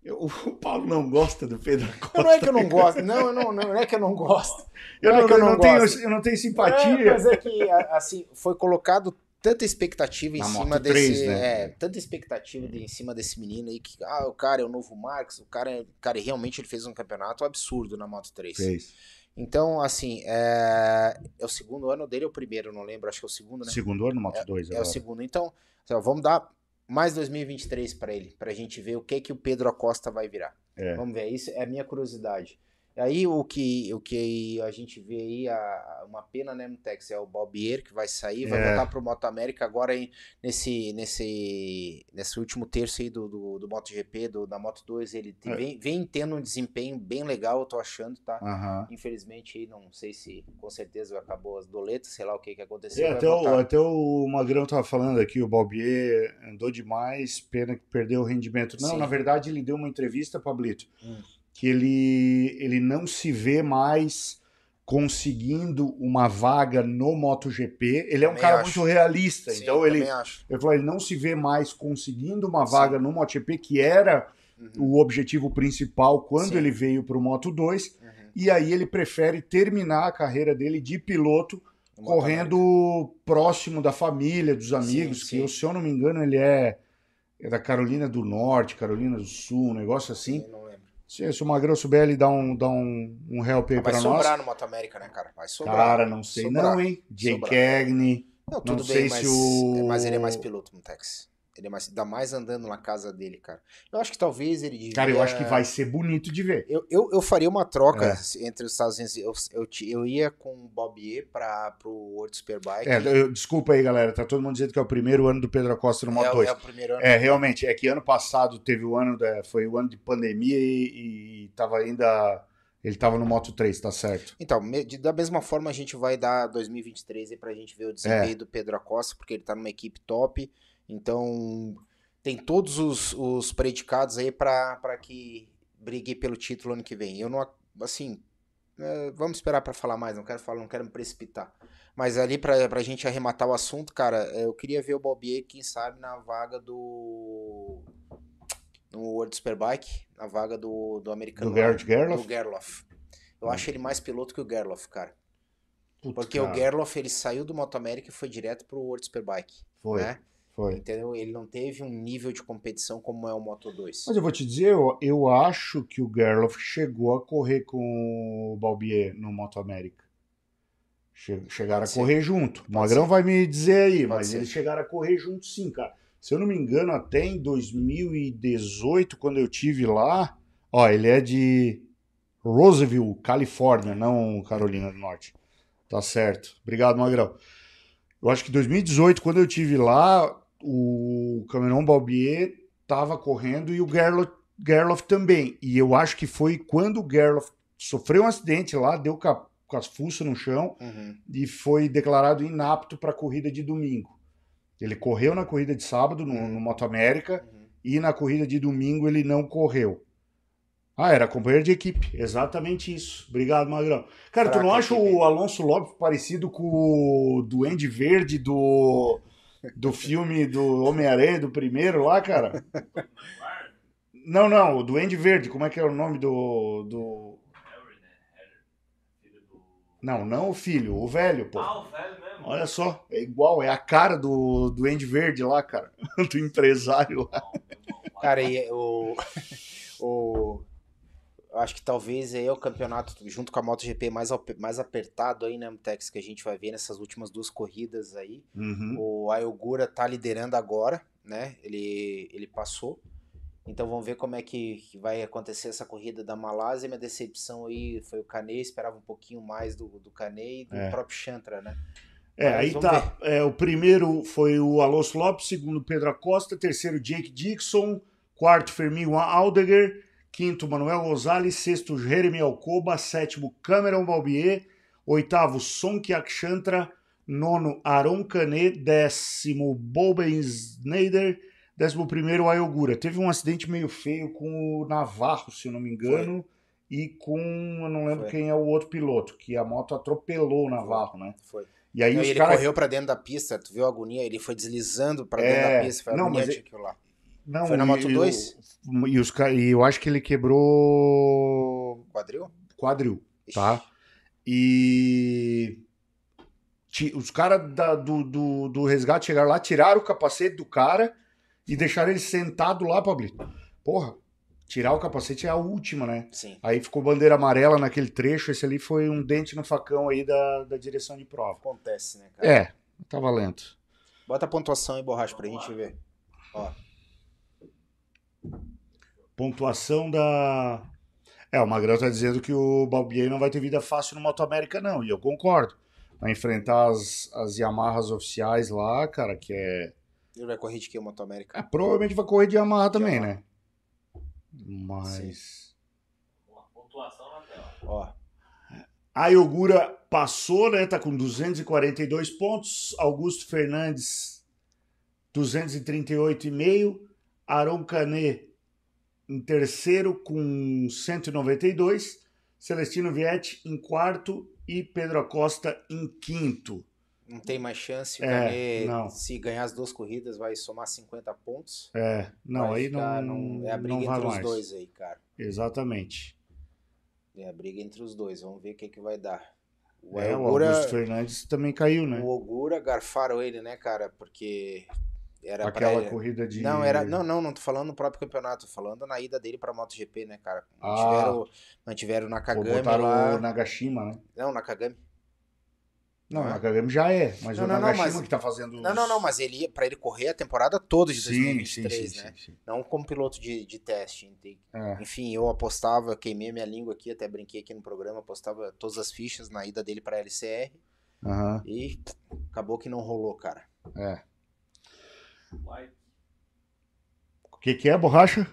eu- o Paulo não gosta do Pedro Acosta. Não é que eu não gosto, não, não, não é que eu não gosto. Eu não é eu eu não tenho, eu não tenho É, simpatia. mas é que, assim, foi colocado tanta expectativa em Na cima desse. 3, né? É, tanta expectativa de- em cima desse menino aí que, ah, o cara é o novo Marcos, o cara, é- cara realmente ele fez um campeonato absurdo na Moto 3. Fez. Então, assim, é, é o segundo ano dele ou o primeiro, não lembro, acho que é o segundo, né? Segundo ano, Moto 2. É o segundo. Então, assim, vamos dar mais 2023 pra ele, pra gente ver o que que o Pedro Acosta vai virar. É. Vamos ver, isso é a minha curiosidade. Aí o que, o que a gente vê aí, a, uma pena, né, Mutex, é o Balbier que vai sair, vai É. voltar pro Moto América agora nesse, nesse, nesse último terço aí do, do, do MotoGP, do, da Moto 2, ele te- É. vem, vem tendo um desempenho bem legal, eu tô achando, tá? Aham. Infelizmente aí, não sei se com certeza acabou as doletas, sei lá o que que aconteceu. É, até, o, até o Magrão tava falando aqui, o Balbier andou demais, pena que perdeu o rendimento. Não, Sim. na verdade ele deu uma entrevista, Pablito, Hum. Que ele, ele não se vê mais conseguindo uma vaga no MotoGP. Ele é um Também cara acho. muito realista, Sim, então ele, ele falou, ele não se vê mais conseguindo uma Sim. vaga no MotoGP, que era Uhum, o objetivo principal quando Sim. ele veio para o Moto 2, uhum. e aí ele prefere terminar a carreira dele de piloto América. correndo próximo da família, dos amigos, Sim, que sim. eu, se eu não me engano ele é, é da Carolina do Norte, Carolina do Sul, um negócio assim. Sim. Se, se o Magrão souber, ele dá um, dá um, um help aí Vai pra nós. sobrar no Moto América, né, cara? Vai sobrar. Cara, não sei Sobrar. não, hein? Jay. Cagney. Não, tudo sei bem, se mas, o- mas ele é mais piloto, Mutex. Ele é mais, ainda mais andando na casa dele, cara. Eu acho que talvez ele devia... Cara, eu acho que vai ser bonito de ver. Eu, eu, eu faria uma troca É. entre os Estados Unidos. Eu, eu, eu ia com o Bobier para pro World Superbike. É, eu- desculpa aí, galera. Tá todo mundo dizendo que é o primeiro ano do Pedro Acosta no Moto é, 2. é o primeiro ano. É, realmente, é que ano passado teve o ano da, foi o ano de pandemia e, e tava ainda ele tava no Moto 3, tá certo? Então, da mesma forma, a gente vai dar 2023 aí pra gente ver o desempenho É. do Pedro Acosta, porque ele tá numa equipe top. Então, tem todos os, os predicados aí pra que brigue pelo título ano que vem. Eu não, assim, é, vamos esperar pra falar mais, não quero falar, não quero me precipitar. Mas ali pra, pra gente arrematar o assunto, cara, eu queria ver o Balbier, quem sabe, na vaga do. No World Superbike, na vaga do, do americano. Do lá, Gerhard Gerloff? Do Gerloff. Eu acho ele mais piloto que o Gerloff, cara. Putz, Porque cara, o Gerloff, ele saiu do Moto América e foi direto pro World Superbike, foi, né? Foi. Entendeu? Ele não teve um nível de competição como é o Moto 2. Mas eu vou te dizer, eu, eu acho que o Gerloff chegou a correr com o Balbier no Moto América. Che- chegaram Pode a ser. correr junto. O Pode Magrão ser. vai me dizer aí, Pode mas ser. eles chegaram a correr junto sim, cara. Se eu não me engano, até em 2018, quando eu tive lá, ó, ele é de Roseville, Califórnia, não Carolina do Norte. Tá certo. Obrigado, Magrão. Eu acho que em 2018, quando eu tive lá, o Cameron Balbier tava correndo e o Gerloff, Gerloff também. E eu acho que foi quando o Gerloff sofreu um acidente lá, deu com, as fuças no chão Uhum. e foi declarado inapto para a corrida de domingo. Ele correu na corrida de sábado no, no Moto América Uhum. e na corrida de domingo ele não correu. Ah, era companheiro de equipe. Exatamente isso. Obrigado, Magrão. Cara, tu Fraca não acha o Alonso Lopes parecido com o Duende Verde do, do filme do Homem-Aranha, do primeiro lá, cara? Não, não, o Duende Verde. Como é que é o nome do. do... Harry? Harry, filho do. Não, não o filho, o velho, pô. Ah, o velho mesmo. Olha só, é igual, é a cara do Duende Verde lá, cara. Do empresário lá. Cara, e o, o. Eu acho que talvez aí é o campeonato, junto com a MotoGP, mais, mais apertado aí, né, Tex, que a gente vai ver nessas últimas duas corridas aí. Uhum. O Ayogura tá liderando agora, né? Ele, ele passou. Então vamos ver como é que, que vai acontecer essa corrida da Malásia. Minha decepção aí foi o Kanei, esperava um pouquinho mais do, do Kanei e do É. próprio Chantra, né? É, Mas aí tá. É, o primeiro foi o Alonso Lopes, segundo Pedro Acosta, terceiro Jake Dixon, quarto Fermin Aldeguer, quinto Manuel Rosales, sexto Jeremy Alcoba, sétimo Cameron Balbier, oitavo Sonky Akshantra, nono Aaron Canet, décimo Boben Snyder, décimo primeiro Ayogura. Teve um acidente meio feio com o Navarro, se eu não me engano, e com, eu não lembro Foi. quem é o outro piloto, que a moto atropelou o Navarro, né? Foi. E aí Não, os ele caras correu pra dentro da pista, tu viu a agonia? Ele foi deslizando pra É, dentro da pista, foi não, mas aquilo lá. Não, Foi na e- Moto e 2? o- E, os, e eu acho que ele quebrou Quadril? quadril, Ixi. tá? E ti- os caras do, do, do resgate chegaram lá, tiraram o capacete do cara e deixaram ele sentado lá, Pablito. Porra, tirar o capacete é a última, né? Sim. Aí ficou bandeira amarela naquele trecho. Esse ali foi um dente no facão aí da, da direção de prova. Acontece, né, cara? É, tá valendo. Bota a pontuação aí, borracha, pra gente ver. Ó, Pontuação da. É, o Magrão tá dizendo que o Balbier não vai ter vida fácil no Moto América, não, e eu concordo. Vai enfrentar as, as Yamahas oficiais lá, cara, que é. Ele vai correr de que o Moto América? é, provavelmente vai correr de Yamaha também, né? Mas. Uma pontuação na tela. Ó, A Iogura passou, né? Tá com 242 pontos. Augusto Fernandes, 238,5. Aron Canet em terceiro com 192. Celestino Vietti em quarto e Pedro Acosta em quinto. não tem mais chance. O É, não. se ganhar as duas corridas, vai somar 50 pontos. É, não, Vai aí não, num- É a briga entre os mais. dois aí, cara. Exatamente. É a briga entre os dois. Vamos ver o que, que vai dar. O É, o Ogura, Augusto Fernandes também caiu, né? o Ogura garfaram ele, né, cara? Porque era pra Aquela ele- corrida de. Não, era. Não, não, não tô falando no próprio campeonato, tô falando na ida dele pra MotoGP, né, cara? Ah. Mantiveram, mantiveram na Pô, botaram lá. o Nagashima, né? Não, na Kagami. Não, Não o é? Nagashima já é, mas Não, o não, Nagashima mas- que tá fazendo. Não, não, não, mas ele ia, pra ele correr a temporada toda de Sim, 2023, sim, sim, né? sim, sim. Não como piloto de, de teste. É. Enfim, eu apostava, queimei minha língua aqui, até brinquei aqui no programa, apostava todas as fichas na ida dele pra LCR e acabou que não rolou, cara. é. O que, que é, borracha?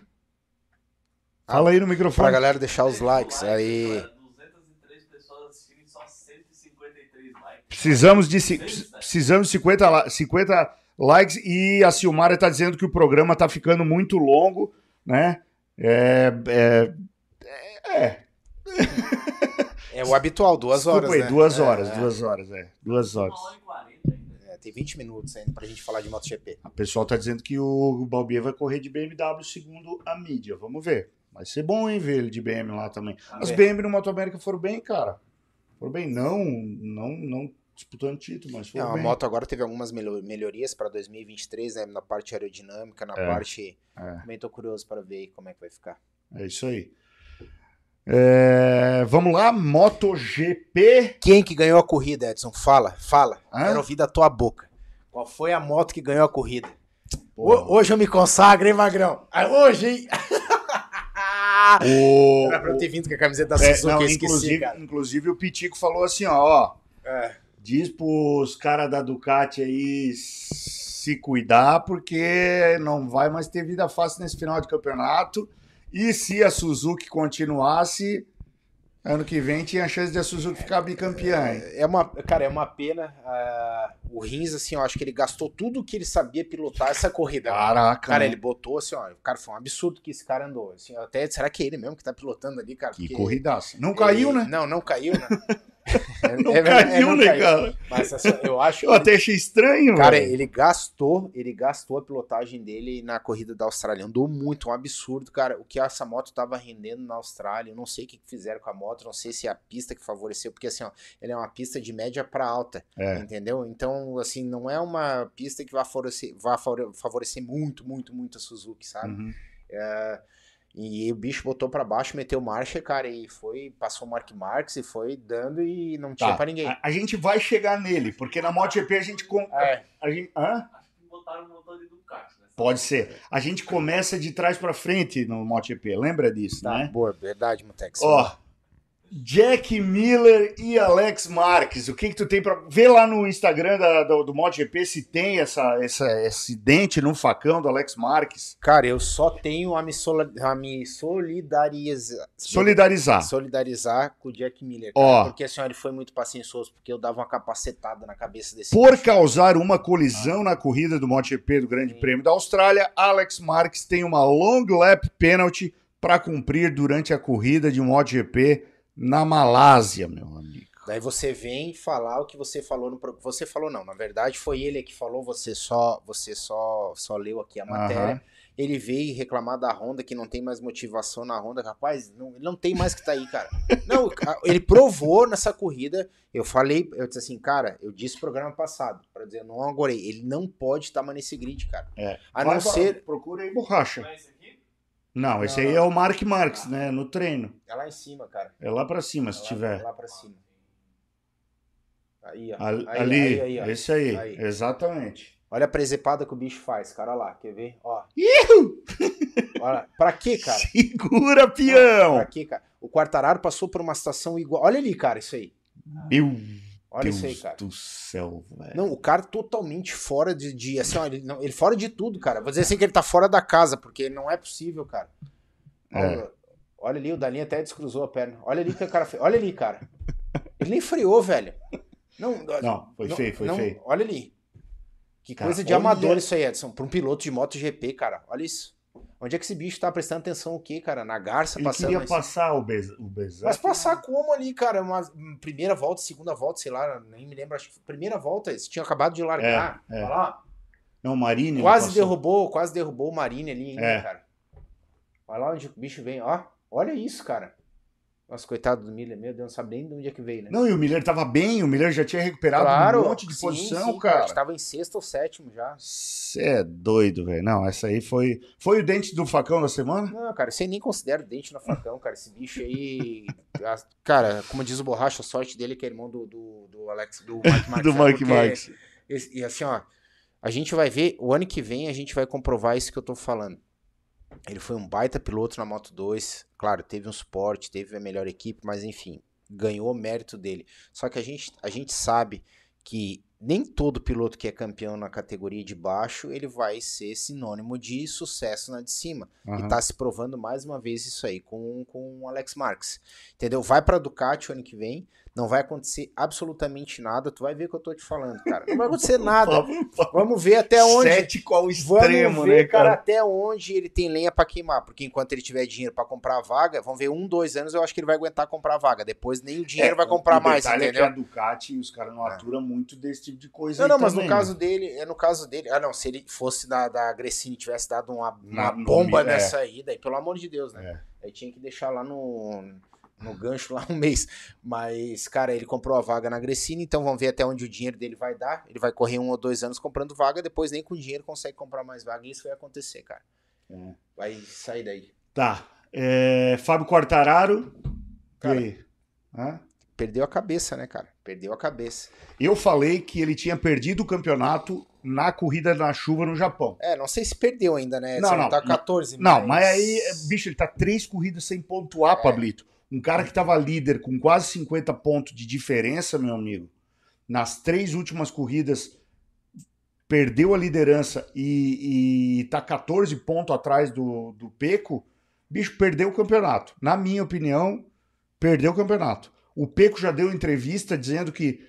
Fala aí no Pra microfone. galera deixar os likes aí. Agora, 203 pessoas assistindo só 153 likes. Precisamos de, ci- precisamos de 50, la- 50 likes e a Silmara tá dizendo que o programa tá ficando muito longo, né? É, é, é, É o habitual, duas desculpa horas, aí, né? duas É, horas, é. duas horas, é. Duas horas. Uma hora e 40 ainda. É, tem 20 minutos ainda pra gente falar de MotoGP. O pessoal tá dizendo que o Balbier vai correr de BMW segundo a mídia. Vamos ver. Vai ser bom, hein, ver ele de BM lá também. As. BM no Moto América foram bem, cara. Foram bem. Não, não, não disputando título, mas foram a bem. moto agora teve algumas melhorias para 2023, né? Na parte aerodinâmica, na É. parte. É. Também tô curioso para ver aí como é que vai ficar. É isso aí. É, vamos lá, MotoGP. Quem que ganhou a corrida, Edson? Fala, fala. Hã? Quero ouvir da tua boca. Qual foi a moto que ganhou a corrida? Ho- hoje eu me consagro, hein, Magrão? Ah, Hoje, hein? O, Era pra eu ter vindo com a camiseta da é, Suzuki, não, eu esqueci, inclusive, cara. inclusive o Pitico falou assim, ó, ó É. diz pros caras da Ducati aí se cuidar, porque não vai mais ter vida fácil nesse final de campeonato. E se a Suzuki continuasse, ano que vem tinha a chance de a Suzuki ficar bicampeã. hein? É uma, cara, é uma pena. ah, o Rins, assim, eu acho que ele gastou tudo que ele sabia pilotar essa corrida. Caraca, Cara, né? ele botou assim, ó. Cara, foi um absurdo que esse cara andou. Assim, até, será que é ele mesmo que tá pilotando ali, cara? que corridaça. Não ele- caiu, né? Não, não caiu, né? É- Não é verdade, é, caiu, não né, caiu. cara? Mas assim, eu acho. Eu até achei estranho, Cara, velho. ele gastou, ele gastou a pilotagem dele na corrida da Austrália. Andou muito, um absurdo, cara. O que essa moto tava rendendo na Austrália, eu não sei o que fizeram com a moto, não sei se é a pista que favoreceu, porque assim, ó, ela é uma pista de média para alta, É. entendeu? Então, assim, não é uma pista que vai favorecer, favorecer muito, muito, muito a Suzuki, sabe? Uhum. E o bicho botou pra baixo, meteu marcha, cara, e foi, passou o Mark Marques e foi dando e não tinha Tá, pra ninguém. A, a gente vai chegar nele, porque na MotoGP a gente... Com... É, A gente... Hã? Acho que botaram um motor de Ducati, né? Pode ser. A gente começa de trás pra frente no MotoGP, lembra disso, tá, né? boa, verdade, Mutex. Ó, Jack Miller e Alex Marques, o que que tu tem pra... Vê lá no Instagram da- do, do MotoGP se tem essa, essa, esse dente no facão do Alex Marques. Cara, eu só tenho a me, sola- a me solidarizar, Solidarizar. solidarizar com o Jack Miller, cara, Ó. porque assim, ele foi muito paciencioso, porque eu dava uma capacetada na cabeça desse Por bicho. causar uma colisão na corrida do MotoGP do Grande Sim. Prêmio da Austrália, Alex Marques tem uma long lap penalty para cumprir durante a corrida de MotoGP na Malásia, meu amigo. Daí você vem falar o que você falou no você falou não, na verdade foi ele que falou, você só você só só leu aqui a matéria. Aham. Ele veio reclamar da Honda que não tem mais motivação na Honda, rapaz, não, ele não tem mais que tá aí, cara. Não, ele provou nessa corrida. Eu falei, eu disse assim, cara, eu disse no programa passado, para dizer, eu não agorei, ele não pode estar mais nesse grid, cara. É. A Vai não ser Procura aí borracha. Esse aqui? Não, esse aí é o Mark Marques, né? No treino. é lá em cima, cara. É lá pra cima, É se lá, tiver. lá para cima. Aí, ó. Ali, Aí, aí, aí, esse aí, Aí. exatamente. Olha a presepada que o bicho faz, cara lá, quer ver? Ó. Olha, pra quê, cara? Segura, Pra peão! quê, cara? O Quartararo passou por uma situação igual. Olha ali, cara, isso aí. Meu Olha Deus isso aí, cara. do céu, velho. Não, o cara totalmente fora de, de assim, ó, ele, não, ele fora de tudo, cara. Vou dizer assim que ele tá fora da casa, porque não é possível, cara. É. Olha, olha ali, o Dalinho até descruzou a perna. Olha ali que o cara fez. Olha ali, cara. Ele nem freou, velho. Não, Não, foi não- feio, foi não- feio. Olha ali. Que Cara, coisa de olha- amador isso aí, Edson. Pra um piloto de MotoGP, cara. Olha isso. Onde é que esse bicho tá prestando atenção o quê, cara? Na garça, Ele passando. queria mas- passar o, Bez, o. Mas passar como ali, cara? Uma primeira volta, segunda volta, sei lá, nem me lembro. Acho que primeira volta, eles tinham acabado de largar. É, é. Olha lá. Não, o Marini. ele Quase derrubou, quase derrubou o Marine ali ainda, É. cara. Olha lá onde o bicho vem, ó. Olha isso, cara. Nossa, coitado do Miller, meu Deus, não sabe nem de onde é que veio, né? Não, e o Miller tava bem, o Miller já tinha recuperado um monte de sim, posição, sim, cara. Estava em sexto ou sétimo já. Você é doido, velho. Não, essa aí foi. Foi o dente do facão da semana? Não, cara, você nem considera dente no facão, cara. Esse bicho aí. a- Cara, como diz o Borracha, a sorte dele é que é irmão do, do, do Alex, do Mike Marques. do? Mike esse- E assim, ó. A gente vai ver, o ano que vem a gente vai comprovar isso que eu tô falando. Ele foi um baita piloto na Moto 2. Claro, teve um suporte, teve a melhor equipe, mas enfim, ganhou o mérito dele. Só que a gente, a gente sabe que nem todo piloto que é campeão na categoria de baixo, ele vai ser sinônimo de sucesso na de cima. E Aham. tá se provando mais uma vez isso aí com, com o Alex Marques. Entendeu? Vai pra Ducati o ano que vem, não vai acontecer absolutamente nada. Tu vai ver o que eu tô te falando, cara. Não vai acontecer nada. Vamos ver até onde. Cético ao Vamos extremo, ver, né, cara, cara? até onde ele tem lenha pra queimar. Porque enquanto ele tiver dinheiro pra comprar a vaga, vamos ver um, dois anos, eu acho que ele vai aguentar comprar a vaga. Depois nem o dinheiro vai comprar o mais, entendeu? É que a Ducati, os caras não É. aturam muito desse tipo de coisa Não, não, mas também, no né? caso dele, é no caso dele. Ah, não, se ele fosse da, da Gressini tivesse dado uma, uma bomba mi- é. nessa ida, aí, pelo amor de Deus, né? Aí tinha que deixar lá no, no gancho lá um mês. Mas, cara, ele comprou a vaga na Gressini, então vamos ver até onde o dinheiro dele vai dar. Ele vai correr um ou dois anos comprando vaga, depois nem com dinheiro consegue comprar mais vaga. E isso vai acontecer, cara. É. Vai sair daí. Tá. É, Fábio Quartararo. Cara. e aí? Hã? Perdeu a cabeça, né, cara? Perdeu a cabeça. Eu falei que ele tinha perdido o campeonato na corrida na chuva no Japão. É, não sei se perdeu ainda, né? Não, Você não, Tá 14, Não, mas aí, bicho, ele tá três corridas sem pontuar, É. Pablito. Um cara que tava líder com quase 50 pontos de diferença, meu amigo, nas três últimas corridas perdeu a liderança e, e tá 14 pontos atrás do, do Peco, bicho, perdeu o campeonato. Na minha opinião, perdeu o campeonato. O Peco já deu entrevista dizendo que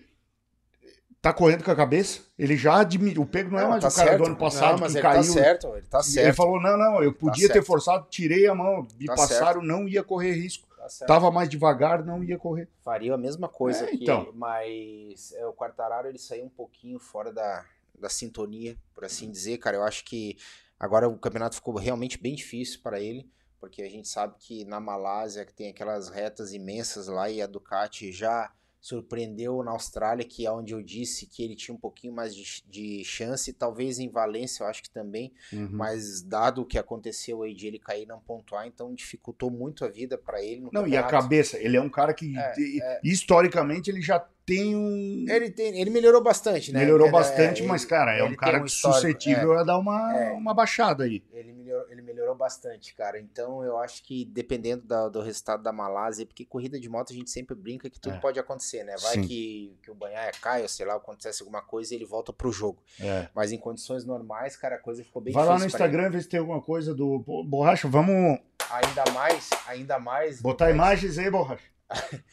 tá correndo com a cabeça. Ele já admitiu. O Peco não, é mais tá o cara certo. do ano passado não, mas que ele caiu. tá certo, ele tá Ele certo. falou: não, não, eu podia ter certo. forçado, tirei a mão, me Tá passaram, não ia correr risco. Tá certo. Tava mais devagar, não ia correr. Faria a mesma coisa É, então. mas é, o Quartararo ele saiu um pouquinho fora da, da sintonia, por assim dizer, cara. Eu acho que agora o campeonato ficou realmente bem difícil para ele, porque a gente sabe que na Malásia que tem aquelas retas imensas lá e a Ducati já surpreendeu na Austrália, que é onde eu disse que ele tinha um pouquinho mais de, de chance, talvez em Valência eu acho que também, mas dado o que aconteceu aí de ele cair e não pontuar, então dificultou muito a vida para ele no Não, e a campeonato. cabeça, ele é um cara que, É, de- historicamente, ele já tem um. Ele, tem, ele melhorou bastante, né? Melhorou Ele- é, bastante, ele- mas, cara, é um cara um suscetível a dar uma, É. uma baixada aí. Ele melhorou, ele melhorou bastante, cara. Então eu acho que dependendo da- do resultado da Malásia, porque corrida de moto a gente sempre brinca que tudo É. pode acontecer, né? Vai Sim. que, que o Banhaia cai, ou sei lá, acontece alguma coisa e ele volta pro jogo. É. Mas em condições normais, cara, a coisa ficou bem Vai lá no Instagram ver se tem alguma coisa do. Bo- Borracha, vamos. Ainda mais, ainda mais. botar imagens aí, Borracha.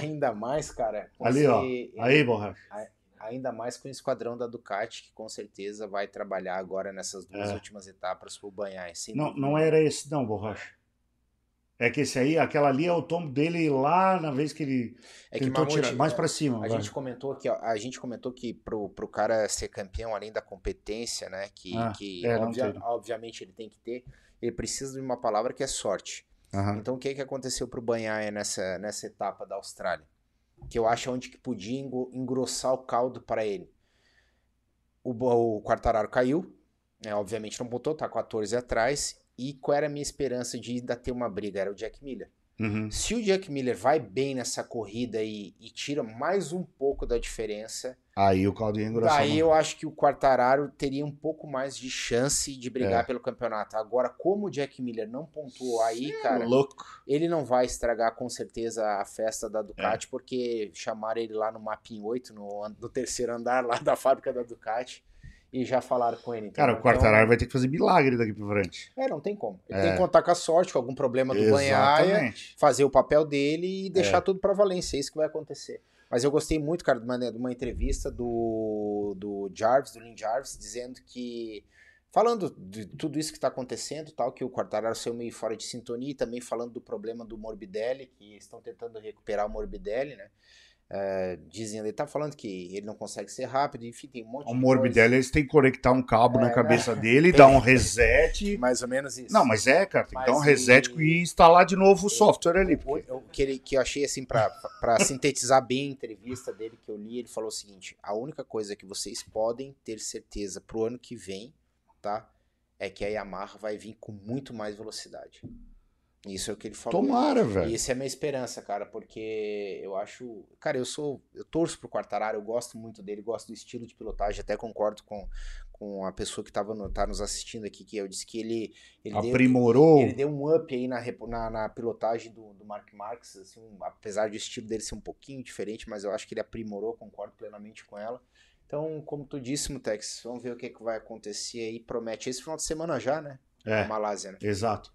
Ainda mais, cara. Ali, ó. esse- Aí, Borracha. Ainda mais com o esquadrão da Ducati, que com certeza vai trabalhar agora nessas duas É. últimas etapas pro Banhaia. sem Não, dúvida. não era esse, não, Borracha. É que esse aí, aquela ali é o tombo dele lá na vez que ele É que tentou Mamute, tirar. Mais é, pra cima. A gente comentou aqui, ó, a gente comentou que pro, pro cara ser campeão, além da competência, né, que, Ah, que é, obvia- obviamente ele tem que ter, ele precisa de uma palavra que é sorte. Aham. Então o que que aconteceu pro Banhaia nessa, nessa etapa da Austrália? Que eu acho onde que podia engrossar o caldo para ele. O, o Quartararo caiu, né, obviamente não botou, tá 14 atrás, e qual era a minha esperança de ainda ter uma briga? Era o Jack Miller. Uhum. Se o Jack Miller vai bem nessa corrida e, e tira mais um pouco da diferença, Aí o Claudinho engrossou. Daí eu acho que o Quartararo teria um pouco mais de chance de brigar É. pelo campeonato. Agora, como o Jack Miller não pontuou aí, cara, louco. ele não vai estragar com certeza a festa da É. Ducati, porque chamaram ele lá no Mapin 8, no, no terceiro andar lá da fábrica da Ducati, e já falaram com ele. Cara, entendeu? o Quartararo vai ter que fazer milagre daqui pra frente. Então, é, não tem como. Ele É. tem que contar com a sorte, com algum problema do banhaia, fazer o papel dele e deixar É. tudo pra Valência. É isso que vai acontecer. Mas eu gostei muito, cara, de uma, de uma entrevista do, do Jarvis, do Lin Jarvis, dizendo que. Falando de tudo isso que tá acontecendo, tal, que o Quartararo saiu meio fora de sintonia, e também falando do problema do Morbidelli, que estão tentando recuperar o Morbidelli, né? É, dizem, ele tá falando que ele não consegue ser rápido, enfim, tem um monte O de Morbidelli, eles têm que conectar um cabo É, na né? cabeça dele, dar um reset. Mais ou menos isso. Não, mas é, cara, tem que dar um e- reset e instalar de novo o software ali. O, porque- o que, ele, que eu achei assim, pra sintetizar bem a entrevista dele que eu li, ele falou o seguinte: a única coisa que vocês podem ter certeza pro ano que vem, tá? É que a Yamaha vai vir com muito mais velocidade. Isso é o que ele falou. Tomara, E velho. essa é a minha esperança, cara, porque eu acho. Cara, eu sou. Eu torço pro Quartararo, eu gosto muito dele, gosto do estilo de pilotagem, até concordo com, com a pessoa que tava no, tá nos assistindo aqui, que eu disse que ele. ele deu- Aprimorou. ele deu um up aí na, na, na pilotagem do, do Mark Marques, assim, apesar do estilo dele ser um pouquinho diferente, mas eu acho que ele aprimorou, concordo plenamente com ela. Então, como tu disse, Mutex, vamos ver o que, que vai acontecer aí. Promete esse final de semana já, né? É. Na Malásia, né? Exato.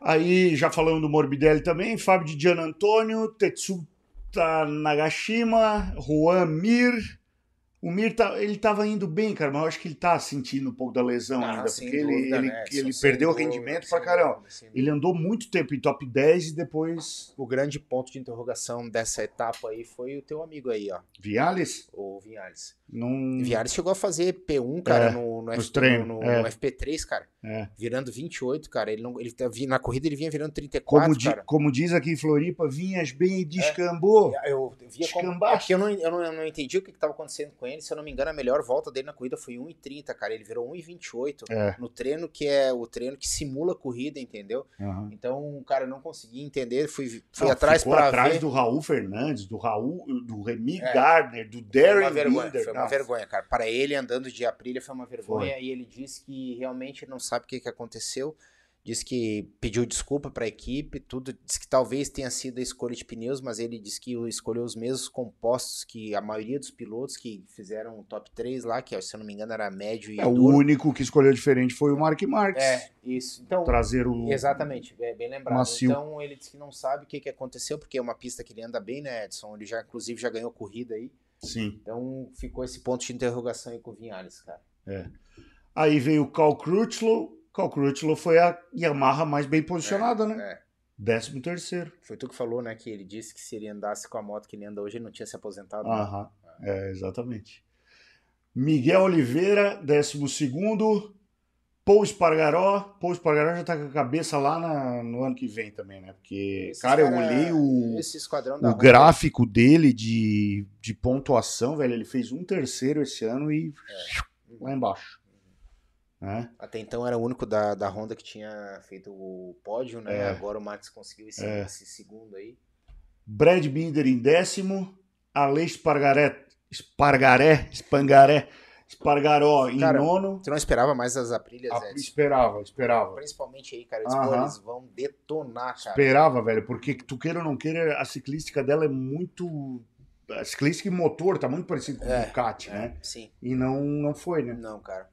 Aí, já falando do Morbidelli também, Fábio de Gian Antônio, Tetsuta Nagashima, Juan Mir. O Mir, tá, ele tava indo bem, cara, mas eu acho que ele tá sentindo um pouco da lesão Ah, ainda, porque ele, dúvida, ele, né, Edson? ele Sem perdeu o rendimento pra caramba. dúvida, Ele andou muito tempo em top 10 e depois O grande ponto de interrogação dessa etapa aí foi o teu amigo aí, ó, Viales o Vinhales. não... Vinhales chegou a fazer P1, cara, É, no, no, F- no- é. no FP3, cara. É. Virando 28, cara. Ele não, ele tá vi- na corrida ele vinha virando 34, Como, di- cara. como diz aqui em Floripa, vinhas bem e descambou. Eu via como. Descambaste. É porque eu não, eu, não, eu não entendi o que estava acontecendo com ele. Se eu não me engano, a melhor volta dele na corrida foi 1,30, cara. Ele virou 1,28 É. no treino, que é o treino que simula corrida, entendeu? Aham. Então, cara, eu não consegui entender. Fui, fui Não, atrás para atrás ver. do Raul Fernandes, do Raul, do Remy É. Gardner, do Foi Darren uma vergonha, Binder. foi uma vergonha, cara. Para ele, andando de Aprilia, foi uma vergonha. E ele disse que realmente não sabe o que, que aconteceu. Disse que pediu desculpa para a equipe, tudo. Disse que talvez tenha sido a escolha de pneus, mas ele disse que escolheu os mesmos compostos que a maioria dos pilotos que fizeram o top 3 lá, que se eu não me engano era médio e É, o duro. único que escolheu diferente foi o Mark Marques. É, isso. Então, Traseiro. Exatamente, é bem lembrado. Macio. Então ele disse que não sabe o que, que aconteceu, porque é uma pista que ele anda bem, né, Edson? Ele já, inclusive, já ganhou corrida aí. Sim. Então ficou esse ponto de interrogação aí com o Vinhales, cara. Aí veio o Cal Crutchlow. Cal Crutchlow foi a Yamaha mais bem posicionada, né? É. Décimo terceiro. Foi tu que falou, né, que ele disse que se ele andasse com a moto que ele anda hoje, ele não tinha se aposentado. né? Aham. É, exatamente. Miguel Oliveira, décimo segundo. Paul Espargaró. Paul Espargaró já tá com a cabeça lá na- no ano que vem também, né? Porque, Esses cara, eu cara- olhei o, Esse o gráfico dele de, de pontuação, velho. Ele fez um terceiro esse ano e lá embaixo. Né? Até então era o único da, da Honda que tinha feito o pódio, né? É. Agora o Marques conseguiu esse, É. esse segundo aí. Brad Binder em décimo. Aleix Espargaré, Espargaré, Espangaré, Espargaró em Cara, nono. Tu não esperava mais as Aprilhas, Ah, Edson? esperava, esperava. Principalmente aí, cara. Eles, Aham. eles vão detonar, cara. Esperava, velho, porque tu queira ou não queira, a ciclística dela é muito. A ciclística e motor tá muito parecido com o É, Ducati, né? Sim. E não, não foi, né? Não, cara.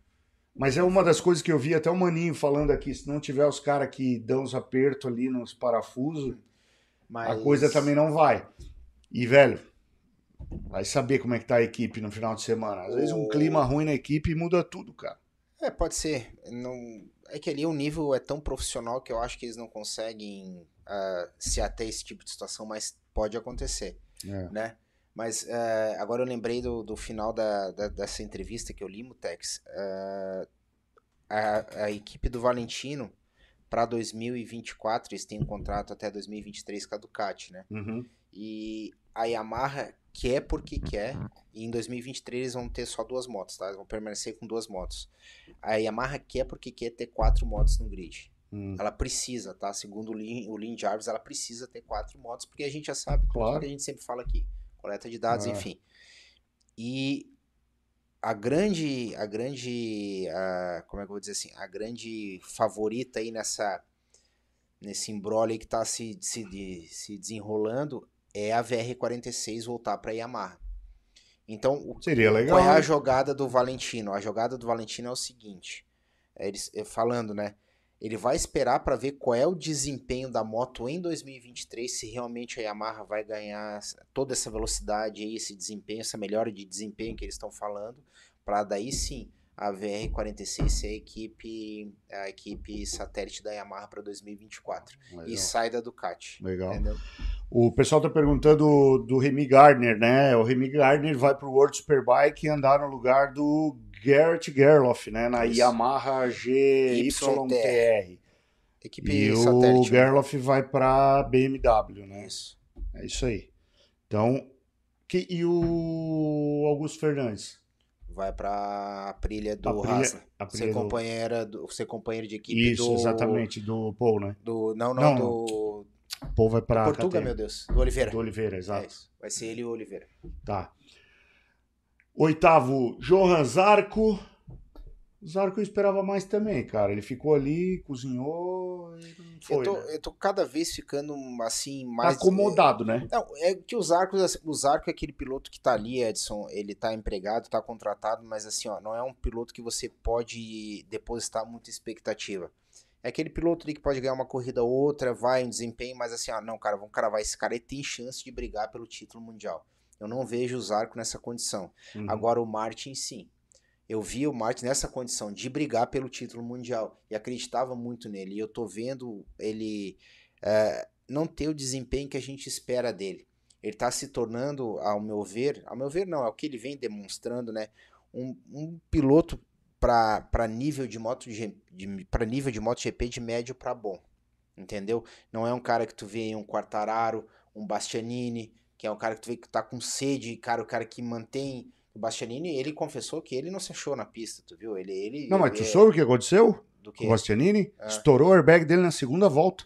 Mas é uma das coisas que eu vi até o Maninho falando aqui: se não tiver os caras que dão os apertos ali nos parafusos, Mas... a coisa também não vai. E, velho, vai saber como é que tá a equipe no final de semana. Às vezes um clima ruim na equipe muda tudo, cara. É, pode ser. Não... É que ali o nível é tão profissional que eu acho que eles não conseguem ah, se ater a esse tipo de situação, mas pode acontecer, É. né? Mas eh, agora eu lembrei do, do final da, da- dessa entrevista que eu li, Mutex. Eh, a, a equipe do Valentino, para 2024, eles têm um contrato até 2023 com a Ducati, né? Uhum. E a Yamaha quer porque quer. E em 2023 eles vão ter só duas motos, tá? Eles vão permanecer com duas motos. A Yamaha quer porque quer ter quatro motos no grid. Hum. Ela precisa, tá? Segundo o Lin, o Lin Jarvis, ela precisa ter quatro motos, porque a gente já sabe Claro. que a gente sempre fala aqui. Coleta de dados, Ah. enfim. E a grande, a grande, a- como é que eu vou dizer assim, a grande favorita aí nessa, nesse embrolho que tá se, se, se desenrolando é a VR46 voltar para Yamaha. Então, o Seria legal. qual é a jogada do Valentino? A jogada do Valentino é o seguinte: é eles, é, falando, né? Ele vai esperar para ver qual é o desempenho da moto em 2023, se realmente a Yamaha vai ganhar toda essa velocidade aí, esse desempenho, essa melhora de desempenho que eles estão falando, para daí sim a VR46 ser a equipe, a equipe satélite da Yamaha para 2024 Legal. e sai da Ducati. Legal. Entendeu? O pessoal tá perguntando do Remy Gardner, né? O Remy Gardner vai pro World Superbike andar no lugar do Garrett Gerloff, né? Na Isso. Yamaha GYTR. Equipe E o satélite. né? Gerloff vai pra BMW, né? Isso. É isso aí. Então, que, e o Augusto Fernandes? Vai para a Prilha do Haas. Aprilia Ser companheira do, ser companheiro de equipe Isso, do exatamente, do Paul, né? do não não, Não, do Paul vai pra Portuga, KTM. meu Deus, do Oliveira. Do Oliveira, É exato. isso. Vai ser ele e o Oliveira. Tá. Oitavo, Johan Zarco. Zarco eu esperava mais também, cara. Ele ficou ali, cozinhou e foi. eu tô né? eu tô cada vez ficando assim Tá mais acomodado, né? Não, é que os arcos, o Zarco é aquele piloto que tá ali, Edson, ele tá empregado, tá contratado, mas assim, ó, não é um piloto que você pode depositar muita expectativa. É aquele piloto ali que pode ganhar uma corrida ou outra, vai em desempenho, mas assim, ó, não, cara, vamos cravar esse cara, ele tem chance de brigar pelo título mundial. Eu não vejo o Zarco nessa condição. Uhum. Agora o Martin sim. Eu vi o Martin nessa condição de brigar pelo título mundial e acreditava muito nele. E eu tô vendo ele é, não ter o desempenho que a gente espera dele. Ele tá se tornando, ao meu ver, ao meu ver não, é o que ele vem demonstrando, né? Um, um piloto para nível de moto para nível de MotoGP de médio para bom. Entendeu? Não é um cara que tu vê em um Quartararo, um Bastianini, que é um cara que tu vê que tá com sede, cara, o cara que mantém o Bastianini, ele confessou que ele não se achou na pista, tu viu? Ele, ele Não, mas tu é, soube o que aconteceu do com que? o Bastianini? Ah. Estourou o airbag dele na segunda volta.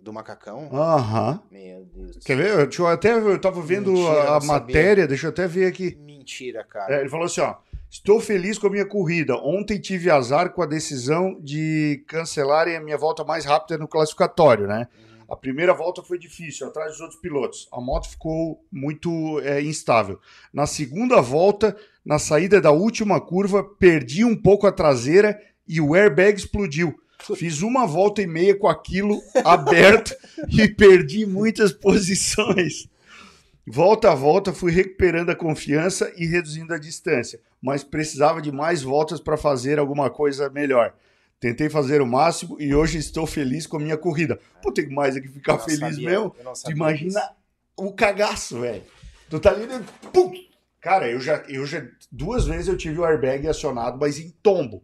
Do macacão? Aham. Meu Deus. do Quer ver? Deixa eu até, eu tava vendo Mentira, a, sabia. matéria, deixa eu até ver aqui. Mentira, cara. É, ele falou assim, ó. Estou feliz com a minha corrida. Ontem tive azar com a decisão de cancelarem a minha volta mais rápida no classificatório, né? Uhum. A primeira volta foi difícil, atrás dos outros pilotos. A moto ficou muito é, instável. Na segunda volta, na saída da última curva, perdi um pouco a traseira e o airbag explodiu. Fiz uma volta e meia com aquilo aberto e perdi muitas posições. Volta a volta, fui recuperando a confiança e reduzindo a distância, mas precisava de mais voltas para fazer alguma coisa melhor. Tentei fazer o máximo e hoje estou feliz com a minha corrida. Pô, tem mais é que ficar feliz sabia, mesmo. Tu imagina disso. o cagaço, velho. Tu tá ali? Pum! Cara, eu já, eu já. Duas vezes eu tive o airbag acionado, mas em tombo.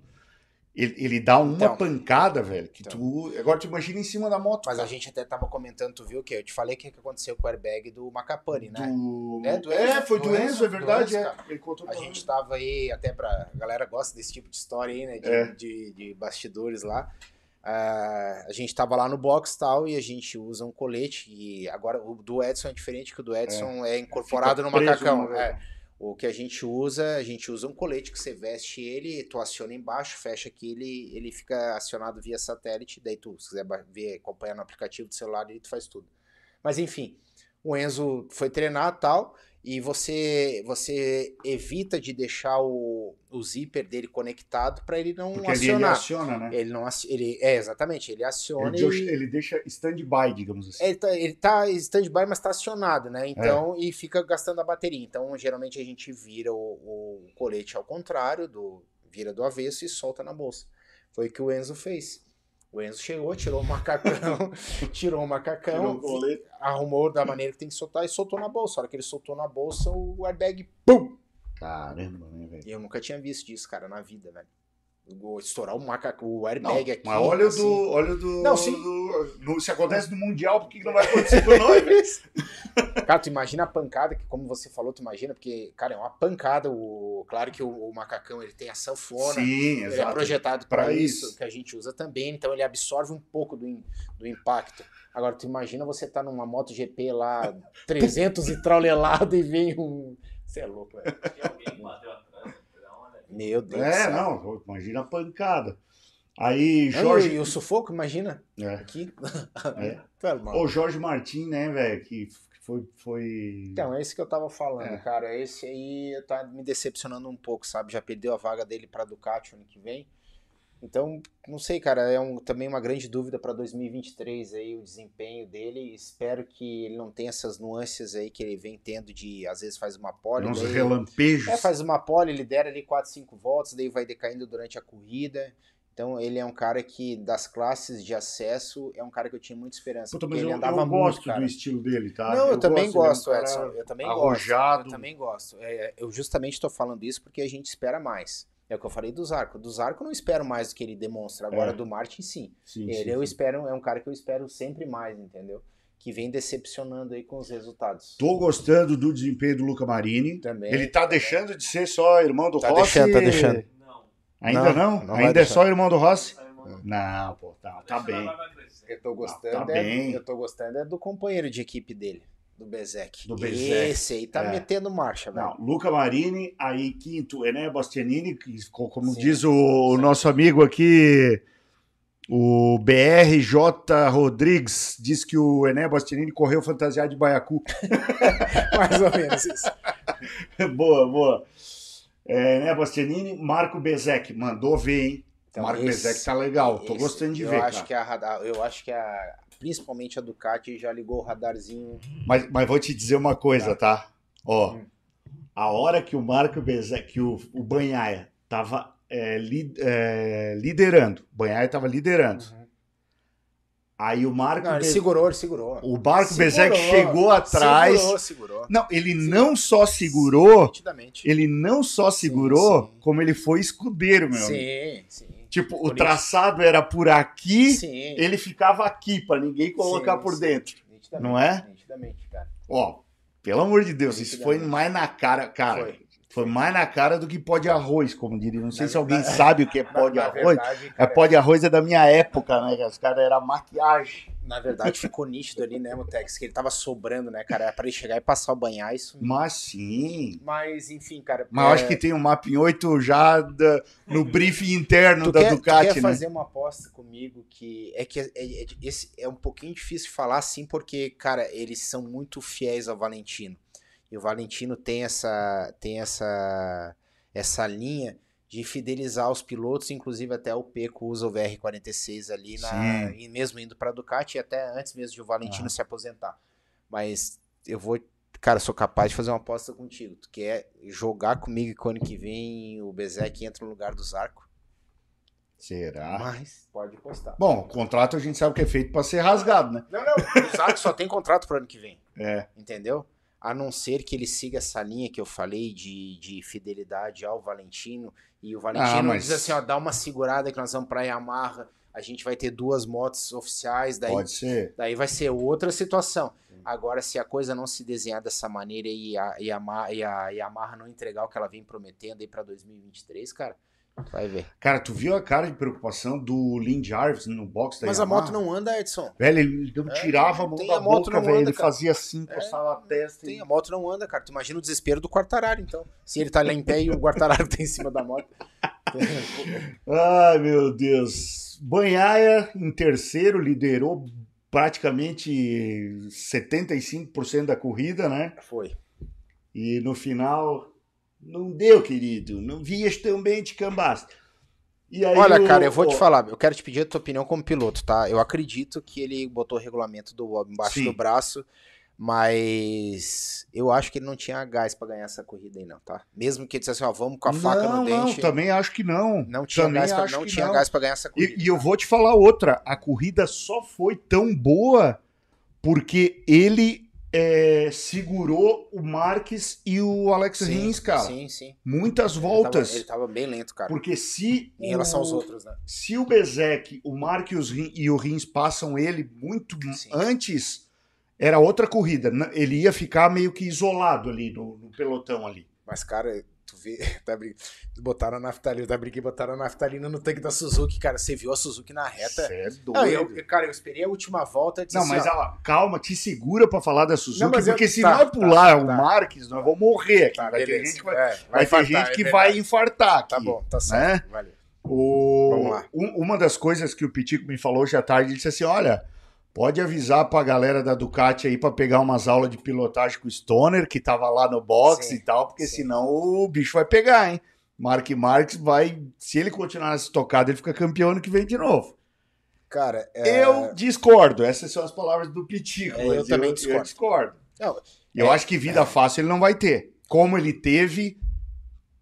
Ele, ele dá uma Então. pancada, velho, que Então. tu. Agora tu imagina em cima da moto. Mas a gente até tava comentando, tu viu que eu te falei o que, que aconteceu com o airbag do Macapane, né? Do... É, do é, Enzo, foi do Enzo, é verdade. Enzo, é. cara. Ele contou A gente tava aí, até pra. A galera gosta desse tipo de história aí, né? De, É. de, de bastidores lá. Ah, a gente tava lá no box tal e a gente usa um colete. E agora o do Edson é diferente, que o do Edson é, incorporado Fica no macacão. no- é. O que a gente usa, a gente usa um colete que você veste ele, tu aciona embaixo, fecha aqui, ele, ele fica acionado via satélite, daí tu, se quiser ver, acompanhar no aplicativo do celular, ele tu faz tudo. Mas enfim, o Enzo foi treinar tal, e você você evita de deixar o, o zíper dele conectado para ele não Porque ele, ele acionar. aciona, né? Ele não ele é exatamente, ele aciona Ele, e deixa- ele deixa stand-by, digamos assim. ele tá, ele tá stand-by, mas tá acionado, É. né? Então, e fica gastando a bateria. Então, geralmente a gente vira o, o colete ao contrário, do vira do avesso e solta na bolsa. Foi o que o Enzo fez. O Enzo chegou, tirou o macacão, tirou o macacão, Tirou o arrumou da maneira que tem que soltar e soltou na bolsa. A hora que ele soltou na bolsa, o airbag, pum! Caramba, né, velho? E eu nunca tinha visto isso, cara, na vida, velho. Estourar o, maca... o airbag aqui. Mas olha o assim. do. Olha do. Não, sim. do- no- se acontece no Mundial, por que não vai acontecer com nós, velho? Cara, tu imagina a pancada, que como você falou, tu imagina, porque, cara, é uma pancada. O, claro que o, o macacão ele tem a sanfona, Sim, ele é exato. projetado Pra para isso, isso. que a gente usa também, então ele absorve um pouco do, in- do impacto. Agora, tu imagina você tá numa MotoGP lá, 300 e traulelado e vem um. Você é louco, velho. Tem alguém que bateu olhada. Meu Deus do É, céu. não, imagina a pancada. Aí, Jorge. e, o sufoco, imagina. É. Aqui. É. Tá. O Jorge Martin, né, velho, que foi. foi... Então, é isso que eu tava falando, É. cara. Esse aí tá me decepcionando um pouco, sabe? Já perdeu a vaga dele pra Ducati ano que vem. Então, não sei, cara, é um, também uma grande dúvida para 2023 aí o desempenho dele. Espero que ele não tenha essas nuances aí que ele vem tendo de às vezes faz uma pole, uns daí- relampejos. é, faz uma pole, lidera ali 4, 5 voltas, daí vai decaindo durante a corrida. Então ele é um cara que, das classes de acesso, é um cara que eu tinha muita esperança. Puta, mas ele eu, andava eu muito, gosto cara. do estilo dele, tá? Não, eu, também gosto, gosto, é cara Edson. Eu também arrojado. gosto. Eu também gosto. É, eu justamente estou falando isso porque a gente espera mais. É o que eu falei do Zarco. Do Zarco eu não espero mais do que ele demonstra. Agora, É. do Martin, sim. Sim, ele sim, eu sim. espero, é um cara que eu espero sempre mais, entendeu? Que vem decepcionando aí com os resultados. Tô gostando do desempenho do Luca Marini. Também. Ele tá deixando de ser só irmão do Tá Rossi. deixando, tá deixando. Não, Ainda Não, não? não Ainda é só irmão do Rossi? tá. Não, pô, tá, tá bem. Eu tô gostando, tá é, bem. eu tô gostando é do companheiro de equipe dele, do Bezek. Do Bezek. Esse aí tá É. metendo marcha, velho. Não, Luca Marini, aí quinto, Ené Bastianini, que, como Sim. diz o nosso amigo aqui, o BRJ Rodrigues, diz que o Ené Bastianini correu fantasiado de baiacu. Mais ou menos isso. boa, boa. É, Ené Bastianini, Marco Bezek, mandou ver, hein? Então, Marco esse- Bezek tá legal, tô esse- gostando de eu ver, Acho cara. que a radar, eu acho que a, principalmente a Ducati já ligou o radarzinho. Mas, mas vou te dizer uma coisa, tá? Ó, Hum. a hora que o Marco Bezek, que o, o Banhaia tava é, li- é, liderando, o Banhaia tava liderando. Aí o Marco Não, ele segurou, ele segurou. o Marco Segurou, Bezek chegou atrás. Segurou, segurou. Não, ele não só segurou, ele não só segurou, sim. como ele foi escudeiro, meu amigo. Sim, Tipo, o Bonito. traçado era por aqui, Sim. ele ficava aqui pra ninguém colocar Sim, por sim. dentro. Não é? Nitidamente, cara. Ó, pelo amor de Deus, isso foi mais na cara, cara. Foi. Foi mais na cara do que pó de arroz, como diria. Não sei Na se alguém verdade- sabe o que é pó de arroz. verdade, É cara, pó de arroz é da minha época, né? que Os caras era maquiagem. Na verdade, ficou nítido ali, né, Mutex? Que ele tava sobrando, né, cara? Era pra ele chegar e passar o banhar, isso. Mas sim. Mas, enfim, cara. Mas eu é, acho que tem um Mapping 8 já da- no briefing interno Tu da quer, tu Ducati, quer né? fazer uma aposta comigo que é que é, é- esse é um pouquinho difícil falar assim porque cara eles são muito fiéis ao Valentino e o Valentino tem essa tem essa essa linha de fidelizar os pilotos, inclusive até o Peco usa o VR46 ali na e mesmo indo para Ducati e até antes mesmo de o Valentino Ah. se aposentar. Mas eu vou Cara, sou capaz de fazer uma aposta contigo. Tu quer jogar comigo que ano que vem o Bezek entra no lugar do Zarco? Será? Mas pode postar. Bom, o contrato a gente sabe que é feito pra ser rasgado, né? Não, não. O Zarco só tem contrato pro ano que vem. É. Entendeu? A não ser que ele siga essa linha que eu falei de, de fidelidade ao Valentino. E o Valentino Ah, mas- diz assim: ó, dá uma segurada que nós vamos pra Yamaha. A gente vai ter duas motos oficiais. Daí, Pode ser. daí vai ser outra situação. Agora, se a coisa não se desenhar dessa maneira e a, e a, e a Yamaha não entregar o que ela vem prometendo aí pra 2023, cara, vai ver. Cara, tu viu a cara de preocupação do Lynn Jarvis no box da Mas a Yamaha? moto não anda, Edson. Velho, ele não É, tirava a mão da a moto, boca, não velho. anda, Ele cara. fazia assim, coçava a testa. Tem, e- a moto não anda, cara. Tu imagina o desespero do Quartararo, então. Se ele tá lá em pé e o Quartararo tá em cima da moto. Ai, meu Deus. Banhaia, em terceiro, liderou praticamente 75% da corrida, né? Foi. E no final, não deu, querido. Não vias tão bem de aí Olha, o- cara, eu vou te falar. Eu quero te pedir a tua opinião como piloto, tá? Eu acredito que ele botou o regulamento do, embaixo Sim. do braço, mas eu acho que ele não tinha gás pra ganhar essa corrida aí, não, tá? Mesmo que ele dissesse, ó, vamos com a faca não, no dente. Não, também acho que não. Não tinha, também gás pra, não tinha não. gás pra ganhar essa corrida. E, e eu vou te falar outra. A corrida só foi tão boa porque ele é, segurou o Marques e o Alex Sim, Rins, cara. Sim, sim. Muitas Ele voltas. tava, ele tava bem lento, cara. Porque se. Em relação o- aos outros, né? Se o Bezek, o Marques e, o Rins passam ele muito Sim. antes, era outra corrida. Ele ia ficar meio que isolado ali no, no pelotão ali. Mas, cara, tu vê. Tá, brin- botaram a naftalina, briga e botaram a naftalina no tanque da Suzuki, cara. Você viu a Suzuki na reta? É doido. Não, eu, cara, eu esperei a última volta. Disse Não, assim, mas ó, ó, calma, te segura pra falar da Suzuki, Não, mas eu- porque se tá, nós tá, pular o tá. Marques, nós vamos morrer aqui. tá, vai ter beleza. gente que vai, É, vai ter infartar, gente é que verdade. vai infartar aqui. Tá bom, tá certo. né? Valeu. O- Vamos lá. um- uma das coisas que o Pitico me falou hoje à tarde, ele disse assim: olha, pode avisar pra galera da Ducati aí pra pegar umas aulas de pilotagem com o Stoner, que tava lá no box Sim, e tal, porque sim. senão o bicho vai pegar, hein? Mark Marques vai. Se ele continuar nessa tocada, ele fica campeão ano que vem de novo. Cara, é... Eu discordo, essas são as palavras do Pitico. É, eu mas também Eu discordo. discordo. Não, Eu é- acho que vida fácil ele não vai ter. Como ele teve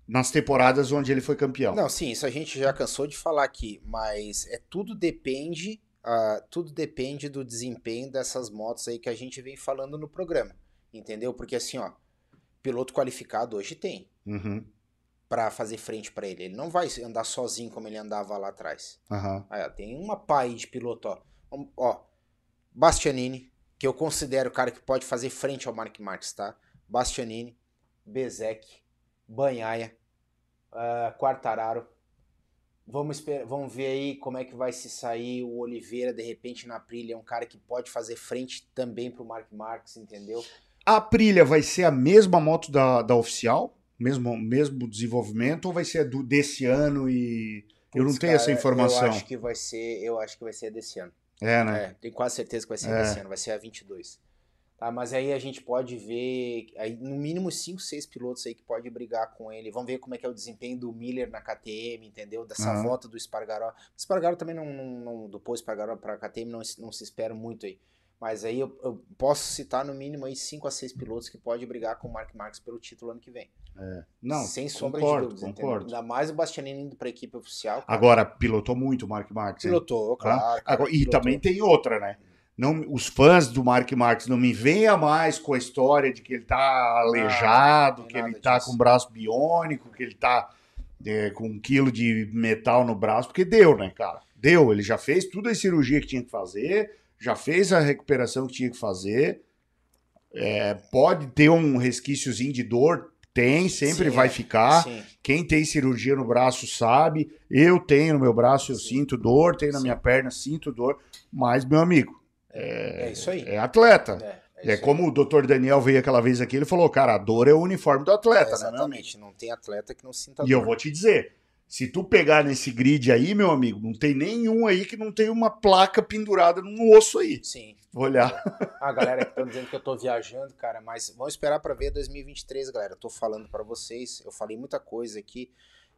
nas temporadas onde ele foi campeão. Não, sim, isso a gente já cansou de falar aqui, mas é tudo depende, ah, tudo depende do desempenho dessas motos aí que a gente vem falando no programa, entendeu? Porque assim, ó, piloto qualificado hoje tem Uhum, pra fazer frente pra ele. Ele não vai andar sozinho como ele andava lá atrás. aham. Aí, ó, tem uma pá aí de piloto, ó. Ó, Bastianini, que eu considero o cara que pode fazer frente ao Mark Marques, tá? Bastianini, Bezek, Banhaia, ah, Quartararo. Vamos, esper- vamos ver aí como é que vai se sair o Oliveira, de repente, na Aprilia. É um cara que pode fazer frente também pro Mark Marques, entendeu? A Aprilia vai ser a mesma moto da, da oficial? Mesmo, mesmo desenvolvimento? Ou vai ser do, desse ano e. Eu não tenho essa cara, informação. Eu acho que vai ser, eu acho que vai ser desse ano. É, né? É, tenho quase certeza que vai ser É. esse ano, vai ser a 22. Tá, mas aí a gente pode ver, aí, no mínimo 5, 6 pilotos aí que pode brigar com ele. Vamos ver como é que é o desempenho do Miller na KTM, entendeu? Dessa Aham. volta do Espargaró. O Espargaró também não, não, do pô Espargaró para KTM não, se- não se espera muito aí. Mas aí eu, eu posso citar no mínimo aí 5 a 6 pilotos que pode brigar com o Mark Marques pelo título ano que vem. Não, Sem sombra concordo, de dúvidas, concordo. entendeu? Ainda mais o Bastianini indo pra equipe oficial. cara. Agora, pilotou muito o Mark Marques. hein? pilotou, claro. cara, e pilotou. também tem outra, né? Não, os fãs do Mark Marques não me venha mais com a história de que ele tá aleijado, tem que ele tá disso. com braço biônico, que ele tá é, com um quilo de metal no braço, porque deu, né, cara? Deu, ele já fez toda a cirurgia que tinha que fazer, já fez a recuperação que tinha que fazer. É, pode ter um resquíciozinho de dor, tem, sempre Sim, vai é. ficar. Sim. Quem tem cirurgia no braço sabe. Eu tenho no meu braço, eu Sim. sinto dor, tenho na minha perna, sinto dor. Mas, meu amigo, É, isso aí. é atleta. É, É, aí. como o doutor Daniel veio aquela vez aqui, ele falou, cara, a dor é o uniforme do atleta, né? Exatamente, não tem atleta que não sinta E eu dor. vou te dizer, se tu pegar nesse grid aí, meu amigo, não tem nenhum aí que não tem uma placa pendurada num osso aí. Sim. Vou olhar. A galera que tá dizendo que eu tô viajando, cara, mas vamos esperar pra ver 2023, galera. Eu tô falando pra vocês, eu falei muita coisa aqui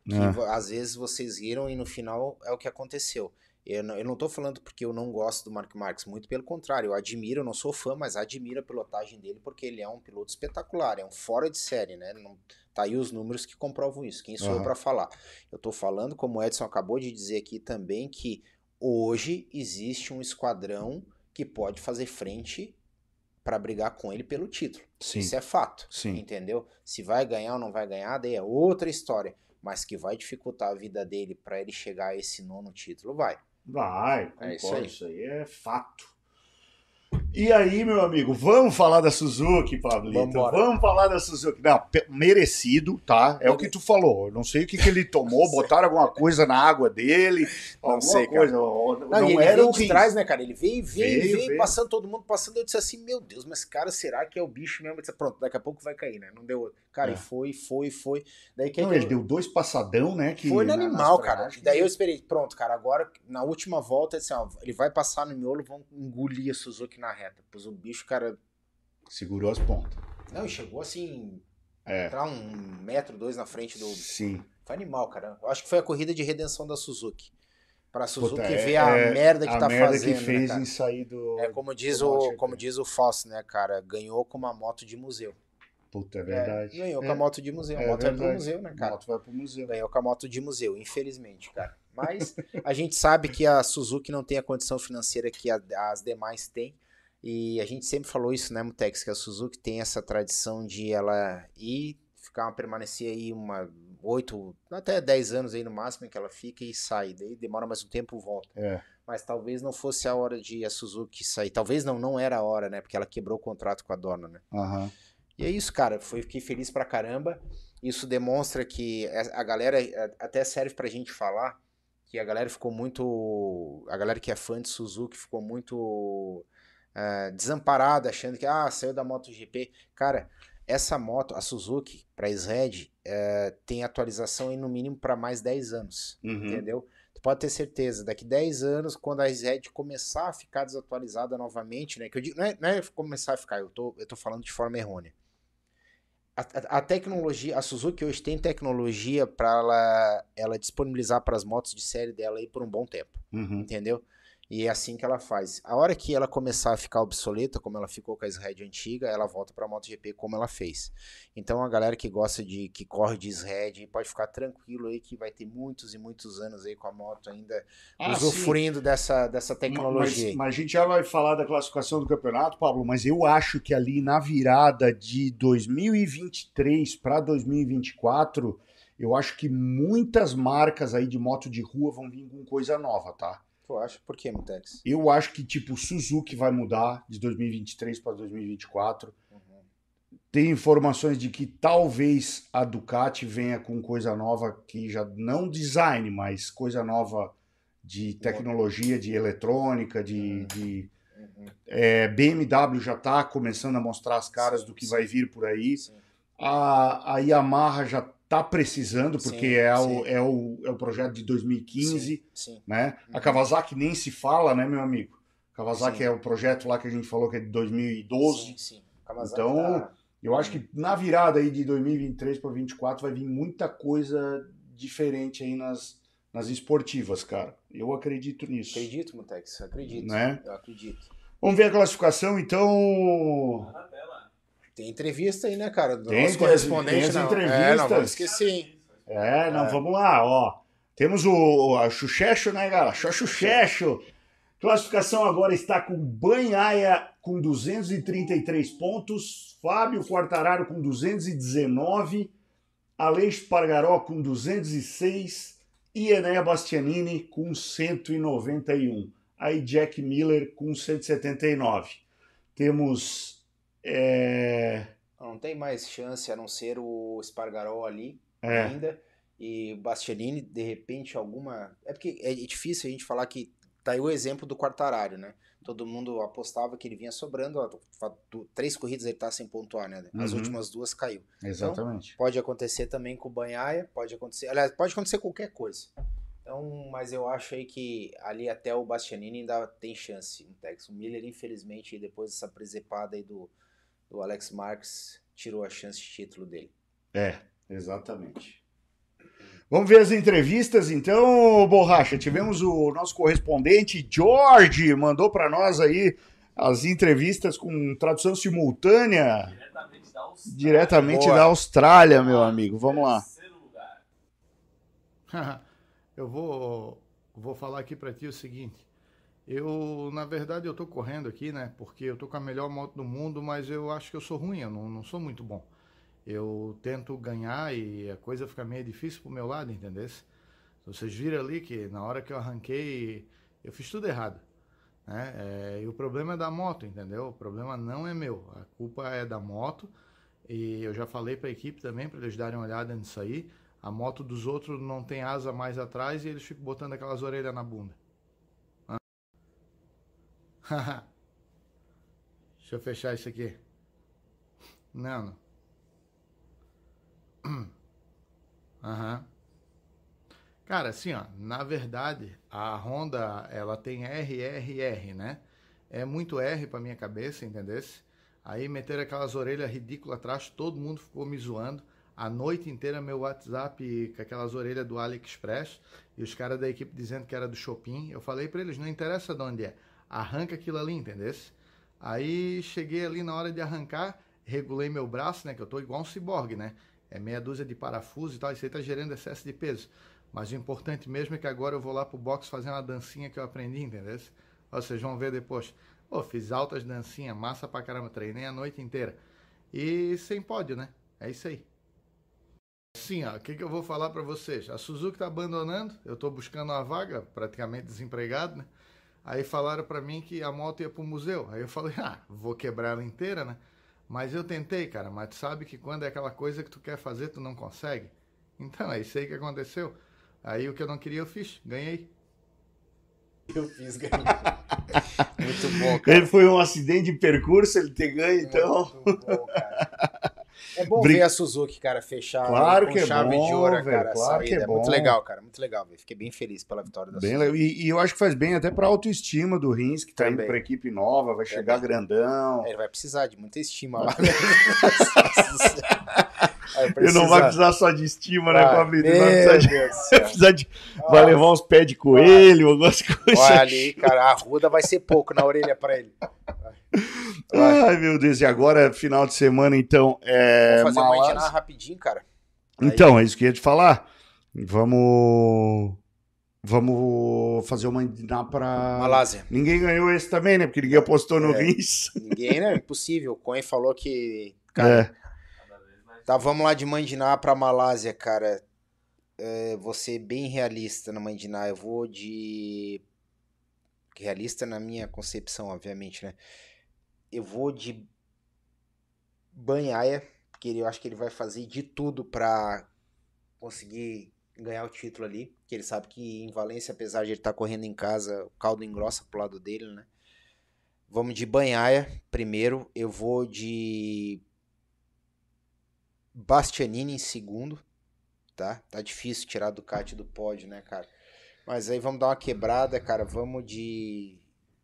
que É. às vezes vocês riram e no final é o que aconteceu. Eu não, eu não tô falando porque eu não gosto do Mark Marques, muito pelo contrário, eu admiro, eu não sou fã, mas admiro a pilotagem dele porque ele é um piloto espetacular, é um fora de série, né? Não, tá aí os números que comprovam isso. Quem sou eu Aham. pra falar? Eu tô falando, como o Edson acabou de dizer aqui também, que hoje existe um esquadrão que pode fazer frente pra brigar com ele pelo título. Sim, Isso é fato. sim. Entendeu? Se vai ganhar ou não vai ganhar, daí é outra história. Mas que vai dificultar a vida dele pra ele chegar a esse nono título, vai. Vai, É isso aí. isso aí é fato. E aí, meu amigo, vamos falar da Suzuki, Pablito? Vambora. Vamos falar da Suzuki. Não, merecido, tá? É o que tu falou. Eu não sei o que, que ele tomou, botaram alguma coisa na água dele, Não alguma sei, cara. coisa. Não, Não, não ele era veio o de Rins. trás, né, cara? Ele veio, veio, Veio, veio, veio. passando todo mundo, passando. Eu disse assim, meu Deus, mas cara, será que é o bicho mesmo? Eu disse, pronto, daqui a pouco vai cair, né? Não deu outro. Cara, É. e foi, foi, foi. Daí que Não, que ele eu- deu dois passadão, né? Que Foi no na- animal, cara. Daí eu esperei, pronto, cara, agora na última volta, assim, ó, ele vai passar no miolo, vão engolir a Suzuki na reta. Pois o bicho, cara, Segurou as pontas. não, e chegou assim, É. entrar um metro, dois na frente do. Sim. Foi animal, cara. Eu acho que foi a corrida de redenção da Suzuki. Pra Suzuki Puta, é- ver a é merda que a tá merda fazendo, que fez né, em sair do. É como diz do o, como diz o Foss, né, cara? Ganhou com uma moto de museu. Puta, é É, verdade. ganhou É, com a moto de museu. A é moto é pro verdade. museu, né, A cara? moto vai pro museu. Ganhou com a moto de museu, infelizmente, cara. Mas a gente sabe que a Suzuki não tem a condição financeira que a- as demais têm. E a gente sempre falou isso, né, Mutex, que a Suzuki tem essa tradição de ela ir, ficar, permanecer aí uma oito, até dez anos aí no máximo que ela fica e sai. Daí demora mais um tempo volta. É. Mas talvez não fosse a hora de a Suzuki sair. Talvez não, não era a hora, né? Porque ela quebrou o contrato com a dona, né? Aham. E é isso, cara. Foi, fiquei feliz pra caramba. Isso demonstra que a galera até serve pra gente falar que a galera ficou muito. A galera que é fã de Suzuki ficou muito uh, desamparada, achando que ah, saiu da MotoGP. Cara, essa moto, a Suzuki, para Sred, uh, tem atualização aí no mínimo para mais 10 anos. Uhum. Entendeu? Tu pode ter certeza, daqui 10 anos, quando a Sred começar a ficar desatualizada novamente, né? Que eu digo, não é, não é começar a ficar, eu tô, eu tô falando de forma errônea a, a, tecnologia, a Suzuki hoje tem tecnologia para ela, ela disponibilizar para as motos de série dela aí por um bom tempo, Uhum. entendeu? E é assim que ela faz. A hora que ela começar a ficar obsoleta, como ela ficou com a SRED antiga, ela volta para a MotoGP como ela fez. Então a galera que gosta de que corre de SRED pode ficar tranquilo aí que vai ter muitos e muitos anos aí com a moto ainda Ah, usufruindo dessa, dessa tecnologia. Mas, mas a gente já vai falar da classificação do campeonato, Pablo, mas eu acho que ali na virada de 2023 para 2024, eu acho que muitas marcas aí de moto de rua vão vir com coisa nova, tá? Tu acha? Por que, Mutex? Eu acho que, tipo, Suzuki vai mudar de 2023 para 2024. Uhum. Tem informações de que talvez a Ducati venha com coisa nova que já não design, mas coisa nova de tecnologia, de eletrônica, de, de Uhum. é, BMW já está começando a mostrar as caras do que vai vir por aí. Sim. A, a Yamaha já está precisando, porque Sim, é, sim. o, é, o, é o projeto de 2015, Sim, sim. né? A Uhum. Kawasaki nem se fala, né, meu amigo? Kawasaki Sim. é o projeto lá que a gente falou que é de 2012. Sim, sim. Kawasaki Então, tá- Eu acho que na virada aí de 2023 para 2024 vai vir muita coisa diferente aí nas, nas esportivas, cara. Eu acredito nisso. Acredito, Mutex, acredito. Né? Eu acredito. Vamos ver a classificação, então. Tá tela. Tem entrevista aí, né, cara? Do Tem, nosso correspondente. tem entrevistas. É, não vamos esquecer, hein? É, não, É. vamos lá, ó. Temos o a Xuxexo, né, galera? Xuxexo. Classificação agora está com Banhaia com 233 pontos, Fábio Quartararo com 219, Aleix Pargaró com 206 e Enéa Bastianini com 191. Aí Jack Miller com 179. Temos. É, Não tem mais chance a não ser o Spargaró ali é, ainda. E o Bastianini, de repente, alguma. É porque é difícil a gente falar que. Tá aí o exemplo do Quartararo, né? Todo mundo apostava que ele vinha sobrando. ó, Três corridas ele tá sem pontuar, né? As Uhum. últimas duas caiu. exatamente. Pode acontecer também com o Banhaia, pode acontecer. Aliás, pode acontecer qualquer coisa. Então, mas eu acho aí que ali até o Bastianini ainda tem chance Tex. O Miller, infelizmente, depois dessa presepada aí do, do Alex Marques, tirou a chance de título dele. É, exatamente. Vamos ver as entrevistas, então, Borracha. Tivemos o nosso correspondente George, mandou para nós aí as entrevistas com tradução simultânea Diretamente da Austrália. diretamente da Austrália, meu amigo. Vamos lá. Terceiro lugar. eu vou, vou falar aqui para ti o seguinte. Eu, na verdade, eu tô correndo aqui, né? Porque eu tô com a melhor moto do mundo, mas eu acho que eu sou ruim, eu não, não sou muito bom. Eu tento ganhar e a coisa fica meio difícil pro meu lado, entendeu? Vocês viram ali que na hora que eu arranquei, eu fiz tudo errado. Né? É, e o problema é da moto, entendeu? O problema não é meu, a culpa é da moto. E eu já falei para a equipe também, para eles darem uma olhada nisso aí. A moto dos outros não tem asa mais atrás e eles ficam botando aquelas orelhas na bunda. Deixa eu fechar isso aqui. Não, não. Aham. Cara, assim, ó, na verdade, a Honda, ela tem RRR, né? É muito R pra minha cabeça, entendesse? Aí meteram aquelas orelhas ridículas atrás, todo mundo ficou me zoando. A noite inteira meu WhatsApp com aquelas orelhas do AliExpress e os caras da equipe dizendo que era do Shopping. Eu falei pra eles, não interessa de onde é, arranca aquilo ali, entendesse? Aí cheguei ali na hora de arrancar, regulei meu braço, né? Que eu tô igual um ciborgue, né? É meia dúzia de parafuso e tal, isso aí tá gerando excesso de peso. Mas o importante mesmo é que agora eu vou lá pro box fazer uma dancinha que eu aprendi, entendeu? Vocês vão ver depois. Pô, fiz altas dancinhas, massa pra caramba, treinei a noite inteira. E sem pódio, né? É isso aí. Sim, o que, que eu vou falar para vocês? A Suzuki tá abandonando, eu tô buscando uma vaga, praticamente desempregado, né? Aí falaram para mim que a moto ia pro museu. Aí eu falei, ah, vou quebrar ela inteira, né? Mas eu tentei, cara, mas tu sabe que quando é aquela coisa que tu quer fazer, tu não consegue. Então, é isso aí que aconteceu. Aí o que eu não queria eu fiz, ganhei. Eu fiz, ganhei. Muito bom, cara. Ele foi um acidente de percurso, ele ter ganho, então. Muito bom, cara. É bom Brin- ver a Suzuki, cara, fechar Claro com que é chave bom, de ouro, velho, cara. claro que saída. é bom. Muito legal, cara. Muito legal, velho. Fiquei bem feliz pela vitória da Bem Suzuki. E, e eu acho que faz bem até pra autoestima do Rins, que tá indo Também. pra equipe nova, vai chegar grandão. É, Ele vai precisar de muita estima lá. Ele não vai precisar só de estima, né. Fabrício? Meu Ele vai precisar de. Vai, precisar de- vai levar uns pés de coelho, algumas coisas. Olha ali, cara, a ruda vai ser pouco na orelha pra ele. Ai, meu Deus. E agora, final de semana, então. É, Vamos fazer uma Malásia. endinar rapidinho, cara. Então, é isso que eu ia te falar. Vamos. Vamos fazer uma indinar pra. Malásia. Ninguém ganhou esse também, né? Porque ninguém apostou no É. Rins. Ninguém, né? Impossível. O Coen falou que. Cara, É. Tá, vamos lá de Mandiná pra Malásia, cara. É, vou ser bem realista na Mandiná. Eu vou de. Realista na minha concepção, obviamente, né? Eu vou de Banhaia, porque eu acho que ele vai fazer de tudo pra conseguir ganhar o título ali. Que ele sabe que em Valência, apesar de ele estar correndo em casa, o caldo engrossa pro lado dele, né? Vamos de Banhaia primeiro. Eu vou de Bastianini em segundo, tá? Tá difícil tirar a Ducati do pódio, né, cara? Mas aí vamos dar uma quebrada, cara. Vamos de.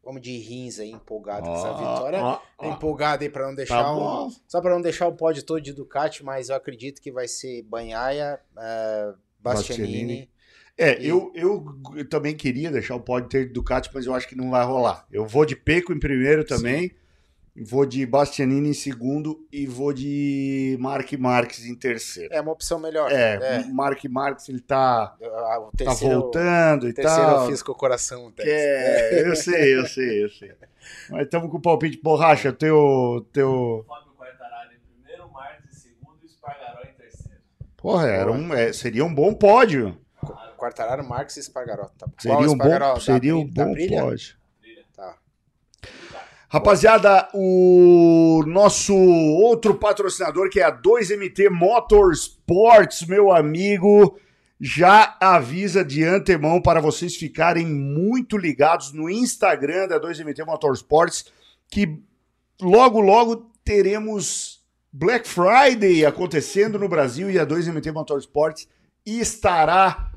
Vamos de rins aí, empolgado com essa vitória. Tô ó. empolgado aí pra não deixar Tá um. Só pra não deixar o pódio todo de Ducati, mas eu acredito que vai ser Banhaia, eh, Bastianini. Bastianini. É, E- eu, eu também queria deixar o pódio ter de Ducati, mas eu acho que não vai rolar. Eu vou de Peco em primeiro também, vou de Bastianini em segundo e vou de Mark Marques em terceiro. É uma opção melhor. É, É. Mark Marques ele tá, Ah, tá terceiro, voltando e terceiro tal. eu fiz com o coração. Tex. É, eu sei, eu sei, eu sei. Mas estamos com o palpite borracha, teu, teu... Fábio Quartararo em primeiro, Marques em segundo e Espargaró em terceiro. Porra, era um, é, seria um bom pódio. Quartararo, Marques e Espargaró. Tá. Qual Seria um bom, Da seria um bom pódio. Rapaziada, o nosso outro patrocinador, que é a 2MT Motorsports, meu amigo, já avisa de antemão para vocês ficarem muito ligados no Instagram da 2MT Motorsports, que logo, logo teremos Black Friday acontecendo no Brasil e a 2MT Motorsports estará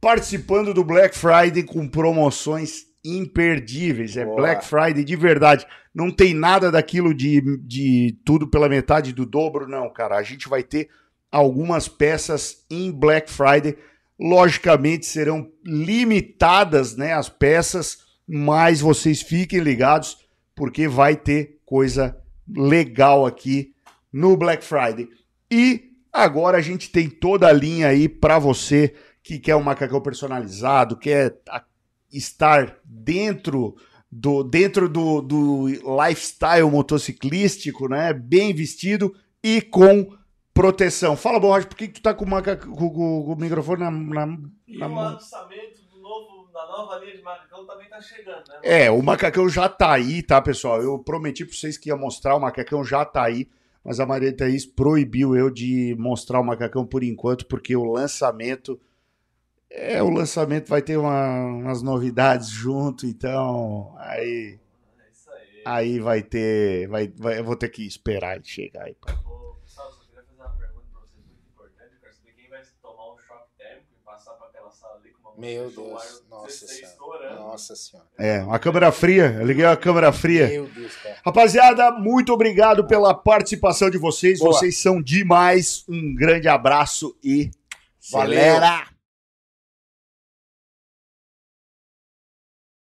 participando do Black Friday com promoções imperdíveis. É Boa. Black Friday de verdade. Não tem nada daquilo de, de tudo pela metade do dobro, não, cara. A gente vai ter algumas peças em Black Friday. Logicamente serão limitadas, né, as peças, mas vocês fiquem ligados porque vai ter coisa legal aqui no Black Friday. E agora a gente tem toda a linha aí para você que quer um macacão personalizado, quer a- estar dentro do dentro do, do lifestyle motociclístico, né? Bem vestido e com proteção. Fala, Borracha, por que, tu tá com o, maca- com- com- com o microfone na, na- E na o mão? lançamento do novo, da nova linha de macacão também tá chegando, né? É, o macacão já tá aí, tá, pessoal? Eu prometi pra vocês que ia mostrar, o macacão já tá aí, mas a Maria Thaís proibiu eu de mostrar o macacão por enquanto, porque o lançamento. É, o lançamento vai ter uma- umas novidades junto, então. Aí. É isso aí. Aí vai ter. Vai, vai, eu vou ter que esperar ele chegar aí. pá. Ô, Pessoal, só queria fazer uma pergunta pra vocês muito importante. Eu quero saber quem vai tomar um choque térmico e passar pra aquela sala ali com uma música Meu Deus, nossa 16 senhora. estourando. Nossa senhora. É, uma câmera fria. Eu liguei a câmera fria. Meu Deus, cara. Rapaziada, muito obrigado pela participação de vocês. Boa. Vocês são demais. Um grande abraço e. Valeu. Acelera!